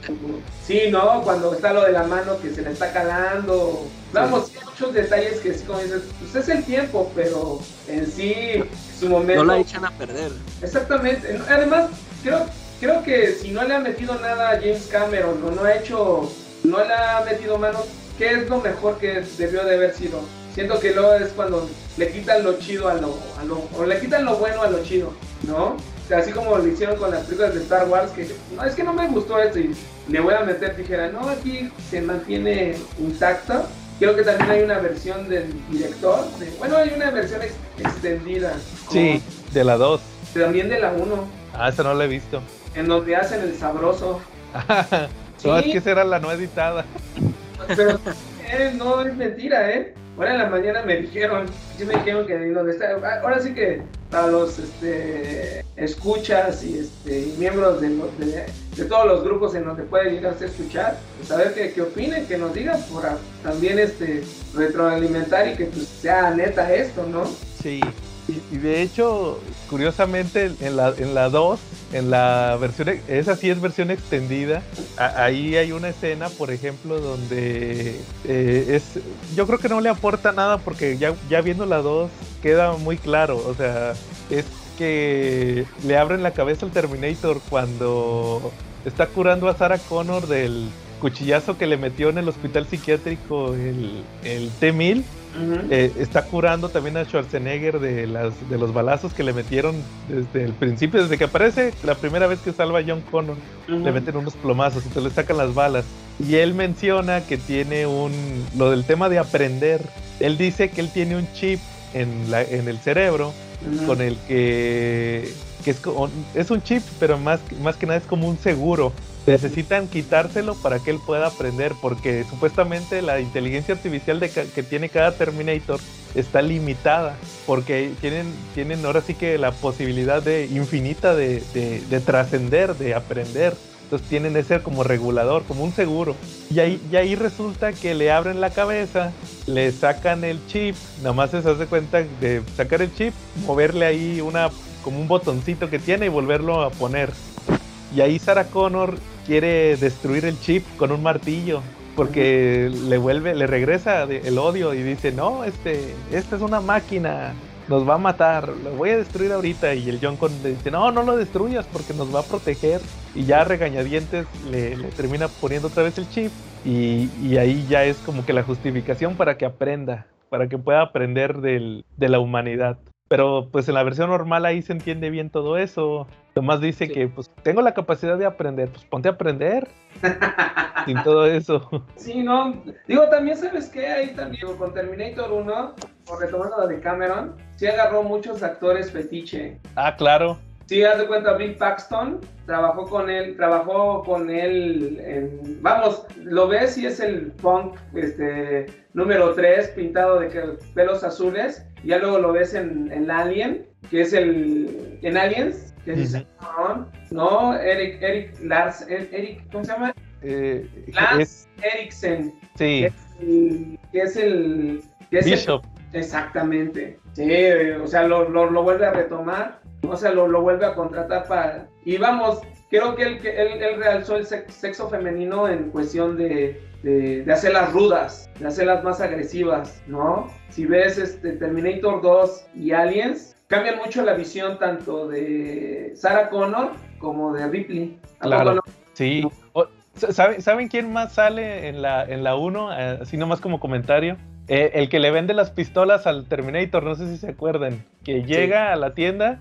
Sí, ¿no? Cuando está lo de la mano que se le está calando. Vamos, sí, hay muchos detalles que sí, como dices, pues es el tiempo, pero en sí, su momento. No la echan a perder. Exactamente. Además, creo, creo que si no le ha metido nada a James Cameron o no ha hecho, no le ha metido mano, ¿qué es lo mejor que debió de haber sido? Siento que luego es cuando le quitan lo chido a lo, a lo, o le quitan lo bueno a lo chido, ¿no? O sea, así como lo hicieron con las películas de Star Wars, que no, es que no me gustó esto y le voy a meter tijera. No, aquí se mantiene intacto. Creo que también hay una versión del director. de- bueno, hay una versión ex- extendida. Sí, de la 2. como- También de la 1, Ah, esa no la he visto. en donde hacen el sabroso. No, es Sí. que esa era la no editada. Pero eh, no es mentira, ¿eh? Ahora en la mañana me dijeron, sí me dijeron que donde está, ah, ahora sí que para los este, escuchas y, este, y miembros de, los- de, de todos los grupos en donde puede llegarse a escuchar, pues a ver qué, qué opinen, que nos digan, para también este, retroalimentar y que pues sea neta esto, ¿no? Sí. Y, de hecho, curiosamente, en la, en la 2, en la versión, esa sí es versión extendida, ahí hay una escena, por ejemplo, donde eh, es, yo creo que no le aporta nada porque ya, ya viendo la 2 queda muy claro, o sea, es que le abren la cabeza al Terminator cuando está curando a Sarah Connor del cuchillazo que le metió en el hospital psiquiátrico el, el T-1000 Ujú. eh, está curando también a Schwarzenegger de, las, de los balazos que le metieron desde el principio, desde que aparece la primera vez que salva a John Connor, Ujú. le meten unos plomazos, entonces le sacan las balas. Y él menciona que tiene un, lo del tema de aprender, él dice que él tiene un chip en, la, en el cerebro Ujú. con el que, que es, es un chip, pero más, más que nada es como un seguro. Necesitan quitárselo para que él pueda aprender, porque supuestamente la inteligencia artificial de que tiene cada Terminator está limitada, porque tienen, tienen ahora sí que la posibilidad de infinita de, de- de trascender, de aprender. Entonces tienen ese como regulador, como un seguro. Y ahí, y ahí resulta que le abren la cabeza, le sacan el chip, nada más se hace cuenta de sacar el chip, moverle ahí una como un botoncito que tiene y volverlo a poner. Y ahí Sarah Connor quiere destruir el chip con un martillo. Porque le vuelve, le regresa el odio y dice, no, este, esta es una máquina, nos va a matar, lo voy a destruir ahorita. Y el John Connor le dice, no, no lo destruyas porque nos va a proteger. Y ya regañadientes le, le termina poniendo otra vez el chip Y, y ahí ya es como que la justificación para que aprenda, para que pueda aprender del, de la humanidad. Pero pues en la versión normal ahí se entiende bien todo eso. Tomás dice que pues tengo la capacidad de aprender, pues ponte a aprender. sin todo eso. Sí, no. Digo, también sabes que ahí también con Terminator 1, o retomando la de Cameron, sí agarró muchos actores fetiche. Ah, claro. Sí, haz de cuenta, Bill Paxton trabajó con él, trabajó con él en, vamos, lo ves y es el punk este, número 3 pintado de que, pelos azules, ya luego lo ves en, en Alien, que es el, en Aliens, que es cabrón, ¿no? Eric, Eric Lars, Eric, ¿cómo se llama? Eh, es- Eriksen, sí, que es el, que es el- Bishop. Exactamente. Sí, eh, o sea, lo, lo, lo vuelve a retomar, o sea, lo, lo vuelve a contratar para... Y vamos, creo que él, que él, él realzó el sex- sexo femenino en cuestión de, de, de hacerlas rudas, de hacerlas más agresivas, ¿no? Si ves este Terminator 2 y Aliens, cambian mucho la visión tanto de Sarah Connor como de Ripley. Sí. O- ¿sabe- ¿Saben quién más sale en la en la 1? Eh, así nomás como comentario. Eh, el que le vende las pistolas al Terminator, no sé si se acuerdan. Que llega a la tienda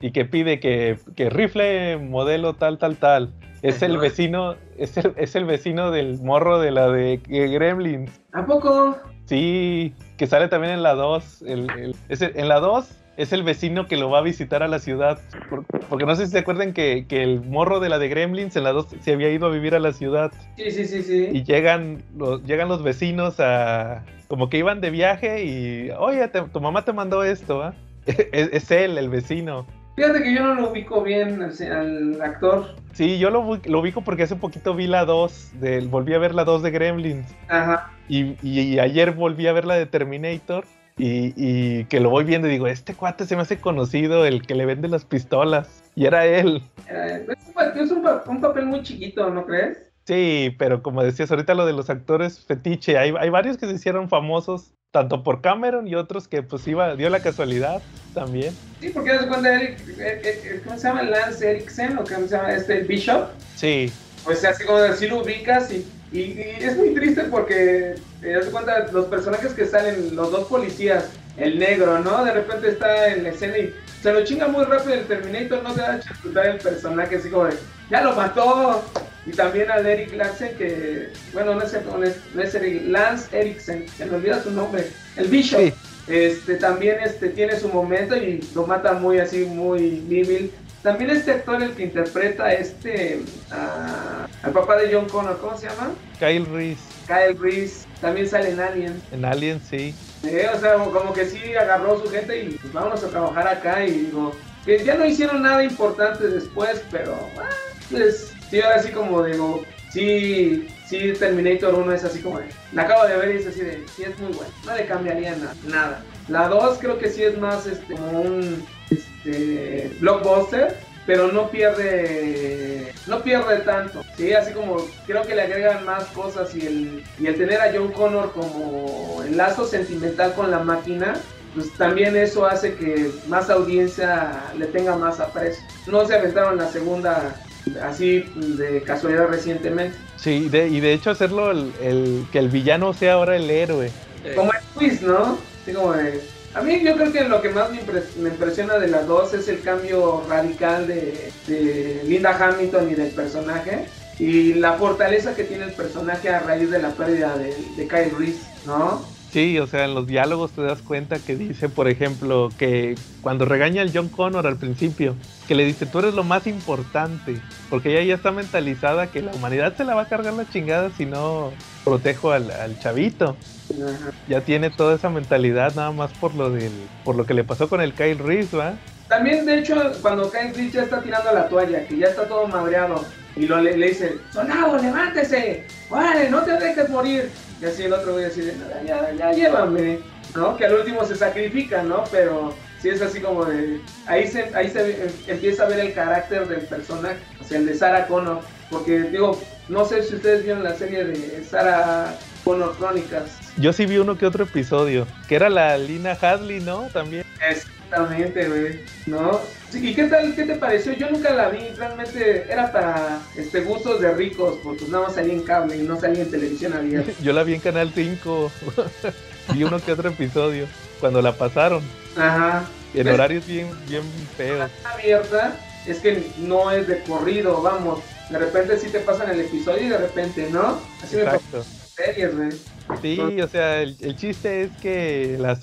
y que pide que, que rifle modelo tal, tal, tal. Es el vecino, es el, es el vecino del morro de la de Gremlins. ¿A poco? Sí, que sale también en la 2. El, el- es el- en la 2 es el vecino que lo va a visitar a la ciudad. Por- porque no sé si se acuerdan que, que el morro de la de Gremlins en la 2 se había ido a vivir a la ciudad. Sí, sí, sí, sí. Y llegan los, llegan los vecinos a... Como que iban de viaje y... Oye, te- tu mamá te mandó esto, ¿ah?". Es, es él, el vecino. Fíjate que yo no lo ubico bien al, al actor. Sí, yo lo, lo ubico porque hace poquito vi la 2, del, volví a ver la 2 de Gremlins. Ajá. Y, y- y ayer volví a ver la de Terminator y, y que lo voy viendo y digo, este cuate se me hace conocido, el que le vende las pistolas. Y era él. Eh, es un, papel muy chiquito, ¿no crees? Sí, pero como decías ahorita lo de los actores fetiche, hay, hay varios que se hicieron famosos, tanto por Cameron y otros que pues iba, dio la casualidad también. Sí, porque das cuenta, Eric, eh, eh, ¿cómo se llama? Lance Eriksen, o cómo se llama este Bishop. Sí, Pues así como decir, lo ubicas y, y, y es muy triste porque te das cuenta los personajes que salen, los dos policías, el negro, ¿no? De repente está en la escena y se lo chinga muy rápido el Terminator, no te da disfrutar el personaje, así como de, ya lo mató. Y también al Eric Larsen, que, bueno, no es, no es, no es Eric, Lance Eriksen, se me olvida su nombre, el Bishop. Sí. Este, también este, tiene su momento y lo mata muy así, muy débil. También este actor, el que interpreta este, a- al papá de John Connor, ¿cómo se llama? Kyle Reese Kyle Reese, también sale en Alien. en Alien, sí. Eh, o sea, como que sí agarró su gente y pues vámonos a trabajar acá y digo, que ya no hicieron nada importante después, pero ah, pues sí, ahora sí como digo, sí, sí Terminator 1 es así como de, la acabo de ver y es así de, sí es muy bueno, no le cambiaría nada, nada. La 2 creo que sí es más este, como un este, blockbuster, pero no pierde no pierde tanto, sí, así como creo que le agregan más cosas y el, y el tener a John Connor como el lazo sentimental con la máquina, pues también eso hace que más audiencia le tenga más aprecio. No se aventaron la segunda así de casualidad recientemente. Sí, de- y de hecho hacerlo el, el- que el villano sea ahora el héroe. Como el quiz, ¿no? Así como de- A mí yo creo que lo que más me, impres- me impresiona de las dos es el cambio radical de, Linda Hamilton y del personaje y la fortaleza que tiene el personaje a raíz de la pérdida de, de Kyle Reese, ¿no? Sí, o sea, en los diálogos te das cuenta que dice, por ejemplo, que cuando regaña al John Connor al principio, que le dice, tú eres lo más importante, porque ella ya está mentalizada que la humanidad se la va a cargar la chingada si no protejo al chavito. Ya tiene toda esa mentalidad nada más por lo del, por lo que le pasó con el Kyle Reese, ¿va? También, de hecho, cuando Kyle Reese ya está tirando la toalla, que ya está todo madreado, y lo, le, le dice, Sonado, levántese, órale, no te dejes morir. Y así el otro güey así de, "No, ya, ya llévame, ¿no? Que al último se sacrifica, ¿no? Pero sí es así como de, ahí se, ahí se em- empieza a ver el carácter del personaje, o sea, el de Sarah Connor, porque digo, no sé si ustedes vieron la serie de Sarah Connor Crónicas. Yo sí vi uno que otro episodio, que era la Lina Hadley, ¿no? También. Exactamente, güey. ¿No? Sí, ¿Y qué tal, qué te pareció? Yo nunca la vi, realmente era para este gustos de ricos, porque nada más salía en cable y no salía en televisión abierta. Yo la vi en Canal 5. vi uno que otro episodio cuando la pasaron. Ajá. En horarios bien, bien feos. abierta es que no es de corrido, vamos. De repente sí te pasan el episodio y de repente no. Así me pasó Exacto. series, güey. Sí, o sea, el, el chiste es que las,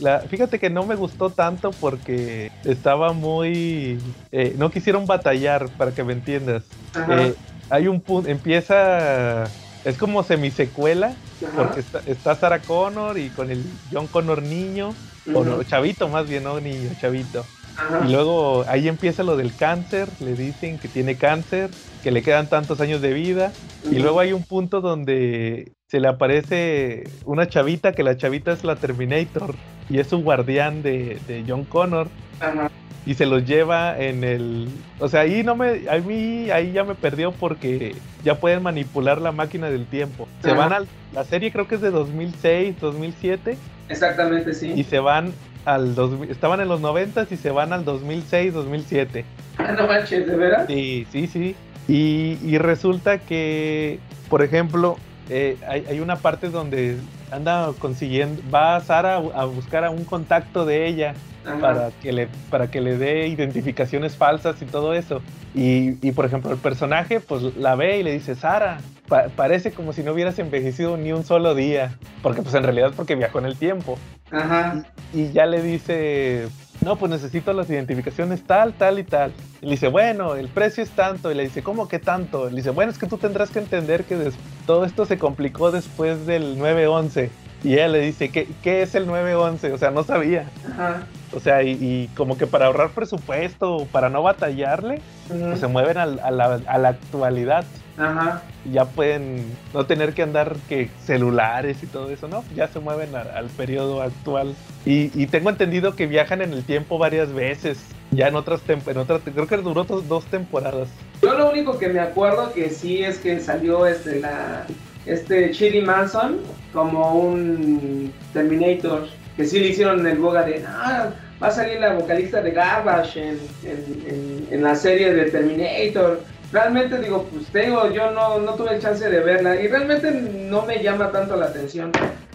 la- fíjate que no me gustó tanto porque estaba muy... eh, no quisieron batallar, para que me entiendas. Eh, hay un punto, empieza... Es como semisecuela, Ajá. porque está, está Sarah Connor y con el John Connor niño, o no, chavito más bien, no niño, chavito. Ajá. Y luego ahí empieza lo del cáncer, le dicen que tiene cáncer, que le quedan tantos años de vida. Y luego hay un punto donde se le aparece una chavita, que la chavita es la Terminator y es su guardián de, de John Connor. Ajá. Y se los lleva en el... O sea, ahí no me... A mí ahí ya me perdió porque ya pueden manipular la máquina del tiempo. Se Ajá. van al... La serie creo que es de 2006, 2007 Exactamente, sí. y se van al 2000, estaban en los 90 y se van al 2006, 2007. Ah, no manches, ¿de veras? Sí, sí, sí. Y, y resulta que, por ejemplo, eh, hay, hay una parte donde anda consiguiendo, va Sara a, a buscar a un contacto de ella Ajá. para que le para que le dé identificaciones falsas y todo eso. Y, y, por ejemplo, el personaje pues la ve y le dice, Sara, pa- parece como si no hubieras envejecido ni un solo día. Porque pues en realidad porque viajó en el tiempo. Ajá. Y ya le dice, no, pues necesito las identificaciones tal, tal y tal. Y le dice, bueno, el precio es tanto. Y le dice, ¿cómo que tanto? Le dice, bueno, es que tú tendrás que entender que todo esto se complicó después del 9-11. Y ella le dice, ¿qué, qué es el 9-11? O sea, no sabía. Ajá. O sea, y, y como que para ahorrar presupuesto, para no batallarle, Ujú. pues se mueven al- a, la, a la actualidad. Ajá. Ya pueden no tener que andar que celulares y todo eso, ¿no? Ya se mueven a- al periodo actual. Y, y tengo entendido que viajan en el tiempo varias veces. Ya en otras en otras, creo que duró dos, dos temporadas. Yo lo único que me acuerdo que sí es que salió este la este Chili Manson como un Terminator que sí le hicieron el boga de ah, va a salir la vocalista de Garbage en, en- en- en la serie de Terminator realmente digo pues te digo yo no, no tuve el chance de verla y realmente no me llama tanto la atención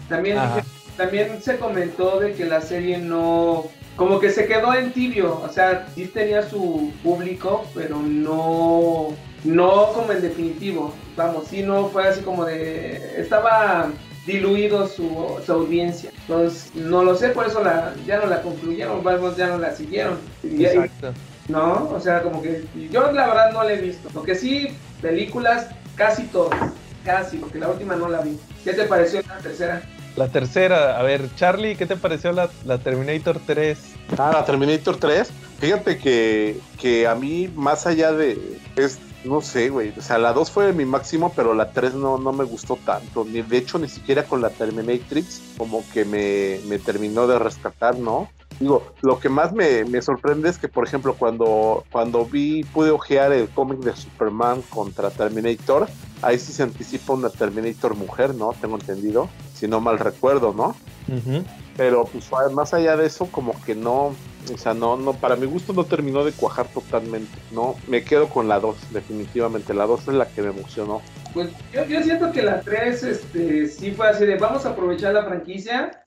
también Ajá. también se comentó de que la serie no como que se quedó en tibio, o sea, sí tenía su público, pero no no como en definitivo, vamos, sí no fue así como de estaba diluido su, su audiencia. Entonces, no lo sé, por eso la ya no la concluyeron, vamos, ya no la siguieron. Y- Exacto. No, o sea, como que yo la verdad no la he visto. Lo que sí, películas casi todas, casi, porque la última no la vi. ¿Qué te pareció la tercera? La tercera, a ver, Charlie, ¿qué te pareció la, la Terminator 3? Ah, la Terminator 3. Fíjate que, que a mí, más allá de. Es, no sé, güey. O sea, la 2 fue mi máximo, pero la 3 no, no me gustó tanto. Ni, de hecho, ni siquiera con la Terminatrix, como que me, me terminó de rescatar, ¿no? Digo, lo que más me, me sorprende es que, por ejemplo, cuando, cuando vi, pude ojear el cómic de Superman contra Terminator, ahí sí se anticipa una Terminator mujer, ¿no? Tengo entendido, si no mal recuerdo, ¿no? Pero pues más allá de eso, como que no, o sea, no, no, para mi gusto no terminó de cuajar totalmente, ¿no? Me quedo con la 2, definitivamente, la 2 es la que me emocionó. Pues yo, yo siento que la 3 este, sí fue así de vamos a aprovechar la franquicia,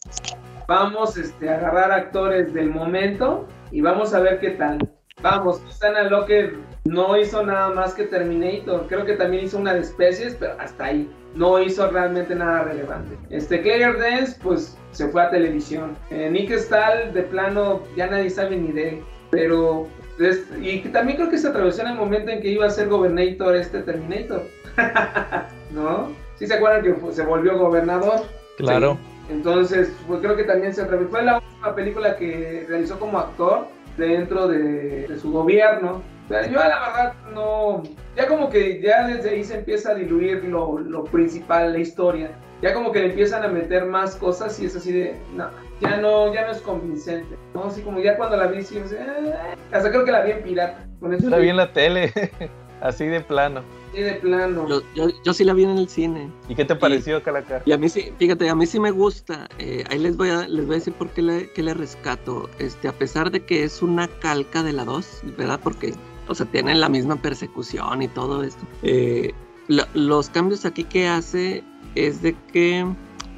vamos este, a agarrar actores del momento y vamos a ver qué tal. Vamos, Susana Locker no hizo nada más que Terminator, creo que también hizo una de especies, pero hasta ahí. No hizo realmente nada relevante. Este Claire Dance, pues se fue a televisión. Eh, Nick Stahl, de plano, ya nadie sabe ni de él. Pero, es- y también creo que se atravesó en el momento en que iba a ser gobernator este Terminator. ¿No? ¿Sí se acuerdan que se volvió gobernador? Claro. Entonces, pues creo que también se atravesó. Fue la última película que realizó como actor dentro de, de su gobierno. O sea, yo la verdad no... Ya como que ya desde ahí se empieza a diluir lo, lo principal, la historia. Ya como que le empiezan a meter más cosas y es así de... No, ya no, ya no es convincente. ¿no? Así como ya cuando la vi, sí, eh, hasta creo que la vi en pirata. Con eso La vi en la tele, así de plano. Sí, de plano. Yo, yo, yo sí la vi en el cine. ¿Y qué te pareció, Calaca? Y a mí sí, fíjate, a mí sí me gusta. Eh, ahí les voy a, les voy a decir por qué le, qué le rescato. Este, a pesar de que es una calca de la 2, ¿verdad? Porque, o sea, tienen la misma persecución y todo esto. Eh, la- los cambios aquí que hace es de que,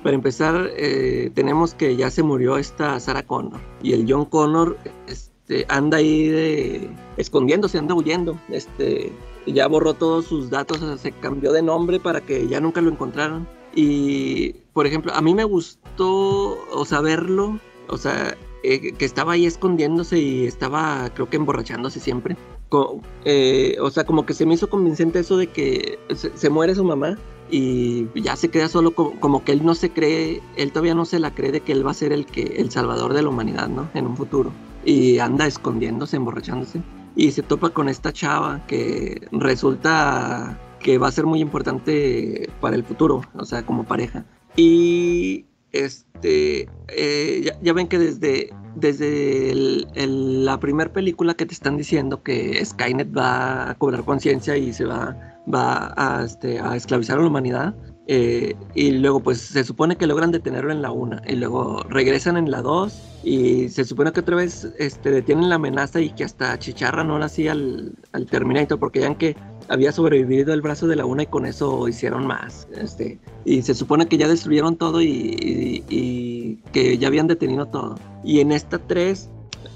para empezar, eh, tenemos que ya se murió esta Sarah Connor. Y el John Connor este, anda ahí de, escondiéndose, anda huyendo. Este, ya borró todos sus datos, o sea, se cambió de nombre para que ya nunca lo encontraran. Y, por ejemplo, a mí me gustó, o sea, verlo, o sea, eh, que estaba ahí escondiéndose y estaba, creo que emborrachándose siempre. Co- eh, o sea, como que se me hizo convincente eso de que se, se muere su mamá y ya se queda solo, como, como que él no se cree, él todavía no se la cree de que él va a ser el, que, el salvador de la humanidad, ¿no? En un futuro. Y anda escondiéndose, emborrachándose y se topa con esta chava que resulta que va a ser muy importante para el futuro, o sea, como pareja. Y este, eh, ya, ven que desde, desde la primera película que te están diciendo que Skynet va a cobrar conciencia y se va, va a, este, a esclavizar a la humanidad, eh, y luego pues se supone que logran detenerlo en la 1 y luego regresan en la 2 y se supone que otra vez este, detienen la amenaza y que hasta chicharran ahora sí al, al Terminator porque ya que había sobrevivido el brazo de la 1 y con eso hicieron más. Este, y se supone que ya destruyeron todo y, y- y que ya habían detenido todo. Y en esta 3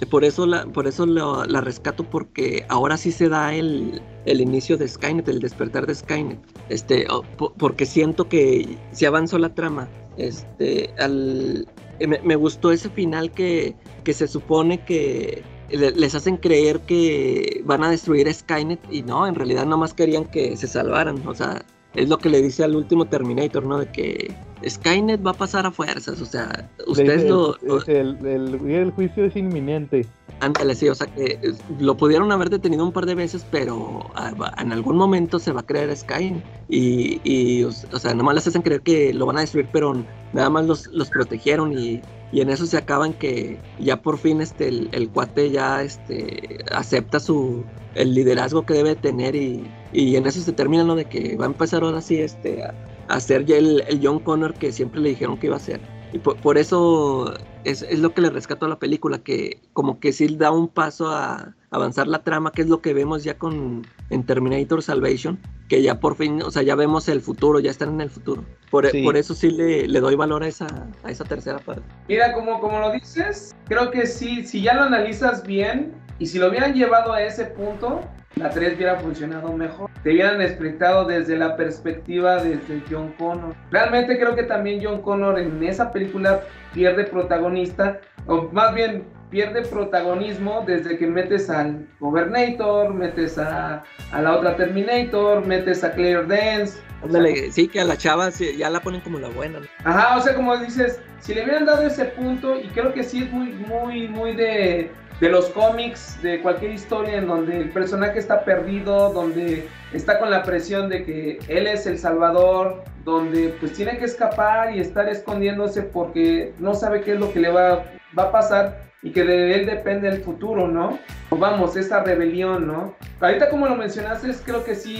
por eso la, por eso lo- la rescato porque ahora sí se da el, el inicio de Skynet, el despertar de Skynet. Este, o- po- porque siento que se avanzó la trama. Este, al, eh, me, gustó ese final que, que se supone que le- les hacen creer que van a destruir Skynet y no, en realidad nomás querían que se salvaran. O sea, es lo que le dice al último Terminator, ¿no? De que Skynet va a pasar a fuerzas. O sea, ustedes lo, el, el- el juicio es inminente. Ándale, sí, o sea que lo pudieron haber detenido un par de veces, pero ah, en algún momento se va a creer Skynet. Y, y, o, sea, nomás les hacen creer que lo van a destruir, pero nada más los, los protegieron y, y en eso se acaban que ya por fin este, el, el cuate ya este, acepta su, el liderazgo que debe tener y, y en eso se termina lo de que va a empezar ahora sí este, a, a ser ya el, el John Connor que siempre le dijeron que iba a ser. Y por, por eso es, es lo que le rescato a la película, que como que sí da un paso a avanzar la trama, que es lo que vemos ya con en Terminator Salvation, que ya por fin, o sea, ya vemos el futuro, ya están en el futuro. Por, Sí. por eso sí le, le doy valor a esa, a esa tercera parte. Mira, como, como lo dices, creo que sí, si ya lo analizas bien y si lo hubieran llevado a ese punto, la 3 hubiera funcionado mejor. Te hubieran explicado desde la perspectiva desde John Connor. Realmente creo que también John Connor en esa película pierde protagonista, o más bien pierde protagonismo desde que metes al Governator, metes a, a la otra Terminator, metes a Claire Dance. Ándale, sí, que a la chava ya la ponen como la buena. ¿no? Ajá, o sea, como dices, si le hubieran dado ese punto, y creo que sí es muy, muy, muy de, de los cómics, de cualquier historia en donde el personaje está perdido, donde está con la presión de que él es el salvador, donde pues tiene que escapar y estar escondiéndose porque no sabe qué es lo que le va, va a pasar y que de él depende el futuro, ¿no? Vamos, esa rebelión, ¿no? Ahorita como lo mencionaste, creo que sí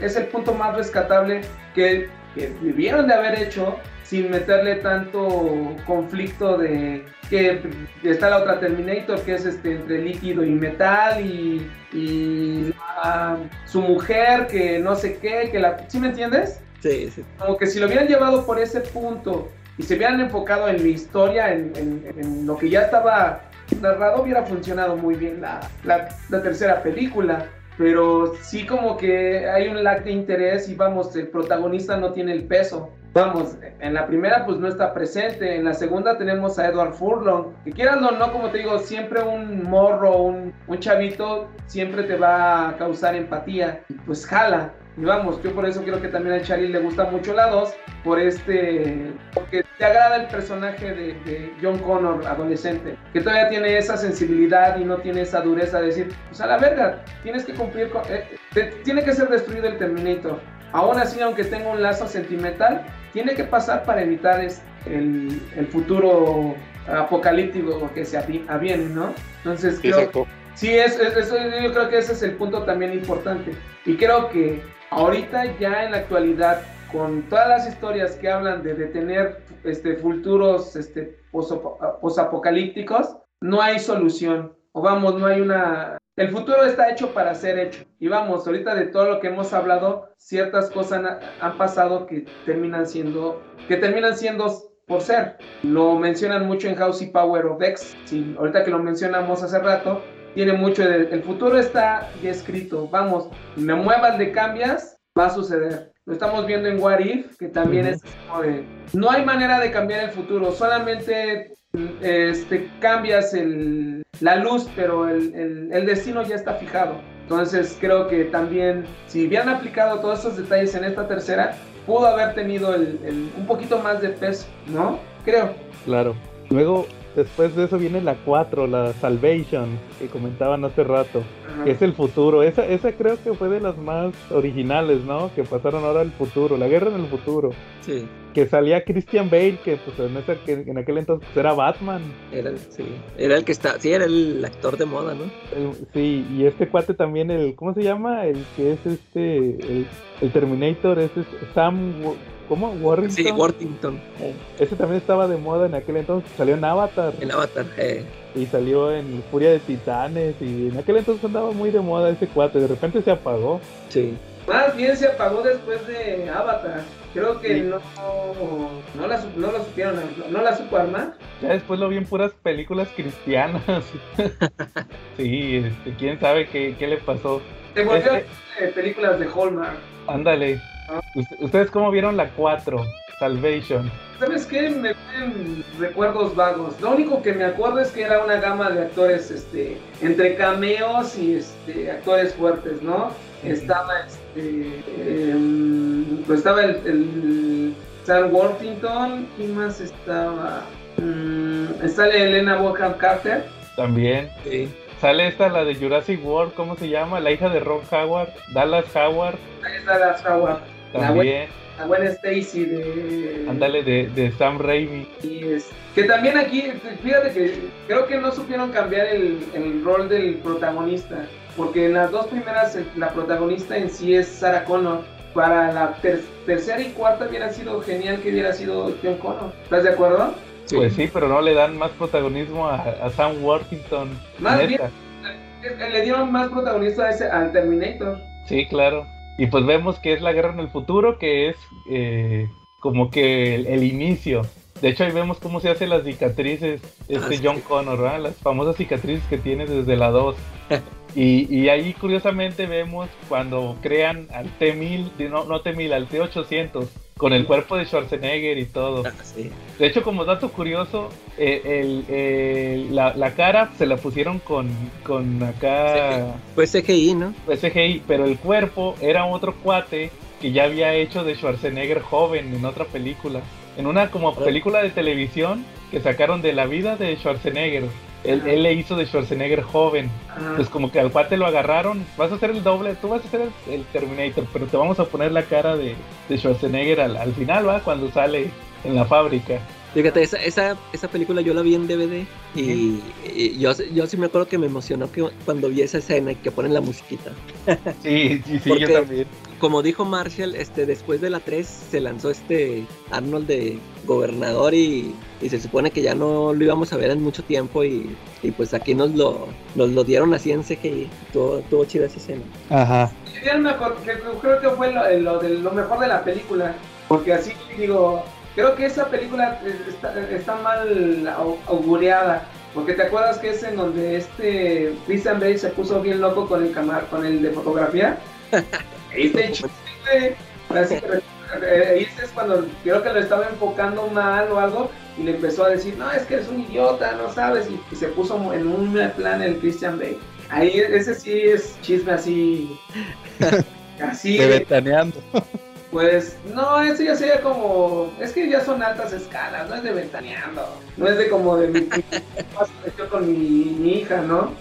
es el punto más rescatable que, que debieron de haber hecho sin meterle tanto conflicto de que está la otra Terminator que es este entre líquido y metal y, y la- su mujer que no sé qué, que la... ¿Sí me entiendes? Sí, sí. como que si lo hubieran llevado por ese punto y se hubieran enfocado en la historia, en, en- en lo que ya estaba narrado, hubiera funcionado muy bien la, la- la tercera película. Pero sí como que hay un lag de interés y vamos, el protagonista no tiene el peso. Vamos, en la primera pues no está presente, en la segunda tenemos a Edward Furlong, que quieras o no, como te digo, siempre un morro, un, un chavito, siempre te va a causar empatía, pues jala. Y vamos, yo por eso creo que también a Charlie le gusta mucho la 2, por este, porque te agrada el personaje de, de John Connor, adolescente, que todavía tiene esa sensibilidad y no tiene esa dureza de decir, pues a la verga, tienes que cumplir con, eh, te- tiene que ser destruido el Terminator. Aún así, aunque tenga un lazo sentimental, tiene que pasar para evitar es- el, el futuro apocalíptico que se avi- aviene, ¿no? Entonces, creo, Exacto. Sí, es, es- eso yo creo que ese es el punto también importante. Y creo que ahorita ya en la actualidad, con todas las historias que hablan de, de tener este, futuros este, posapocalípticos, no hay solución. O vamos, no hay una... El futuro está hecho para ser hecho. Y vamos, ahorita de todo lo que hemos hablado, ciertas cosas han, han pasado que terminan siendo, que terminan siendo por ser. Lo mencionan mucho en House y Power of X. Sí, ahorita que lo mencionamos hace rato, tiene mucho de, el futuro está ya escrito. Vamos, me muevas, le cambias, va a suceder. Lo estamos viendo en What If, que también es como de, no hay manera de cambiar el futuro, solamente este, cambias el, la luz, pero el, el- el destino ya está fijado. Entonces creo que también, si hubieran aplicado todos esos detalles en esta tercera, pudo haber tenido el- el- un poquito más de peso, ¿no? Creo. Claro. Luego, después de eso viene la 4, la Salvation, que comentaban hace rato. Que es el futuro. Esa, esa creo que fue de las más originales, ¿no? Que pasaron ahora al futuro, la guerra en el futuro. Sí, Que salía Christian Bale, que pues en, esa- que en aquel entonces pues, era Batman. era, el- sí, era el que está, sí, era el actor de moda, ¿no? El- sí, y este cuate también, el, ¿cómo se llama? El que es este, el, el Terminator, ese es Sam, ¿cómo? Warrington. Sí, Worthington, Ese también estaba de moda en aquel entonces, salió en Avatar en Avatar. eh. y salió en Furia de Titanes y en aquel entonces andaba muy de moda ese cuate, de repente se apagó. Sí, Más bien se apagó después de Avatar. Creo que Sí. no, no, la, no lo supieron, no, no la supo armar. Ya después lo vi en puras películas cristianas. sí, este, quién sabe qué, qué le pasó. Se volvió Este- eh, películas de Hallmark. Ándale. Ust- ¿Ustedes cómo vieron la 4? Salvation. ¿Sabes qué? Me vienen recuerdos vagos. Lo único que me acuerdo es que era una gama de actores, este, entre cameos y este, actores fuertes, ¿no? Estaba, este, em, pues estaba el, el Sam Worthington, ¿quién más estaba? Mm, sale Elena Bonham Carter. También. sí. Sale esta, la de Jurassic World, ¿cómo se llama? La hija de Ron Howard, Dallas Howard. Ahí está Howard, la buena, También. la buena Stacy de... Ándale, de, de Sam Raimi. Y es- que también aquí, fíjate que creo que no supieron cambiar el, el rol del protagonista, porque en las dos primeras la protagonista en sí es Sarah Connor. Para la ter- tercera y cuarta hubiera sido genial que hubiera sido John Connor. ¿Estás de acuerdo? Sí. Pues sí, pero no le dan más protagonismo a, a Sam Worthington. Más neta. bien, le dieron más protagonista a ese, al Terminator. Sí, claro. Y pues vemos que es la guerra en el futuro, que es eh, como que el, el inicio. De hecho, ahí vemos cómo se hacen las cicatrices este Ah. John Connor, ¿verdad? Las famosas cicatrices que tiene desde la 2. y, y ahí curiosamente vemos cuando crean al T-1000, de- no, no T-1000, al T-800, con el cuerpo de Schwarzenegger y todo. Ah, sí. De hecho, como dato curioso, eh, el- el- la, la cara se la pusieron con, con acá... Fue CGI, ¿no? SGI, pero el cuerpo era otro cuate que ya había hecho de Schwarzenegger joven en otra película. En una como película de televisión que sacaron de la vida de Schwarzenegger. Él, Ajá. él le hizo de Schwarzenegger joven. Ah, Pues como que al cuate lo agarraron, vas a hacer el doble, tú vas a hacer el, el Terminator, pero te vamos a poner la cara de, de Schwarzenegger al, al final, ¿va? Cuando sale en la fábrica. Fíjate, esa, esa, esa película yo la vi en DVD y, y yo, yo sí me acuerdo que me emocionó que cuando vi esa escena y que ponen la musiquita. Sí, sí, sí, ¿Por yo también. Como dijo Marshall, este, después de la 3 se lanzó este Arnold de gobernador y, y se supone que ya no lo íbamos a ver en mucho tiempo y, y pues aquí nos lo, nos lo dieron así en CGI. Todo, todo chida esa escena. Ajá. Creo que fue lo, lo de lo mejor de la película. Porque así digo, creo que esa película está, está mal au- augureada. Porque te acuerdas que es en donde este Christian Bale se puso bien loco con el camar, con el de fotografía. Ahí está el chiste, güey. Así que, ahí es cuando creo que lo estaba enfocando mal o algo y le empezó a decir, no, es que eres un idiota, no sabes, y, y se puso en un plan el Christian Bale. Ahí ese sí es chisme así. así. De ventaneando. Pues no, eso ya sería como. Es que ya son altas escalas, no es de ventaneando. No es de como de mi. con mi, mi hija, ¿no?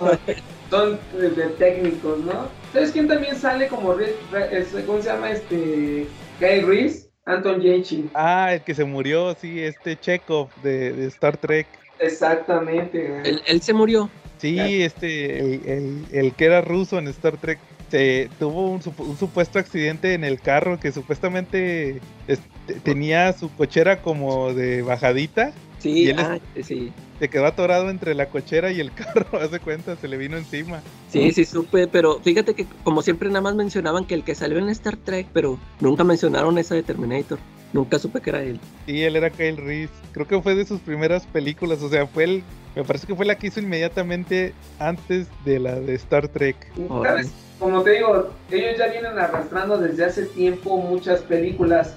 Son de, de técnicos, ¿no? ¿Sabes quién también sale como. Re- re- es- ¿Cómo se llama este? Guy Reese, Anton Yelchin. Ah, el que se murió, sí, este Chekhov de, de Star Trek. Exactamente. Él, él se murió. Sí, este, el, el- el que era ruso en Star Trek. se tuvo un, un supuesto accidente en el carro que supuestamente este, tenía su cochera como de bajadita. Sí, Y él es- ah, sí. Se quedó atorado entre la cochera y el carro, hace cuenta, se le vino encima. Sí, sí supe, pero fíjate que como siempre nada más mencionaban que el que salió en Star Trek, pero nunca mencionaron esa de Terminator. Nunca supe que era él. Y él era Kyle Reese. Creo que fue de sus primeras películas, o sea, fue el... Me parece que fue la que hizo inmediatamente antes de la de Star Trek. ¿Sabes? Como te digo, ellos ya vienen arrastrando desde hace tiempo muchas películas.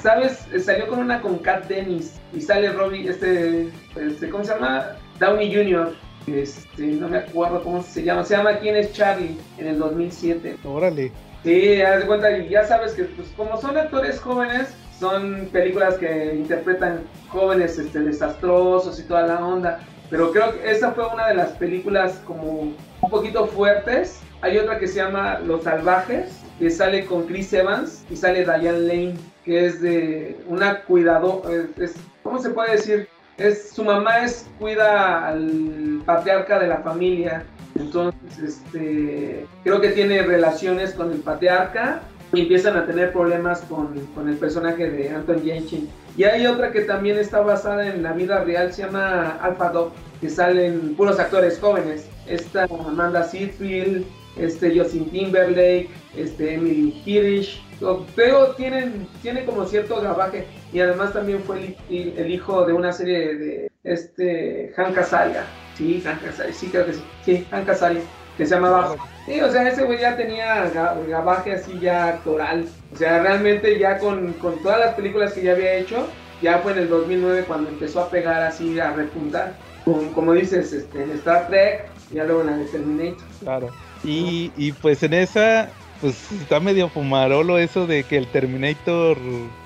¿Sabes? Eh, Salió con una con Kat Dennis y sale Robbie, este, este ¿cómo se llama? Downey Jr. Este, no me acuerdo cómo se llama. Se llama ¿Quién es Charlie? En el 2007. Órale. Sí, haz de cuenta, y ya sabes que pues, como son actores jóvenes, son películas que interpretan jóvenes este, desastrosos y toda la onda. Pero creo que esa fue una de las películas como un poquito fuertes. Hay otra que se llama Los Salvajes, que sale con Chris Evans y sale Diane Lane, que es de una cuidado, es, ¿cómo se puede decir? Es, su mamá es, cuida al patriarca de la familia entonces, este, creo que tiene relaciones con el patriarca y empiezan a tener problemas con, con el personaje de Anton Yelchin. Y hay otra que también está basada en la vida real, se llama Alpha Dog, que salen puros actores jóvenes. Esta Amanda Seyfried, este Justin Timberlake, este Emily Hirsch, pero tienen, tiene como cierto grabaje y además también fue el, el hijo de una serie de este Hank Azaria. Sí, Hank Azaria, sí creo que sí. Sí, Hank Azaria, que se llamaba. Sí, o sea, ese güey ya tenía ga- gabaje así ya actoral. O sea, realmente ya con, con todas las películas que ya había hecho, ya fue en el 2009 cuando empezó a pegar así, a repuntar. Como, como dices, este, en Star Trek, ya luego en la de Terminator. Claro. Y, y pues en esa, pues está medio fumarolo eso de que el Terminator,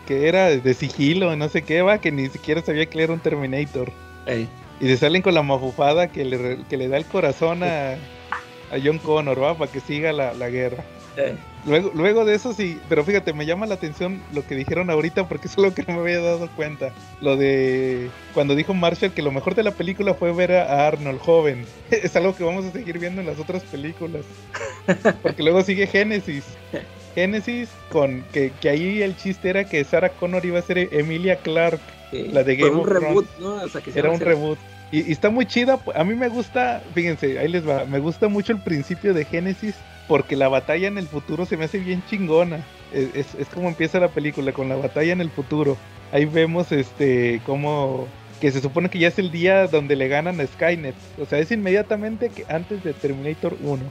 que era de sigilo, no sé qué, va, que ni siquiera sabía que era un Terminator. Ey. Y se salen con la mafufada que le, que le da el corazón a, a John Connor, va, para que siga la, la guerra. Ey. Luego, luego de eso sí, pero fíjate, me llama la atención lo que dijeron ahorita porque es lo que no me había dado cuenta. Lo de cuando dijo Marshall que lo mejor de la película fue ver a Arnold joven. Es algo que vamos a seguir viendo en las otras películas. Porque luego sigue Génesis. Génesis con que, que ahí el chiste era que Sarah Connor iba a ser Emilia Clark. Sí. La de Game un of reboot, ¿no? O sea, que se Era un reboot. Y, y está muy chida. A mí me gusta, fíjense, ahí les va. Me gusta mucho el principio de Génesis porque la batalla en el futuro se me hace bien chingona. Es, es- es como empieza la película, con la batalla en el futuro. Ahí vemos este cómo que se supone que ya es el día donde le ganan a Skynet. O sea, es inmediatamente que antes de Terminator 1.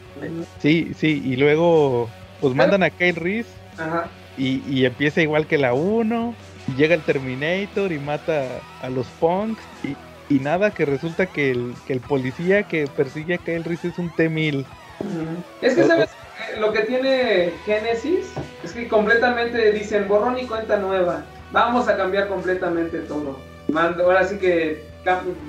Sí, sí, y luego pues mandan a Kyle Reese Ajá. y, y empieza igual que la 1. Y llega el Terminator y mata a los punks. Y, y nada, que resulta que el, que el policía que persigue a Kyle Reese es un T-1000. Es que, ¿sabes? Eh, Lo que tiene Genesis es que completamente dicen borrón y cuenta nueva. Vamos a cambiar completamente todo. Mando, ahora sí que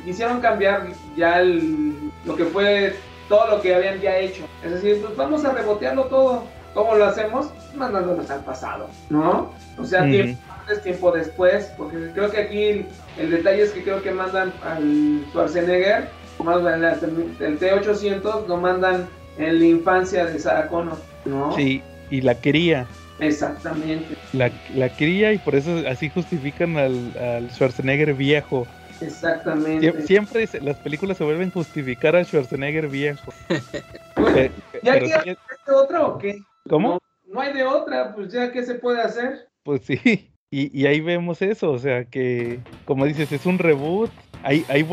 hicieron cambiar ya el- lo que fue todo lo que habían ya hecho. Es decir, pues vamos a rebotearlo todo. ¿Cómo lo hacemos? Mandándonos al pasado, ¿no? O sea, tiempo antes, tiempo después. Porque creo que aquí el, el detalle es que creo que mandan al Schwarzenegger, más el, el T-800, lo mandan en la infancia de Sarah Connor, ¿no? Sí, y la quería. Exactamente, La, la quería y por eso así justifican al, al Schwarzenegger viejo. exactamente. Sie- Siempre se- las películas se vuelven a justificar al Schwarzenegger viejo. Pe- ¿Ya pero hay sí- de otra o qué? ¿Cómo? No, no hay de otra, pues ya, ¿qué se puede hacer? Pues sí, y, ahí vemos eso, o sea que, como dices, es un reboot. Ahí, ahí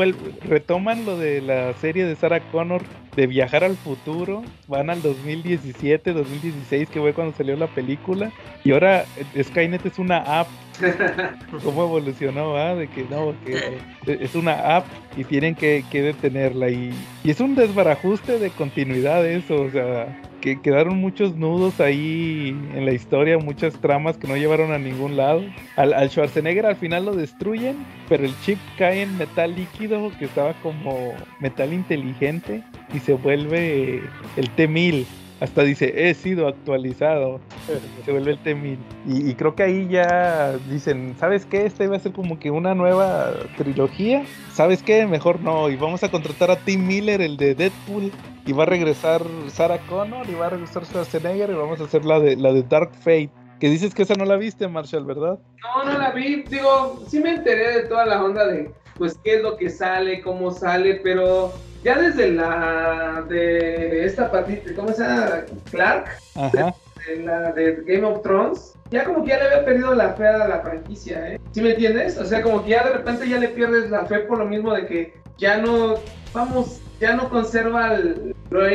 retoman lo de la serie de Sarah Connor de viajar al futuro. Van al 2017, 2016, que fue cuando salió la película. Y ahora eh, Skynet es una app. ¿Cómo evolucionó? De que no, que es una app y tienen que, que detenerla. Y, y es un desbarajuste de continuidad eso, o sea, que quedaron muchos nudos ahí en la historia, muchas tramas que no llevaron a ningún lado. Al, al Schwarzenegger al final lo destruyen, pero el chip cae en metal líquido que estaba como metal inteligente y se vuelve el T-1000. Hasta dice, he sido actualizado. Se vuelve el T-1000. Y, y creo que ahí ya dicen, ¿sabes qué? Este va a ser como que una nueva trilogía. ¿Sabes qué? Mejor no. Y vamos a contratar a Tim Miller, el de Deadpool. Y va a regresar Sarah Connor y va a regresar Schwarzenegger y vamos a hacer la de, la de Dark Fate. Que dices que esa no la viste, Marshall, ¿verdad? No, no la vi. Digo, sí me enteré de toda la onda de, pues, qué es lo que sale, cómo sale, pero ya desde la de esta partita, ¿cómo se llama? Clark, Ajá. de la de Game of Thrones, ya como que ya le había perdido la fe a la franquicia, ¿eh? ¿Sí me entiendes? O sea, como que ya de repente ya le pierdes la fe por lo mismo de que ya no, vamos, ya no conserva lo,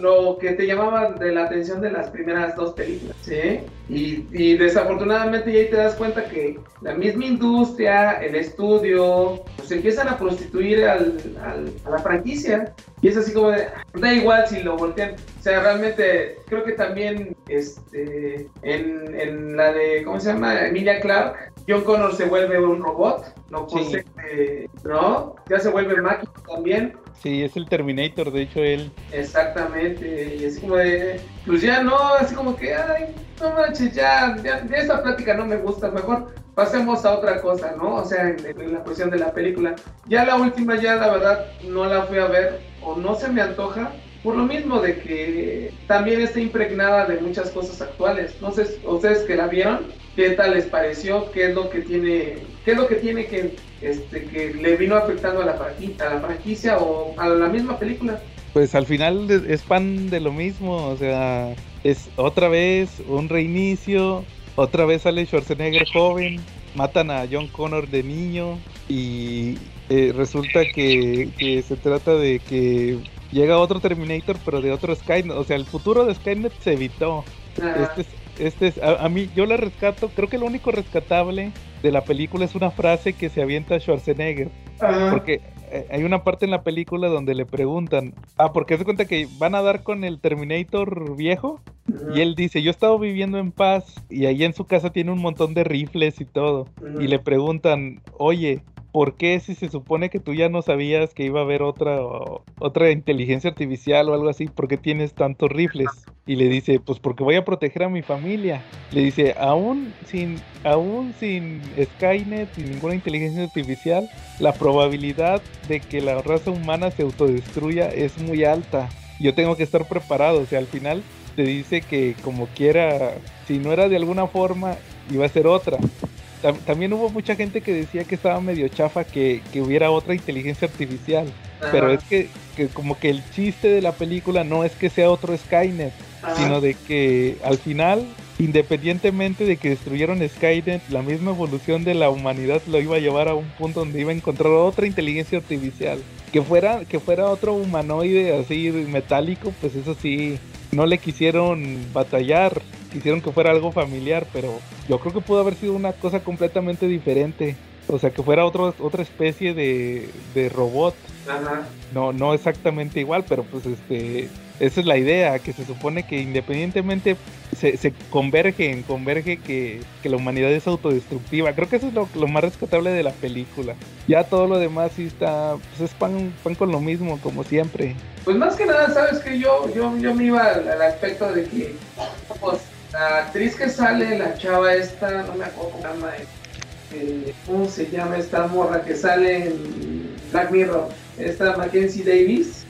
lo que te llamaba de la atención de las primeras dos películas, ¿sí? Y, y desafortunadamente ya ahí te das cuenta que la misma industria, el estudio, pues empiezan a prostituir al, al- a la franquicia. Y es así como de, da igual si lo voltean. O sea, realmente creo que también este, en, en la de, ¿cómo se llama? Emilia Clark, John Connor se vuelve un robot, no Sí. posee, eh, ¿no? Ya se vuelve máquina también. Sí, es el Terminator, de hecho él. Exactamente, y así como de, pues ya no, así como que, ay, no manches, ya, ya, ya esta plática no me gusta, mejor pasemos a otra cosa, ¿no? O sea, en, en la cuestión de la película. Ya la última, ya la verdad, no la fui a ver, o no se me antoja, por lo mismo de que también está impregnada de muchas cosas actuales. Sé, ustedes que la vieron, ¿qué tal les pareció? ¿Qué es lo que tiene, qué es lo que tiene que, este, que le vino afectando a la, franquicia o a la misma película? Pues al final es- pan de lo mismo, o sea, es otra vez un reinicio, otra vez sale Schwarzenegger joven, matan a John Connor de niño y eh, resulta que se trata de que llega otro Terminator pero de otro Skynet, o sea, el futuro de Skynet se evitó. Este es, este es, a, a mí, yo la rescato, creo que lo único rescatable de la película es una frase que se avienta Schwarzenegger. Porque eh, hay una parte en la película donde le preguntan, ah, porque se cuenta que van a dar con el Terminator viejo y él dice, yo he estado viviendo en paz y ahí en su casa tiene un montón de rifles y todo. Y le preguntan, oye, ¿por qué si se supone que tú ya no sabías que iba a haber otra, otra inteligencia artificial o algo así, ¿por qué tienes tantos rifles? Y le dice, pues porque voy a proteger a mi familia. Le dice, aún sin, aún sin Skynet, sin ninguna inteligencia artificial, la probabilidad de que la raza humana se autodestruya es muy alta. Yo tengo que estar preparado, o sea, al final te dice que como quiera, si no era de alguna forma, iba a ser otra. Tam- También hubo mucha gente que decía que estaba medio chafa que, que hubiera otra inteligencia artificial, pero es que, que como que el chiste de la película no es que sea otro Skynet, Ajá. sino de que al final, independientemente de que destruyeron Skynet, la misma evolución de la humanidad lo iba a llevar a un punto donde iba a encontrar otra inteligencia artificial. Que fuera, que fuera otro humanoide así metálico, pues eso sí, no le quisieron batallar, quisieron que fuera algo familiar, pero yo creo que pudo haber sido una cosa completamente diferente. O sea, que fuera otro, otra especie de, de robot Ajá. no, no exactamente igual, pero pues este, esa es la idea, que se supone que independientemente se, se convergen, converge que, que la humanidad es autodestructiva. Creo que eso es lo, lo más rescatable de la película. Ya todo lo demás sí está, pues es pan, pan con lo mismo, como siempre. Pues más que nada, sabes que yo, yo, yo me iba al, al aspecto de que, pues, la actriz que sale, la chava esta, no me acuerdo cómo se llama, eh, ¿cómo se llama esta morra que sale en Black Mirror? Esta Mackenzie Davis.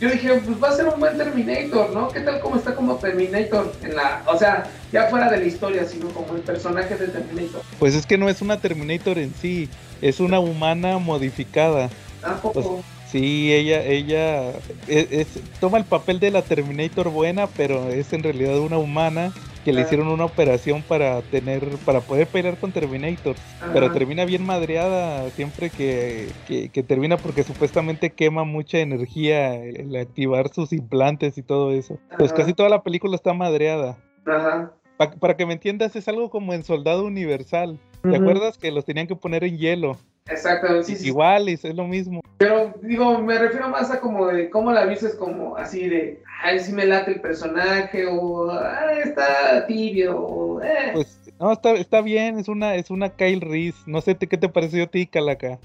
Yo dije, pues va a ser un buen Terminator, ¿no? ¿Qué tal como está como Terminator en la, o sea, ya fuera de la historia, sino como el personaje de Terminator? Pues es que no es una Terminator en sí, es una humana modificada. Tampoco. Sí, ella, ella es- es- toma el papel de la Terminator buena, pero es en realidad una humana que le hicieron una operación para tener, para poder pelear con Terminator. Pero termina bien madreada siempre que, que, que termina porque supuestamente quema mucha energía el, activar sus implantes y todo eso. Pues casi toda la película está madreada. Ajá. Pa- para que me entiendas, es algo como en Soldado Universal. ¿Te acuerdas que los tenían que poner en hielo? Exactamente, sí, sí. Igual, es, es lo mismo. Pero digo, me refiero más a como de cómo la viste como así de, ay, sí me late el personaje, o ay, está tibio, o eh. Pues No, está, está bien, es una, es una Kyle Reese. No sé te- qué te pareció a ti, Calaca.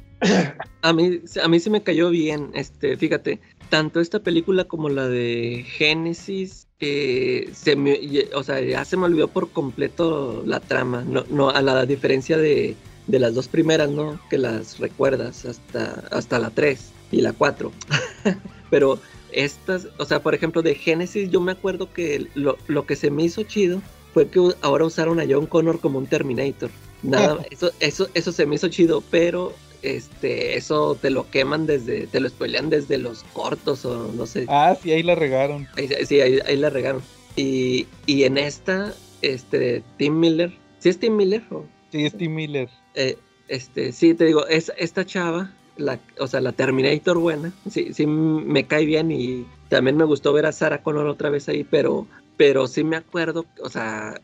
A mí, a mí sí me cayó bien, este, fíjate, tanto esta película como la de Génesis, eh, se me, o sea, ya se me olvidó por completo la trama, no, no, a la diferencia de, de las dos primeras, ¿no? Que las recuerdas hasta, hasta la 3 y la 4. Pero estas, o sea, por ejemplo, de Génesis, yo me acuerdo que lo, lo que se me hizo chido fue que ahora usaron a John Connor como un Terminator. Nada, eso, eso, eso se me hizo chido, pero este, eso te lo queman desde, te lo spoilean desde los cortos o no sé. Ah, sí, ahí la regaron. Ahí, sí, ahí, ahí la regaron. Y, y en esta, este, Tim Miller, ¿sí es Tim Miller? o? Sí, es Tim Miller. Eh, este, sí, te digo, es, esta chava, la, o sea, la Terminator buena, sí, sí me cae bien y también me gustó ver a Sarah Connor otra vez ahí, pero, pero sí me acuerdo, o sea,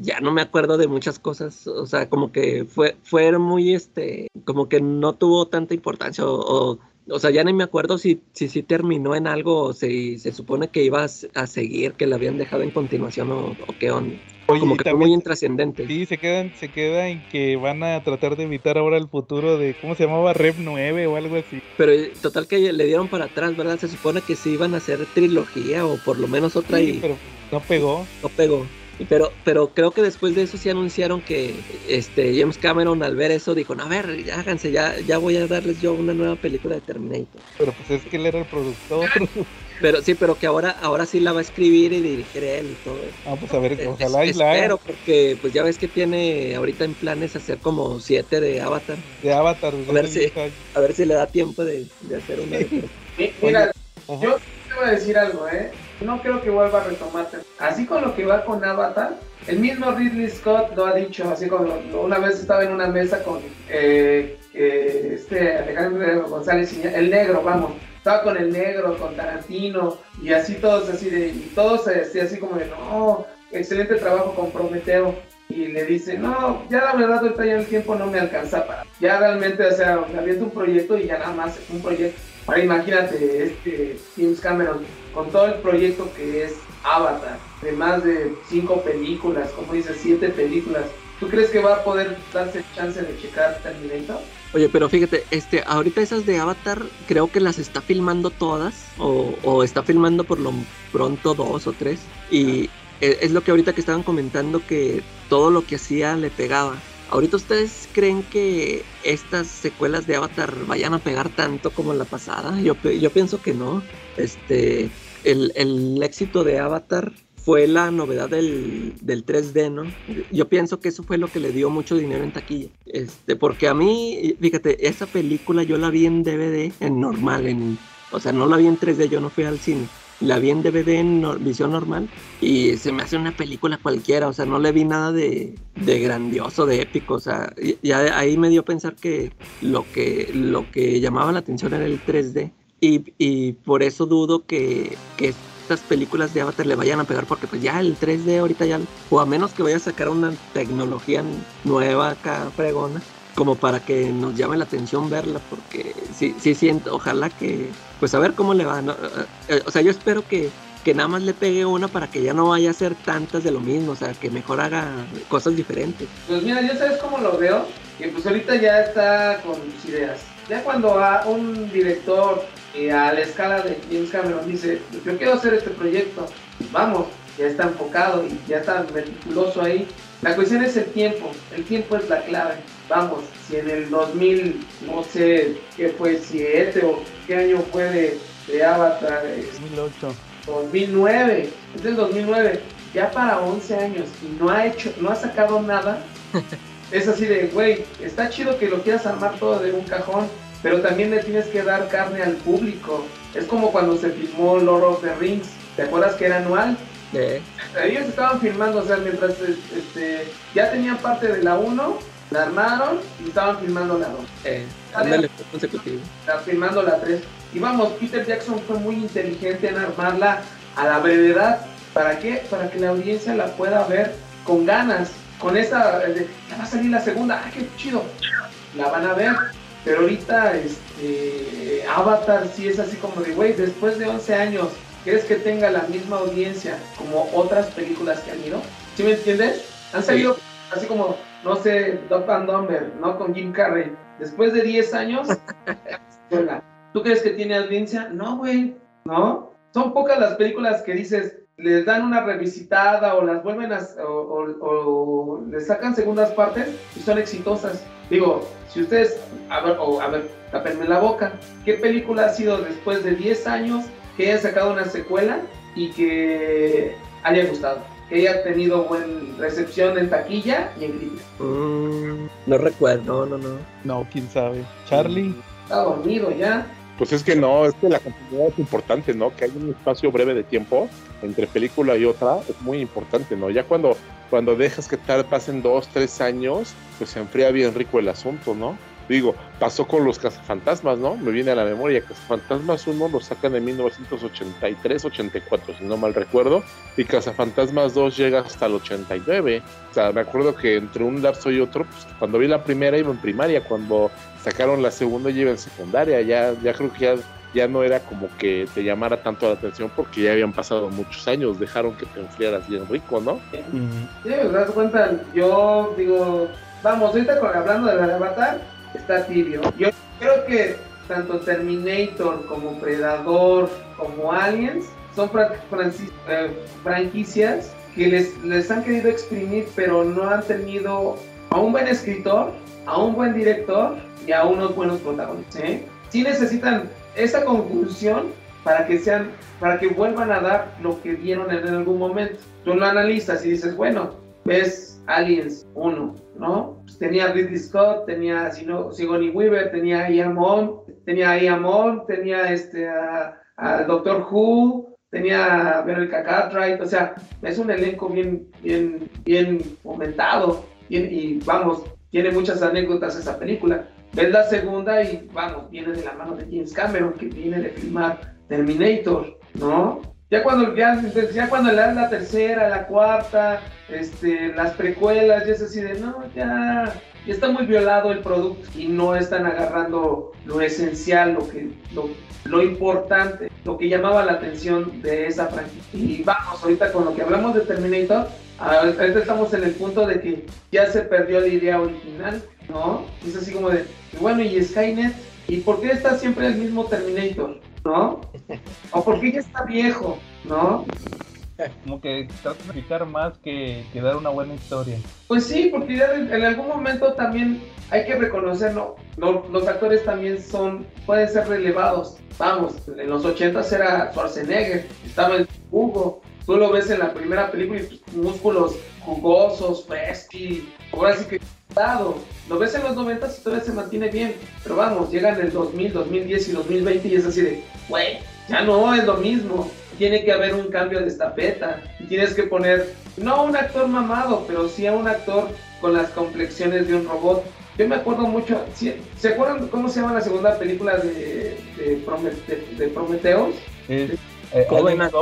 ya no me acuerdo de muchas cosas, o sea, como que fue, fue muy, este, como que no tuvo tanta importancia o... o sea, ya ni me acuerdo si si, si terminó en algo o si se supone que iba a seguir, que la habían dejado en continuación o, o qué onda. Oye, Como que fue también- muy intrascendente. Sí, se quedan, se queda en que van a tratar de evitar ahora el futuro de, ¿cómo se llamaba? Rev 9 o algo así. Pero eh, total que le dieron para atrás, ¿verdad? Se supone que sí iban a hacer trilogía o por lo menos otra Sí, y pero no pegó. no pegó. Pero, pero creo que después de eso sí anunciaron que este James Cameron al ver eso dijo, no, a ver, ya háganse, ya, ya voy a darles yo una nueva película de Terminator. Pero pues es que él era el productor. Pero sí, pero que ahora, ahora sí la va a escribir y dirigir él y todo eso. Ah, pues a ver, ojalá y la haga. espero, porque pues ya ves que tiene ahorita en planes hacer como siete de Avatar. De Avatar. A ver si- 10 años. A ver si le da tiempo de, de hacer una. de- Mira, Ajá. yo te voy a decir algo, ¿eh? No creo que vuelva a retomar. Así con lo que va con Avatar, el mismo Ridley Scott lo ha dicho, así como una vez estaba en una mesa con eh, eh, este Alejandro González, el negro, vamos. Estaba con el negro, con Tarantino, y así todos así de, y todos este, así como de, no, excelente trabajo con Prometeo. Y le dice, no, ya la verdad ahorita ya el tiempo no me alcanza para. Ya realmente, o sea, me aviento un proyecto y ya nada más un proyecto. Ahora imagínate, este James Cameron, con todo el proyecto que es Avatar, de más de cinco películas, como dice, siete películas. ¿Tú crees que va a poder darse chance de checar Terminator? Oye, pero fíjate, este, ahorita esas de Avatar creo que las está filmando todas o, está filmando por lo pronto dos o tres y e- es lo que ahorita que estaban comentando que todo lo que hacía le pegaba. Ahorita ustedes creen que estas secuelas de Avatar vayan a pegar tanto como la pasada? Yo, yo pienso que no. Este, el, el éxito de Avatar fue la novedad del, del 3D, ¿no? Yo pienso que eso fue lo que le dio mucho dinero en taquilla. Este, porque a mí, fíjate, esa película yo la vi en DVD, en normal, en, o sea, no la vi en 3D, yo no fui al cine. La vi en DVD en visión normal y se me hace una película cualquiera, o sea, no le vi nada de, de grandioso, de épico, o sea, ya ahí me dio a pensar que lo que, lo que llamaba la atención era el 3D y, y por eso dudo que, que estas películas de Avatar le vayan a pegar porque pues ya el 3D ahorita ya, o a menos que vaya a sacar una tecnología nueva acá fregona, como para que nos llame la atención verla, porque sí, sí siento, ojalá que, pues a ver cómo le va, ¿no? Eh, o sea, yo espero que, que nada más le pegue una para que ya no vaya a ser tantas de lo mismo, o sea, que mejor haga cosas diferentes. Pues mira, yo sabes cómo lo veo, que pues ahorita ya está con sus ideas. Ya cuando a un director eh, a la escala de James Cameron dice, yo quiero hacer este proyecto, vamos, ya está enfocado y ya está meticuloso ahí. La cuestión es el tiempo, el tiempo es la clave. Vamos, si en el 2000, no sé qué fue, 7 o qué año fue de, de Avatar, es 2008. 2009, es del 2009, ya para 11 años y no ha hecho, no ha sacado nada. es así de, güey, está chido que lo quieras armar todo de un cajón, pero también le tienes que dar carne al público. Es como cuando se filmó Lord of the Rings, ¿te acuerdas que era anual? Eh, Ellos estaban filmando, o sea, mientras este, ya tenían parte de la 1, la armaron y estaban filmando la 2 eh, ándale, consecutivo. está filmando la 3. Y vamos, Peter Jackson fue muy inteligente en armarla a la brevedad. ¿Para qué? Para que la audiencia la pueda ver con ganas. Con esa, de, ya va a salir la segunda, ¡ah, qué chido! La van a ver. Pero ahorita, este, Avatar sí es así como de, güey, después de 11 años, ¿quieres que tenga la misma audiencia como otras películas que han ido? ¿Sí me entiendes? Han salido así como, no sé, Doc Van Dumber, ¿no? Con Jim Carrey. Después de 10 años, ¿tú crees que tiene audiencia? No, güey, ¿no? Son pocas las películas que dices, les dan una revisitada o las vuelven a, o, o, les sacan segundas partes y son exitosas. Digo, si ustedes, a ver, o, a ver, tapenme la boca, ¿qué película ha sido después de 10 años que haya sacado una secuela y que haya gustado? Que haya tenido buena recepción en taquilla y en crítica. Mm, no recuerdo, no, no, no. No, quién sabe. Charlie. Está dormido ya. Pues es que no, es que la continuidad es importante, ¿no? Que hay un espacio breve de tiempo entre película y otra es muy importante, ¿no? Ya cuando, cuando dejas que tal pasen dos, tres años, pues se enfría bien rico el asunto, ¿no? Digo, pasó con los cazafantasmas, ¿no? Me viene a la memoria, Cazafantasmas 1 lo sacan en 1983-84, si no mal recuerdo, y Cazafantasmas 2 llega hasta el 89. O sea, me acuerdo que entre un lapso y otro, pues cuando vi la primera iba en primaria, cuando sacaron la segunda iba en secundaria, ya, ya creo que ya, ya no era como que te llamara tanto la atención porque ya habían pasado muchos años, dejaron que te enfriaras bien rico, ¿no? Sí, me das cuenta, yo digo, vamos, ahorita con, hablando de la Avatar, está tibio. Yo creo que tanto Terminator como Predador como Aliens son franquicias que les, les han querido exprimir, pero no han tenido a un buen escritor, a un buen director y a unos buenos protagonistas. ¿eh? Sí necesitan esa conclusión para que sean, para que vuelvan a dar lo que dieron en algún momento. Tú lo analizas y dices, bueno, ves Aliens 1, ¿no? Pues tenía Ridley Scott, tenía Sigourney Weaver, tenía Ian tenía Ian tenía este, a, Doctor Who, tenía a Veronica Cartwright, o sea, es un elenco bien, bien, bien fomentado y vamos, tiene muchas anécdotas esa película. Ves la segunda y vamos, viene de la mano de James Cameron, que viene de filmar Terminator, ¿no? Ya cuando, ya, ya cuando le dan la tercera, la cuarta, este, las precuelas, ya es así de, no, ya, ya está muy violado el producto y no están agarrando lo esencial, lo, que, lo, lo importante, lo que llamaba la atención de esa franquicia. Y vamos, ahorita con lo que hablamos de Terminator, ahorita estamos en el punto de que ya se perdió la idea original, ¿no? Es así como de, bueno, ¿y Skynet? ¿Y por qué está siempre el mismo Terminator? ¿no? O porque ya está viejo, ¿no? Como que trata de explicar más que, dar una buena historia. Pues sí, porque ya en, algún momento también hay que reconocerlo. los actores también son, pueden ser relevados. Vamos, en los 80 era Schwarzenegger, estaba el Hugo. Tú lo ves en la primera película y músculos jugosos, frescos, ahora sí que lo ves en los 90 y todavía se mantiene bien, pero vamos, llegan el 2000, 2010 y 2020 y es así de, güey, ya no es lo mismo. Tiene que haber un cambio de estafeta y tienes que poner, no a un actor mamado, pero sí a un actor con las complexiones de un robot. Yo me acuerdo mucho, ¿se acuerdan cómo se llama la segunda película de, de, Prometheus? Eh, Covenant.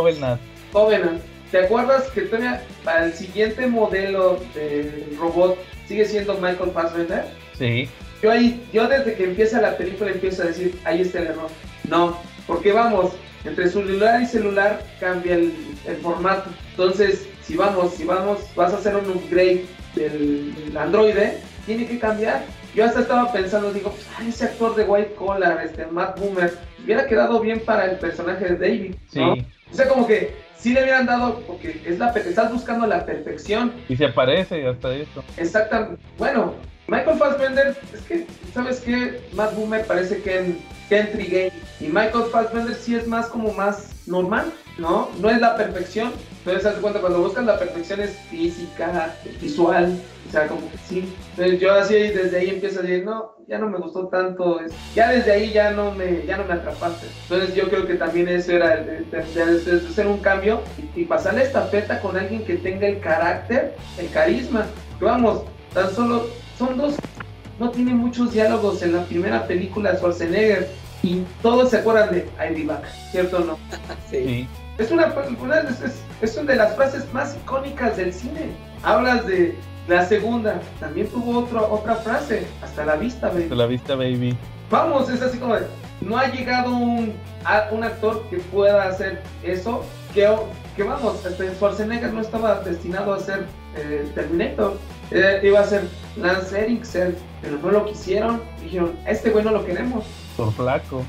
Covenant. ¿Te acuerdas que todavía para el siguiente modelo de robot sigue siendo Michael Fassbender? Sí. Yo ahí, yo desde que empieza la película empiezo a decir, ahí está el error. No, porque vamos, entre celular y celular cambia el, formato. Entonces, si vamos, si vamos, vas a hacer un upgrade del, Android, tiene que cambiar. Yo hasta estaba pensando, digo, pues, ese actor de White Collar, este Matt Boomer, hubiera quedado bien para el personaje de David. ¿no? Sí. O sea, como que sí le hubieran dado, porque es la, estás buscando la perfección. Y se aparece hasta eso. Exactamente. Bueno, Michael Fassbender, es que, ¿sabes qué? Matt Boomer parece que en, Game. Y Michael Fassbender sí es más como más normal, ¿no? No es la perfección. Entonces, das cuenta, cuando buscan la perfección es física, visual, o sea, como que sí. Entonces yo así desde ahí empiezo a decir, no, ya no me gustó tanto. Ya desde ahí ya no me, ya no me atrapaste. Entonces yo creo que también eso era de, hacer un cambio y, pasarle esta feta con alguien que tenga el carácter, el carisma. Que vamos, tan solo son dos, no tiene muchos diálogos en la primera película de Schwarzenegger y todos se acuerdan de I'll be back, ¿cierto o no? sí. Es una, una es, es una de las frases más icónicas del cine. Hablas de la segunda también tuvo otra otra frase, hasta la vista, baby. Hasta la vista, baby. Vamos, es así como, no ha llegado un, un actor que pueda hacer eso, que, que vamos, este Schwarzenegger no estaba destinado a ser eh, Terminator. Eh, iba a ser Lance Erickson, pero no lo quisieron. Dijeron, este güey no lo queremos. Por flaco.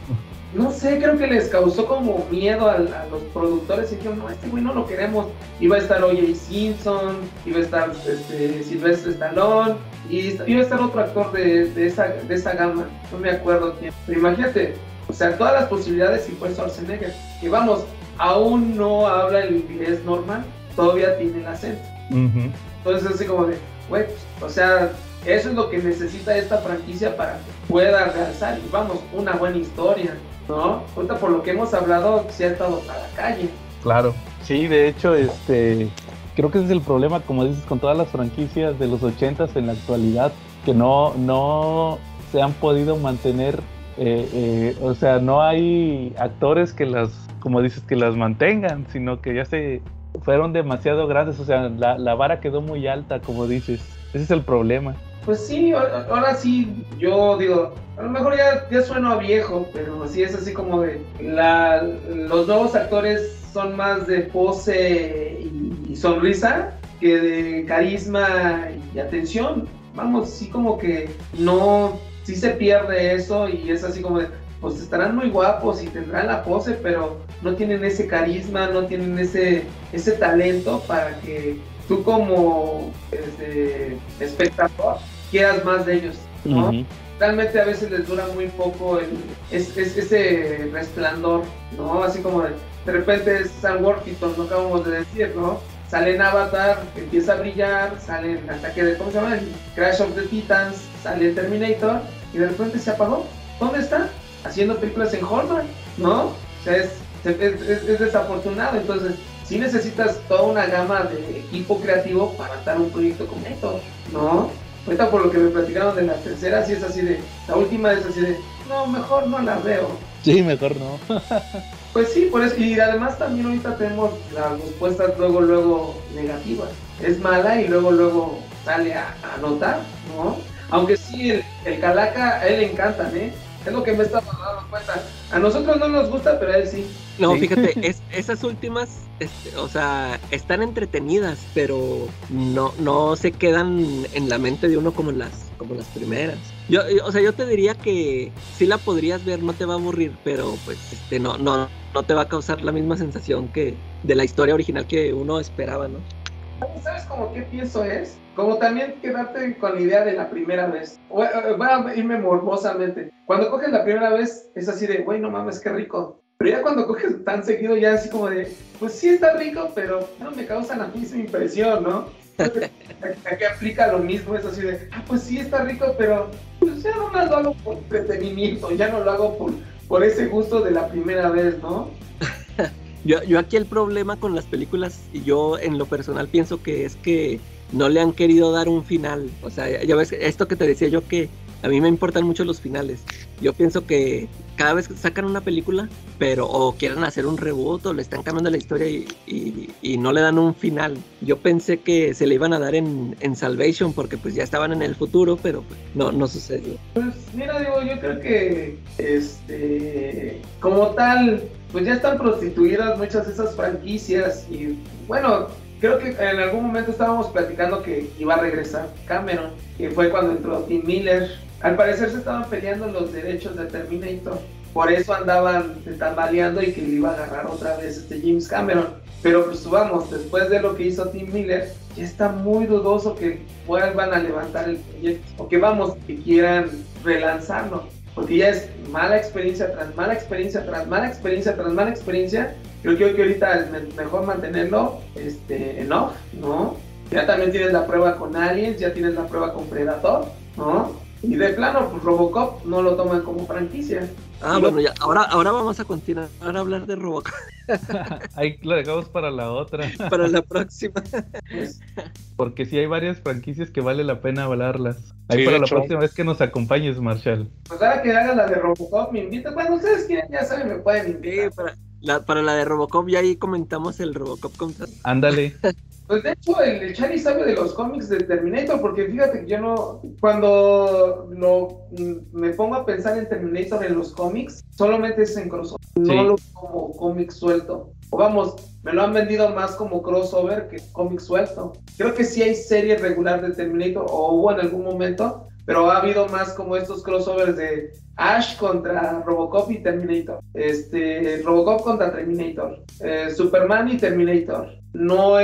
No sé, creo que les causó como miedo a, a los productores y dijeron, no, este güey no lo queremos. Iba a estar O.J. Simpson, iba a estar este, Sylvester Stallone, y iba a estar otro actor de, de, esa, de esa gama, no me acuerdo quién. Pero imagínate, o sea, todas las posibilidades y fue Schwarzenegger. Y vamos, aún no habla el inglés normal, todavía tiene el acento. Entonces así como de, güey, pues, o sea, eso es lo que necesita esta franquicia para que pueda realzar. Y vamos, una buena historia, ¿no? Ahorita por lo que hemos hablado, se ha estado para la calle. Claro. Sí, de hecho, este, creo que ese es el problema, como dices, con todas las franquicias de los 80 en la actualidad, que no, no se han podido mantener, eh, eh, o sea, no hay actores que las, como dices, que las mantengan, sino que ya se fueron demasiado grandes, o sea, la, la vara quedó muy alta, como dices. Ese es el problema. Pues sí, ahora sí, yo digo, a lo mejor ya, ya sueno viejo, pero sí es así como de, la, los nuevos actores son más de pose y, y sonrisa que de carisma y atención. Vamos, sí como que no, sí se pierde eso y es así como de, pues estarán muy guapos y tendrán la pose, pero no tienen ese carisma, no tienen ese, ese talento para que tú como este, espectador quieras más de ellos, ¿no? Realmente a veces les dura muy poco el, es, es, ese resplandor, ¿no? Así como de, de repente es Sam Worthington, lo acabamos de decir, ¿no? Sale en Avatar, empieza a brillar, sale en Ataque de, ¿cómo se llama? Crash of the Titans, sale en Terminator y de repente se apagó. ¿Dónde está? Haciendo películas en Hallmark, ¿no? O sea, es, es, es, es desafortunado, entonces sí necesitas toda una gama de equipo creativo para dar un proyecto completo, ¿no? Ahorita por lo que me platicaron de la tercera, sí es así de, la última es así de, no, mejor no la veo. Sí, mejor no. pues sí, por eso, y además también ahorita tenemos las respuestas luego, luego negativas. Es mala y luego, luego sale a, a notar, ¿no? Aunque sí, el, el Calaca, a él le encantan, ¿eh? Es lo que me está dando cuenta. A nosotros no nos gusta, pero a él sí. No, Sí. fíjate, es, esas últimas, este, o sea, están entretenidas, pero no, no se quedan en la mente de uno como las, como las primeras. Yo, yo- o sea, yo te diría que sí la podrías ver, no te va a aburrir, pero pues, este, no, no, no te va a causar la misma sensación que de la historia original que uno esperaba, ¿no? ¿Sabes como qué pienso es? Como también quedarte con la idea de la primera vez. Voy a irme morbosamente. Cuando coges la primera vez, es así de, güey, no mames, qué rico. Pero ya cuando coges tan seguido, ya así como de, pues sí está rico, pero no me causa la misma impresión, ¿no? Aquí aplica lo mismo, es así de, ah, pues sí está rico, pero pues ya no más lo hago por entretenimiento, ya no lo hago por, por ese gusto de la primera vez, ¿no? Yo, yo aquí el problema con las películas, y yo en lo personal pienso que es que no le han querido dar un final. O sea, ya- ves, esto que te decía yo que a mí me importan mucho los finales. Yo pienso que cada vez que sacan una película, pero o quieren hacer un reboot o le están cambiando la historia y, y- y no le dan un final. Yo pensé que se le iban a dar en, en Salvation porque pues ya estaban en el futuro, pero pues, no, no sucedió. Pues mira, digo, yo creo que este como tal, pues ya están prostituidas muchas de esas franquicias y bueno, creo que en algún momento estábamos platicando que iba a regresar Cameron, que fue cuando entró Tim Miller. Al parecer se estaban peleando los derechos de Terminator. Por eso andaban tambaleando y que le iba a agarrar otra vez este James Cameron. Pero pues vamos, después de lo que hizo Tim Miller, ya está muy dudoso que vuelvan a levantar el proyecto. O que vamos, que quieran relanzarlo. Porque ya es mala experiencia tras mala experiencia tras mala experiencia tras mala experiencia. Yo creo que ahorita es me- mejor mantenerlo este, en off, ¿no? Ya también tienes la prueba con Aliens, ya tienes la prueba con Predator, ¿no? Y de plano, pues Robocop no lo toman como franquicia. Ah, bueno, ya, ahora, ahora vamos a continuar a hablar de Robocop Ahí lo dejamos para la otra. para la próxima. Porque sí hay varias franquicias que vale la pena hablarlas. Ahí Sí, para la hecho. próxima vez que nos acompañes, Marshall. pues ahora que haga la de Robocop, me invitan. Bueno, ustedes quieren, ya saben, me pueden Sí, invitar. para la, para la de Robocop ya ahí comentamos el Robocop contra... Ándale. Pues de hecho, el, el Charlie sabe de los cómics de Terminator, porque fíjate que yo no. Cuando lo, mm, me pongo a pensar en Terminator en los cómics, solamente es en crossover, Sí. no lo como cómic suelto. o vamos, me lo han vendido más como crossover que cómic suelto. Creo que sí hay serie regular de Terminator, o hubo en algún momento, pero ha habido más como estos crossovers de Ash contra Robocop y Terminator, este, Robocop contra Terminator, eh, Superman y Terminator. No,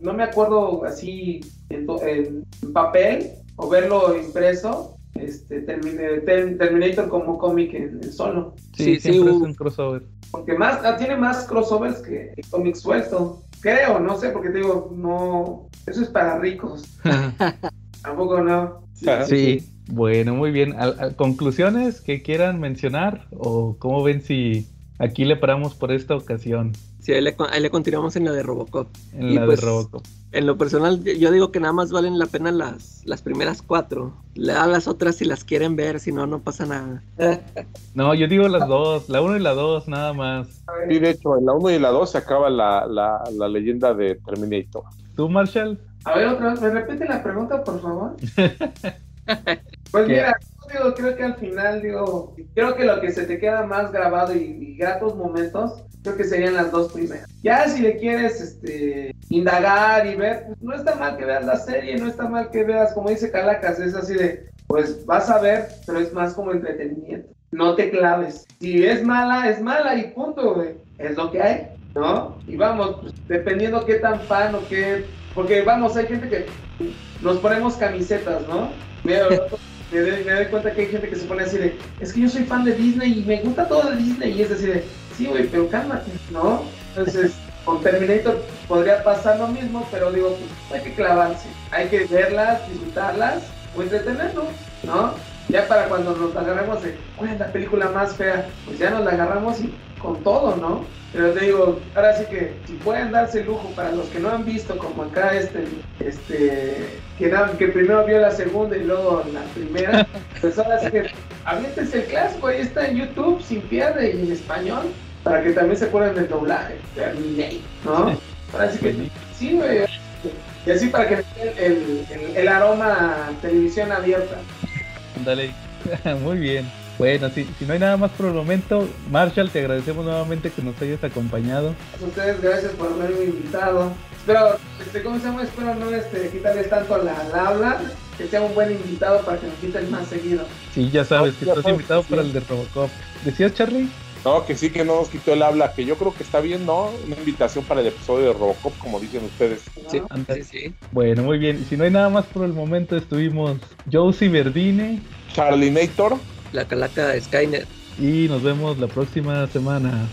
no me acuerdo así en, en papel o verlo impreso, este, Terminator como cómic en, solo. Sí, sí, siempre es un crossover. Porque más, ah, tiene más crossovers que cómic suelto. Creo, no sé, porque te digo, no. Eso es para ricos. Tampoco no. Sí, bueno, muy bien. ¿Conclusiones que quieran mencionar? ¿O cómo ven si aquí le paramos por esta ocasión? Sí, ahí le, ahí le continuamos en la de Robocop. En la de pues, Robocop. En lo personal, yo digo que nada más valen la pena las, las primeras cuatro. Le da las otras si las quieren ver, si no, no pasa nada. no, yo digo las dos, la uno y la dos, nada más. Sí, de hecho, en la uno y la dos se acaba la, la, la leyenda de Terminator. ¿Tú, Marshall? A ver, otra vez, ¿me repite la pregunta, por favor? pues mira, digo, creo que al final, digo, creo que lo que se te queda más grabado y, y gratos momentos creo que serían las dos primeras. Ya si le quieres este, indagar y ver, pues, no está mal que veas la serie, no está mal que veas, como dice Calacas, es así de, pues vas a ver, pero es más como entretenimiento. No te claves. Si es mala, es mala y punto, güey. Es lo que hay, ¿no? Y vamos, pues, dependiendo qué tan fan o qué... Porque vamos, hay gente que nos ponemos camisetas, ¿no? me, doy, cuenta que hay gente que se pone así de, es que yo soy fan de Disney y me gusta todo de Disney y es así de, sí, güey, pero cálmate, ¿no? Entonces, con Terminator podría pasar lo mismo, pero digo, pues, hay que clavarse, hay que verlas, disfrutarlas o entretenernos, ¿no? Ya para cuando nos agarremos de, ¿cuál es la película más fea? Pues ya nos la agarramos y con todo, ¿no? Pero te digo, ahora sí que si pueden darse el lujo para los que no han visto, como acá este, este, que, que primero vio la segunda y luego la primera, pues ahora sí que aviéntense el clásico, ahí está en YouTube, sin pierde y en español, para que también se acuerden del doblaje, ¿no? Ahora sí que sí, güey. Y así para que el, el, el aroma televisión abierta. Dale, muy bien. Bueno, si, si no hay nada más por el momento, Marshall, te agradecemos nuevamente que nos hayas acompañado. A ustedes, gracias por haberme invitado. Espero, este, ¿cómo se llama? Espero no este, quitarles tanto la, habla, que sea un buen invitado para que nos quiten más seguido. Sí, ya sabes, que estás invitado para el de Robocop. ¿Decías, Charlie? No, que sí, que no nos quitó el habla, que yo creo que está bien, ¿no? Una invitación para el episodio de Robocop, como dicen ustedes. Sí, sí, sí. Bueno, muy bien. Si no hay nada más por el momento, estuvimos Josie Verdine, Charlie Nator, la calaca de Skynet. Y nos vemos la próxima semana.